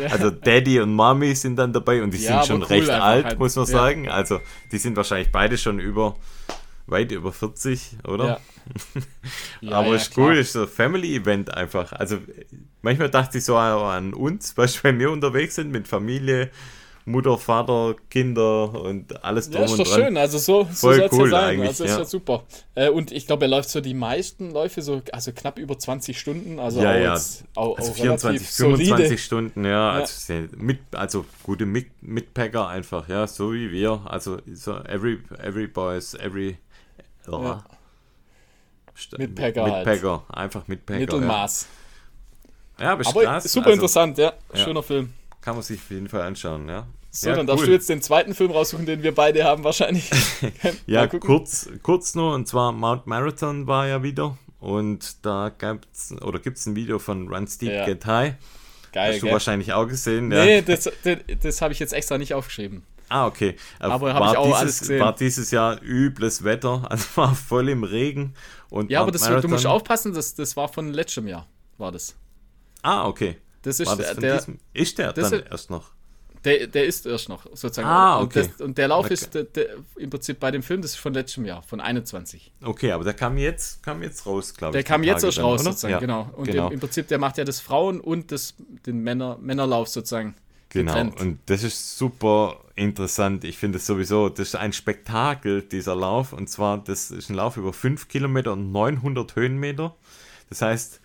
Also Daddy und Mami sind dann dabei und die sind schon cool recht alt, halt. muss man sagen. Also die sind wahrscheinlich beide schon über, weit über 40, oder? ja. Ja, Aber ja, ist klar. cool, ist so ein Family-Event einfach. Also manchmal dachte ich so an uns, weil wir mir unterwegs sind mit Familie, Mutter, Vater, Kinder und alles drum Ja, ist doch dran. schön. Also so, so soll es cool ja sein. eigentlich, Also ist ja. ja super. Äh, und ich glaube, er läuft so die meisten Läufe so, also knapp über 20 Stunden. Also Ja, auch ja. auch, Also auch 24, relativ 25 solide. Stunden, ja, also, mit, also gute Mit Mitpacker einfach, ja, so wie wir, also so every, every boys, every ja. Ja. St- Mitpacker halt. Mitpacker, einfach Mitpacker. Mittelmaß. Ja, ja aber, Aber krass, super also interessant, ja. Ja. Schöner Film. Kann man sich auf jeden Fall anschauen, ja. So, ja, dann darfst cool. du jetzt den zweiten Film raussuchen, den wir beide haben wahrscheinlich. Ja, kurz, kurz nur, und zwar Mount Marathon war ja wieder. Und da gab's oder gibt es ein Video von Run Steep Ja. Get High. Geil, Hast du gell? wahrscheinlich auch gesehen. Nee, ja. das, das, das habe ich jetzt extra nicht aufgeschrieben. Ah, okay. Aber hab war ich auch dieses, alles gesehen. War dieses Jahr übles Wetter, also war voll im Regen. Und Ja, aber das, du musst aufpassen, das, das war von letztem Jahr, war das. Ah, okay. Das ist War das von der, diesem? Ist der das dann ist- erst noch? der, der ist erst noch, sozusagen. Ah, Und okay. das, und der Lauf Okay. ist der, der, im Prinzip bei dem Film, das ist von letztem Jahr, von 21. Okay, aber der kam jetzt, kam jetzt raus, glaube Der ich. die kam jetzt Tage erst dann, raus, oder? sozusagen, Ja, genau. Und genau. Im, im Prinzip, der macht ja das Frauen- und das, den Männer, Männerlauf sozusagen. Genau, getrennt. und das ist super interessant. Ich finde es sowieso, das ist ein Spektakel, dieser Lauf. Und zwar, das ist ein Lauf über 5 Kilometer und 900 Höhenmeter. Das heißt,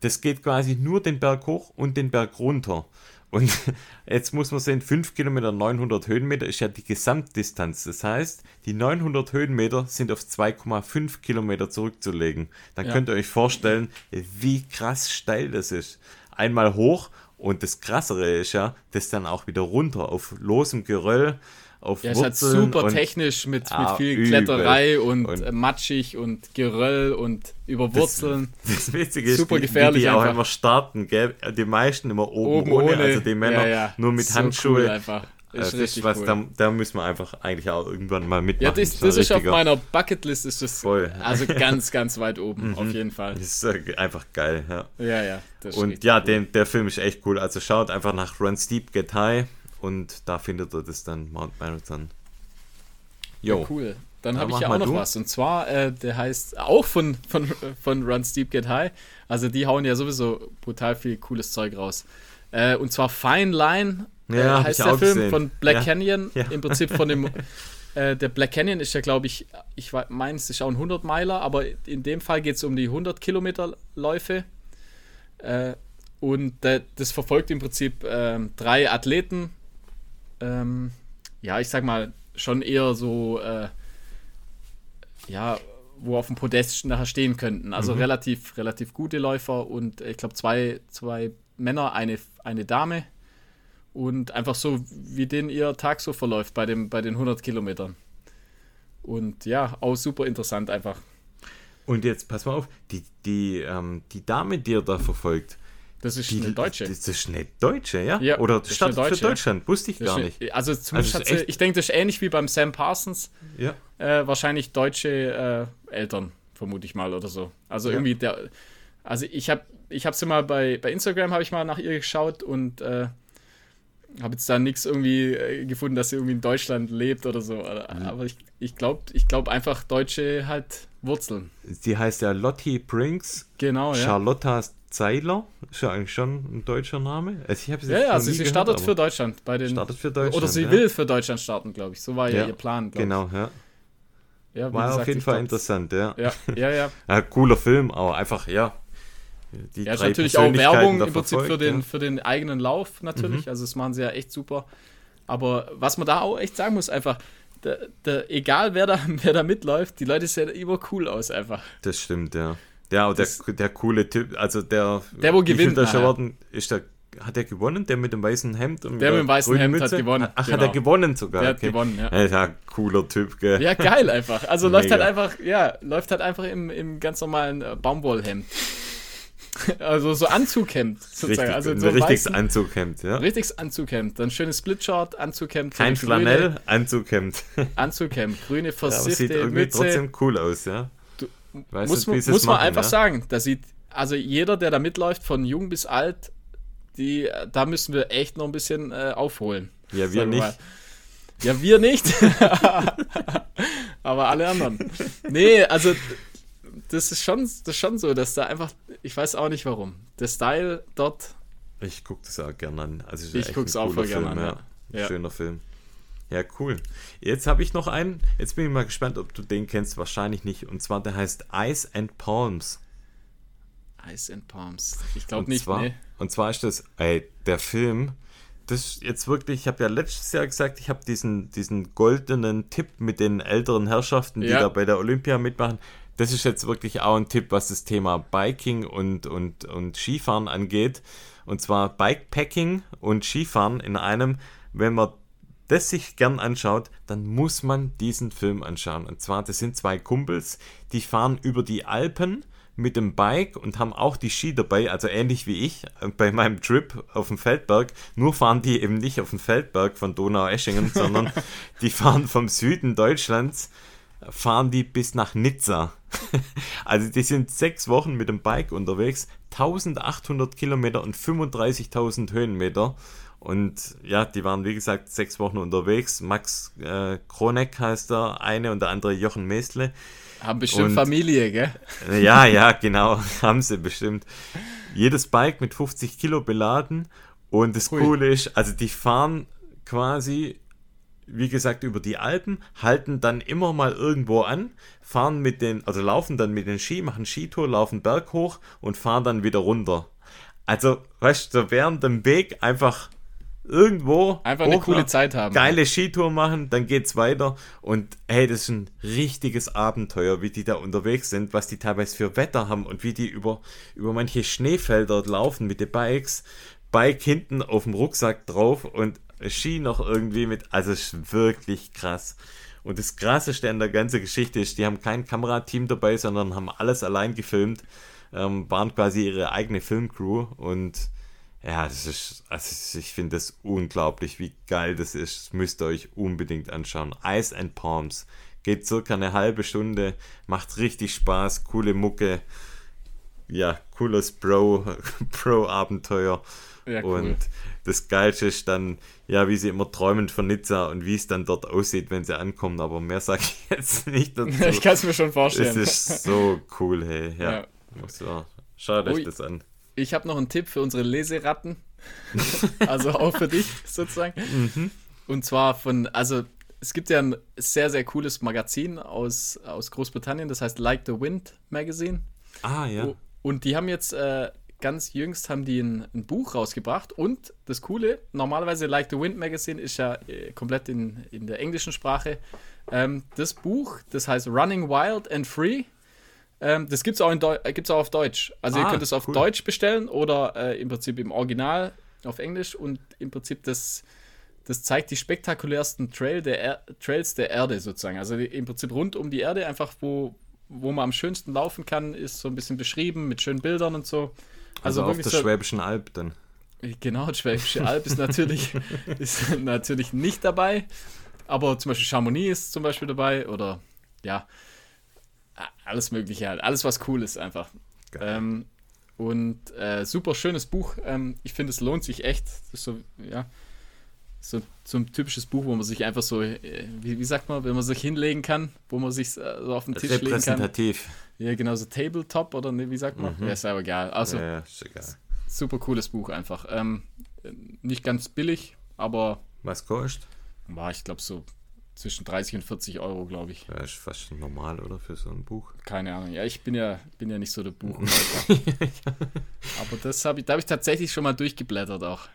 das geht quasi nur den Berg hoch und den Berg runter. Und jetzt muss man sehen, 5 Kilometer, 900 Höhenmeter ist ja die Gesamtdistanz. Das heißt, die 900 Höhenmeter sind auf 2,5 Kilometer zurückzulegen. Dann Ja. könnt ihr euch vorstellen, wie krass steil das ist. Einmal hoch und das Krassere ist ja, das dann auch wieder runter auf losem Geröll, auf Ja, ist halt Wurzeln. super und- technisch mit, Ah, mit viel übel. Kletterei und, Und- äh, matschig und Geröll und über Wurzeln. Das Witzige ist, Super wie, gefährlich wie die auch immer starten, gell? Die meisten immer oben, Oben ohne, ohne. also die Männer Ja, ja. nur mit So Handschuhe. cool Äh, Ist das ist richtig was, cool. da, da müssen wir einfach eigentlich auch irgendwann mal mitmachen. Ja, das, ein das ist auf meiner Bucketlist, ist das Voll. also ganz, ganz weit oben, auf jeden Fall. Das ist äh, einfach geil, ja. Ja, ja. Das Und ja, cool. den, der Film ist echt cool. Also schaut einfach nach Run Steep, Get High und da findet ihr das dann, Mount Marathon. Jo. Ja, cool. Dann Dann habe ich ja auch noch du. was. Und zwar, äh, der heißt auch von, von, von Run Steep Get High. Also die hauen ja sowieso brutal viel cooles Zeug raus. Äh, und zwar Fine Line Ja, äh, heißt der Film gesehen. von Black Ja. Canyon. Ja. Im Prinzip von dem. Äh, der Black Canyon ist ja, glaube ich, ich meine, es ist auch ein 100-Meiler, aber in dem Fall geht es um die 100 Kilometer Läufe. Äh, und äh, das verfolgt im Prinzip ähm, drei Athleten. Ähm, ja, ich sag mal, schon eher so, äh, ja, wo auf dem Podest nachher stehen könnten. Also relativ, relativ gute Läufer und äh, ich glaube zwei, zwei Männer, eine, eine Dame. Und einfach so, wie den ihr Tag so verläuft bei, dem, bei den 100 Kilometern. Und ja, auch super interessant einfach. Und jetzt pass mal auf, die, die, ähm, die Dame, die er da verfolgt, Das ist die, eine Deutsche. Das ist eine Deutsche, ja? Ja, Oder startet eine für Deutsche, ja. Deutschland, wusste ich Das gar ist nicht. eine- Also zumindest Also sie, ich denke, das ist ähnlich wie beim Sam Parsons. Ja. Äh, wahrscheinlich deutsche äh, Eltern, vermute ich mal, oder so. Also Ja. irgendwie der. Also ich habe ich habe sie mal bei, bei Instagram habe ich mal nach ihr geschaut und äh, habe jetzt da nichts irgendwie äh, gefunden, dass sie irgendwie in Deutschland lebt oder so. Aber ich, ich glaube ich glaub einfach deutsche halt Wurzeln. Sie heißt ja Lottie Brinks, Genau, ja. Charlotta Zeiler, ist ja eigentlich schon ein deutscher Name. Also ich habe Ja, ja, also sie gehört, startet für Deutschland bei den. startet für Deutschland. oder sie ja. will für Deutschland starten, glaube ich. So war ja, Ja, ihr Plan. Genau, ja. Ja, War gesagt, auf jeden Fall glaub, interessant, ja. Ja, ja, ja. ja. Cooler Film, aber einfach, ja. Die ja, ist natürlich auch Werbung im Prinzip für den, ja. für den eigenen Lauf natürlich. Mhm. Also das machen sie ja echt super. Aber was man da auch echt sagen muss, einfach, der, der, egal wer da, wer da mitläuft, die Leute sehen immer cool aus einfach. Das stimmt, ja. Ja, der, der coole Typ, also der, der wo gewinnt, ist der hat er gewonnen, der mit dem weißen Hemd und der mit dem weißen Hemd Mütze? hat gewonnen. Ach, genau. hat er genau. gewonnen sogar. Der okay. hat gewonnen, ja. Ja, cooler Typ, gell. Ja, geil einfach. Also läuft halt einfach, ja, läuft halt einfach im, im ganz normalen äh, Baumwollhemd. Also so Anzughemd sozusagen. Richtig, also so ein richtiges Anzughemd, ja. Richtiges Anzughemd. Dann schönes Splitshot, Anzughemd. Kein Flanell, Anzughemd. Anzughemd, grüne versiffte ja, sieht irgendwie Mütze. trotzdem cool aus, ja. Du, muss, nicht, muss man machen, einfach ja? sagen, da sieht, also jeder, der da mitläuft, von jung bis alt, die, da müssen wir echt noch ein bisschen äh, aufholen. Ja, wir nicht. Mal. Ja, wir nicht. Aber alle anderen. Nee, also das ist schon, das ist schon so, dass da einfach, ich weiß auch nicht warum, der Style dort. Ich gucke das auch gerne an. Also ich gucke es auch voll gerne an. Ja. Ja. Schöner Film. Ja, cool. Jetzt habe ich noch einen. Jetzt bin ich mal gespannt, ob du den kennst. Wahrscheinlich nicht. Und zwar, der heißt Ice and Palms. Ice and Palms. Ich glaube nicht. Zwar, nee. Und zwar ist das, ey, der Film. Das ist jetzt wirklich, ich habe ja letztes Jahr gesagt, ich habe diesen, diesen goldenen Tipp mit den älteren Herrschaften, die ja. da bei der Olympia mitmachen das ist jetzt wirklich auch ein Tipp, was das Thema Biking und, und, und Skifahren angeht. Und zwar Bikepacking und Skifahren in einem, wenn man das sich gern anschaut, dann muss man diesen Film anschauen. Und zwar, das sind zwei Kumpels, die fahren über die Alpen mit dem Bike und haben auch die Ski dabei, also ähnlich wie ich äh, bei meinem Trip auf dem Feldberg. Nur fahren die eben nicht auf dem Feldberg von Donau-Eschingen, sondern die fahren vom Süden Deutschlands fahren die bis nach Nizza. also die sind sechs Wochen mit dem Bike unterwegs, 1800 Kilometer und 35.000 Höhenmeter. Und ja, die waren wie gesagt sechs Wochen unterwegs. Max äh, Kroneck heißt der eine und der andere Jochen Mesle. Haben bestimmt und, Familie, gell? Ja, ja, genau, haben sie bestimmt. Jedes Bike mit 50 Kilo beladen. Und das Hui. Coole ist, also die fahren quasi wie gesagt, über die Alpen, halten dann immer mal irgendwo an, fahren mit den, also laufen dann mit den Ski, machen Skitour, laufen Berg hoch und fahren dann wieder runter. Also, weißt du, während dem Weg einfach irgendwo einfach eine coole Zeit haben. Geile Skitour machen, dann geht's weiter und hey, das ist ein richtiges Abenteuer, wie die da unterwegs sind, was die teilweise für Wetter haben und wie die über über manche Schneefelder laufen mit den Bikes, Bike hinten auf dem Rucksack drauf und Ski noch irgendwie mit. Also es ist wirklich krass. Und das Krasseste an der ganzen Geschichte ist, die haben kein Kamerateam dabei, sondern haben alles allein gefilmt, ähm, waren quasi ihre eigene Filmcrew und ja, das ist, also ich finde das unglaublich, wie geil das ist. Das müsst ihr euch unbedingt anschauen. Ice and Palms. Geht circa eine halbe Stunde, macht richtig Spaß, coole Mucke. Ja, cooles Bro, Pro-Abenteuer. Ja, cool. Und das Geilste ist dann, ja, wie sie immer träumen von Nizza und wie es dann dort aussieht, wenn sie ankommen. Aber mehr sage ich jetzt nicht dazu. ich kann es mir schon vorstellen. Es ist so cool, hey. Ja. ja. So, schaut euch das an. Ich habe noch einen Tipp für unsere Leseratten. also auch für dich sozusagen. Mhm. Und zwar von, also es gibt ja ein sehr, sehr cooles Magazin aus, aus Großbritannien, das heißt Like the Wind Magazine. Ah, ja. Und die haben jetzt äh, ganz jüngst haben die ein, ein, Buch rausgebracht und das Coole, normalerweise Like the Wind Magazine ist ja äh, komplett in, in der englischen Sprache. Ähm, das Buch, das heißt Running Wild and Free, ähm, das gibt es auch, äh, auch auf Deutsch. Also ah, ihr könnt es auf cool. Deutsch bestellen oder äh, im Prinzip im Original auf Englisch und im Prinzip das, das zeigt die spektakulärsten Trail der er Trails der Erde sozusagen. Also im Prinzip rund um die Erde, einfach wo, wo man am schönsten laufen kann, ist so ein bisschen beschrieben mit schönen Bildern und so. Also, also auf der so, Schwäbischen Alb dann. Genau, die Schwäbische Alb ist natürlich, ist natürlich nicht dabei. Aber zum Beispiel Chamonix ist zum Beispiel dabei oder ja, alles Mögliche halt. Alles, was cool ist einfach. Ähm, und äh, super schönes Buch. Ähm, ich finde, es lohnt sich echt. So, ja, so, so ein typisches Buch, wo man sich einfach so, äh, wie, wie sagt man, wenn man sich hinlegen kann, wo man sich äh, so auf den Tisch legen kann. Repräsentativ. Ja, genau, so Tabletop oder ne, wie sagt man? Mhm. Ja, ist aber egal. Also, ja, egal. super cooles Buch einfach. Ähm, nicht ganz billig, aber. Was kostet? War, ich glaube, so zwischen 30 und 40 Euro, glaube ich. Ja, ist fast normal, oder? Für so ein Buch. Keine Ahnung. Ja, ich bin ja, bin ja nicht so der Buchkäufer. Aber das habe ich, da habe ich tatsächlich schon mal durchgeblättert auch.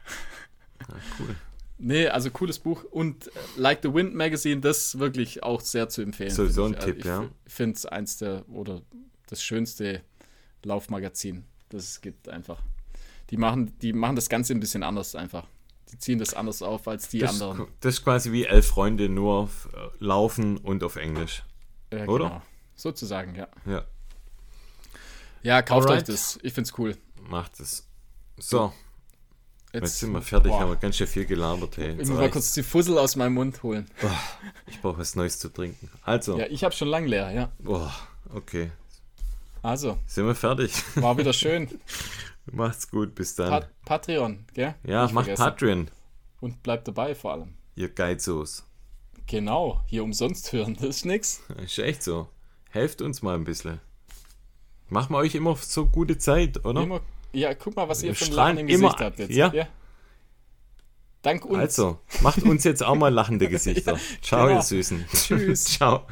Ja, cool. Nee, also cooles Buch. Und äh, Like the Wind Magazine, das wirklich auch sehr zu empfehlen. So, so ein ich. Tipp, ich ja. Ich finde es eins der, oder das schönste Laufmagazin, das es gibt einfach. Die machen, die machen das Ganze ein bisschen anders einfach. Die ziehen das anders auf als die Das, anderen. das ist quasi wie elf Freunde, nur auf, äh, laufen und auf Englisch. Ja, oder? Genau. Sozusagen, ja. Ja, Ja, kauft Alright. euch das. Ich find's cool. macht es. So, Jetzt, sind wir fertig, boah. haben wir ganz schön viel gelabert. Hey. Ich Jetzt muss mal kurz die Fussel aus meinem Mund holen. Ich brauche was Neues zu trinken. Also, Ja, ich habe schon lang leer, ja. boah, okay. Also, Sind wir fertig? war wieder schön. Macht's gut, bis dann. Pat Patreon, gell? ja, Nicht macht vergessen. Patreon, Und bleibt dabei vor allem. ihr Geizos. Genau, hier umsonst hören, das ist nix. Ist echt so. Helft uns mal ein bisschen. Machen wir euch immer so gute Zeit, oder? Immer, ja, guck mal, was ihr für ein Lachen im immer- Gesicht habt jetzt. ja. Dank uns. Also, macht uns jetzt auch mal lachende Gesichter. Ciao, genau. ihr Süßen. Tschüss. Ciao.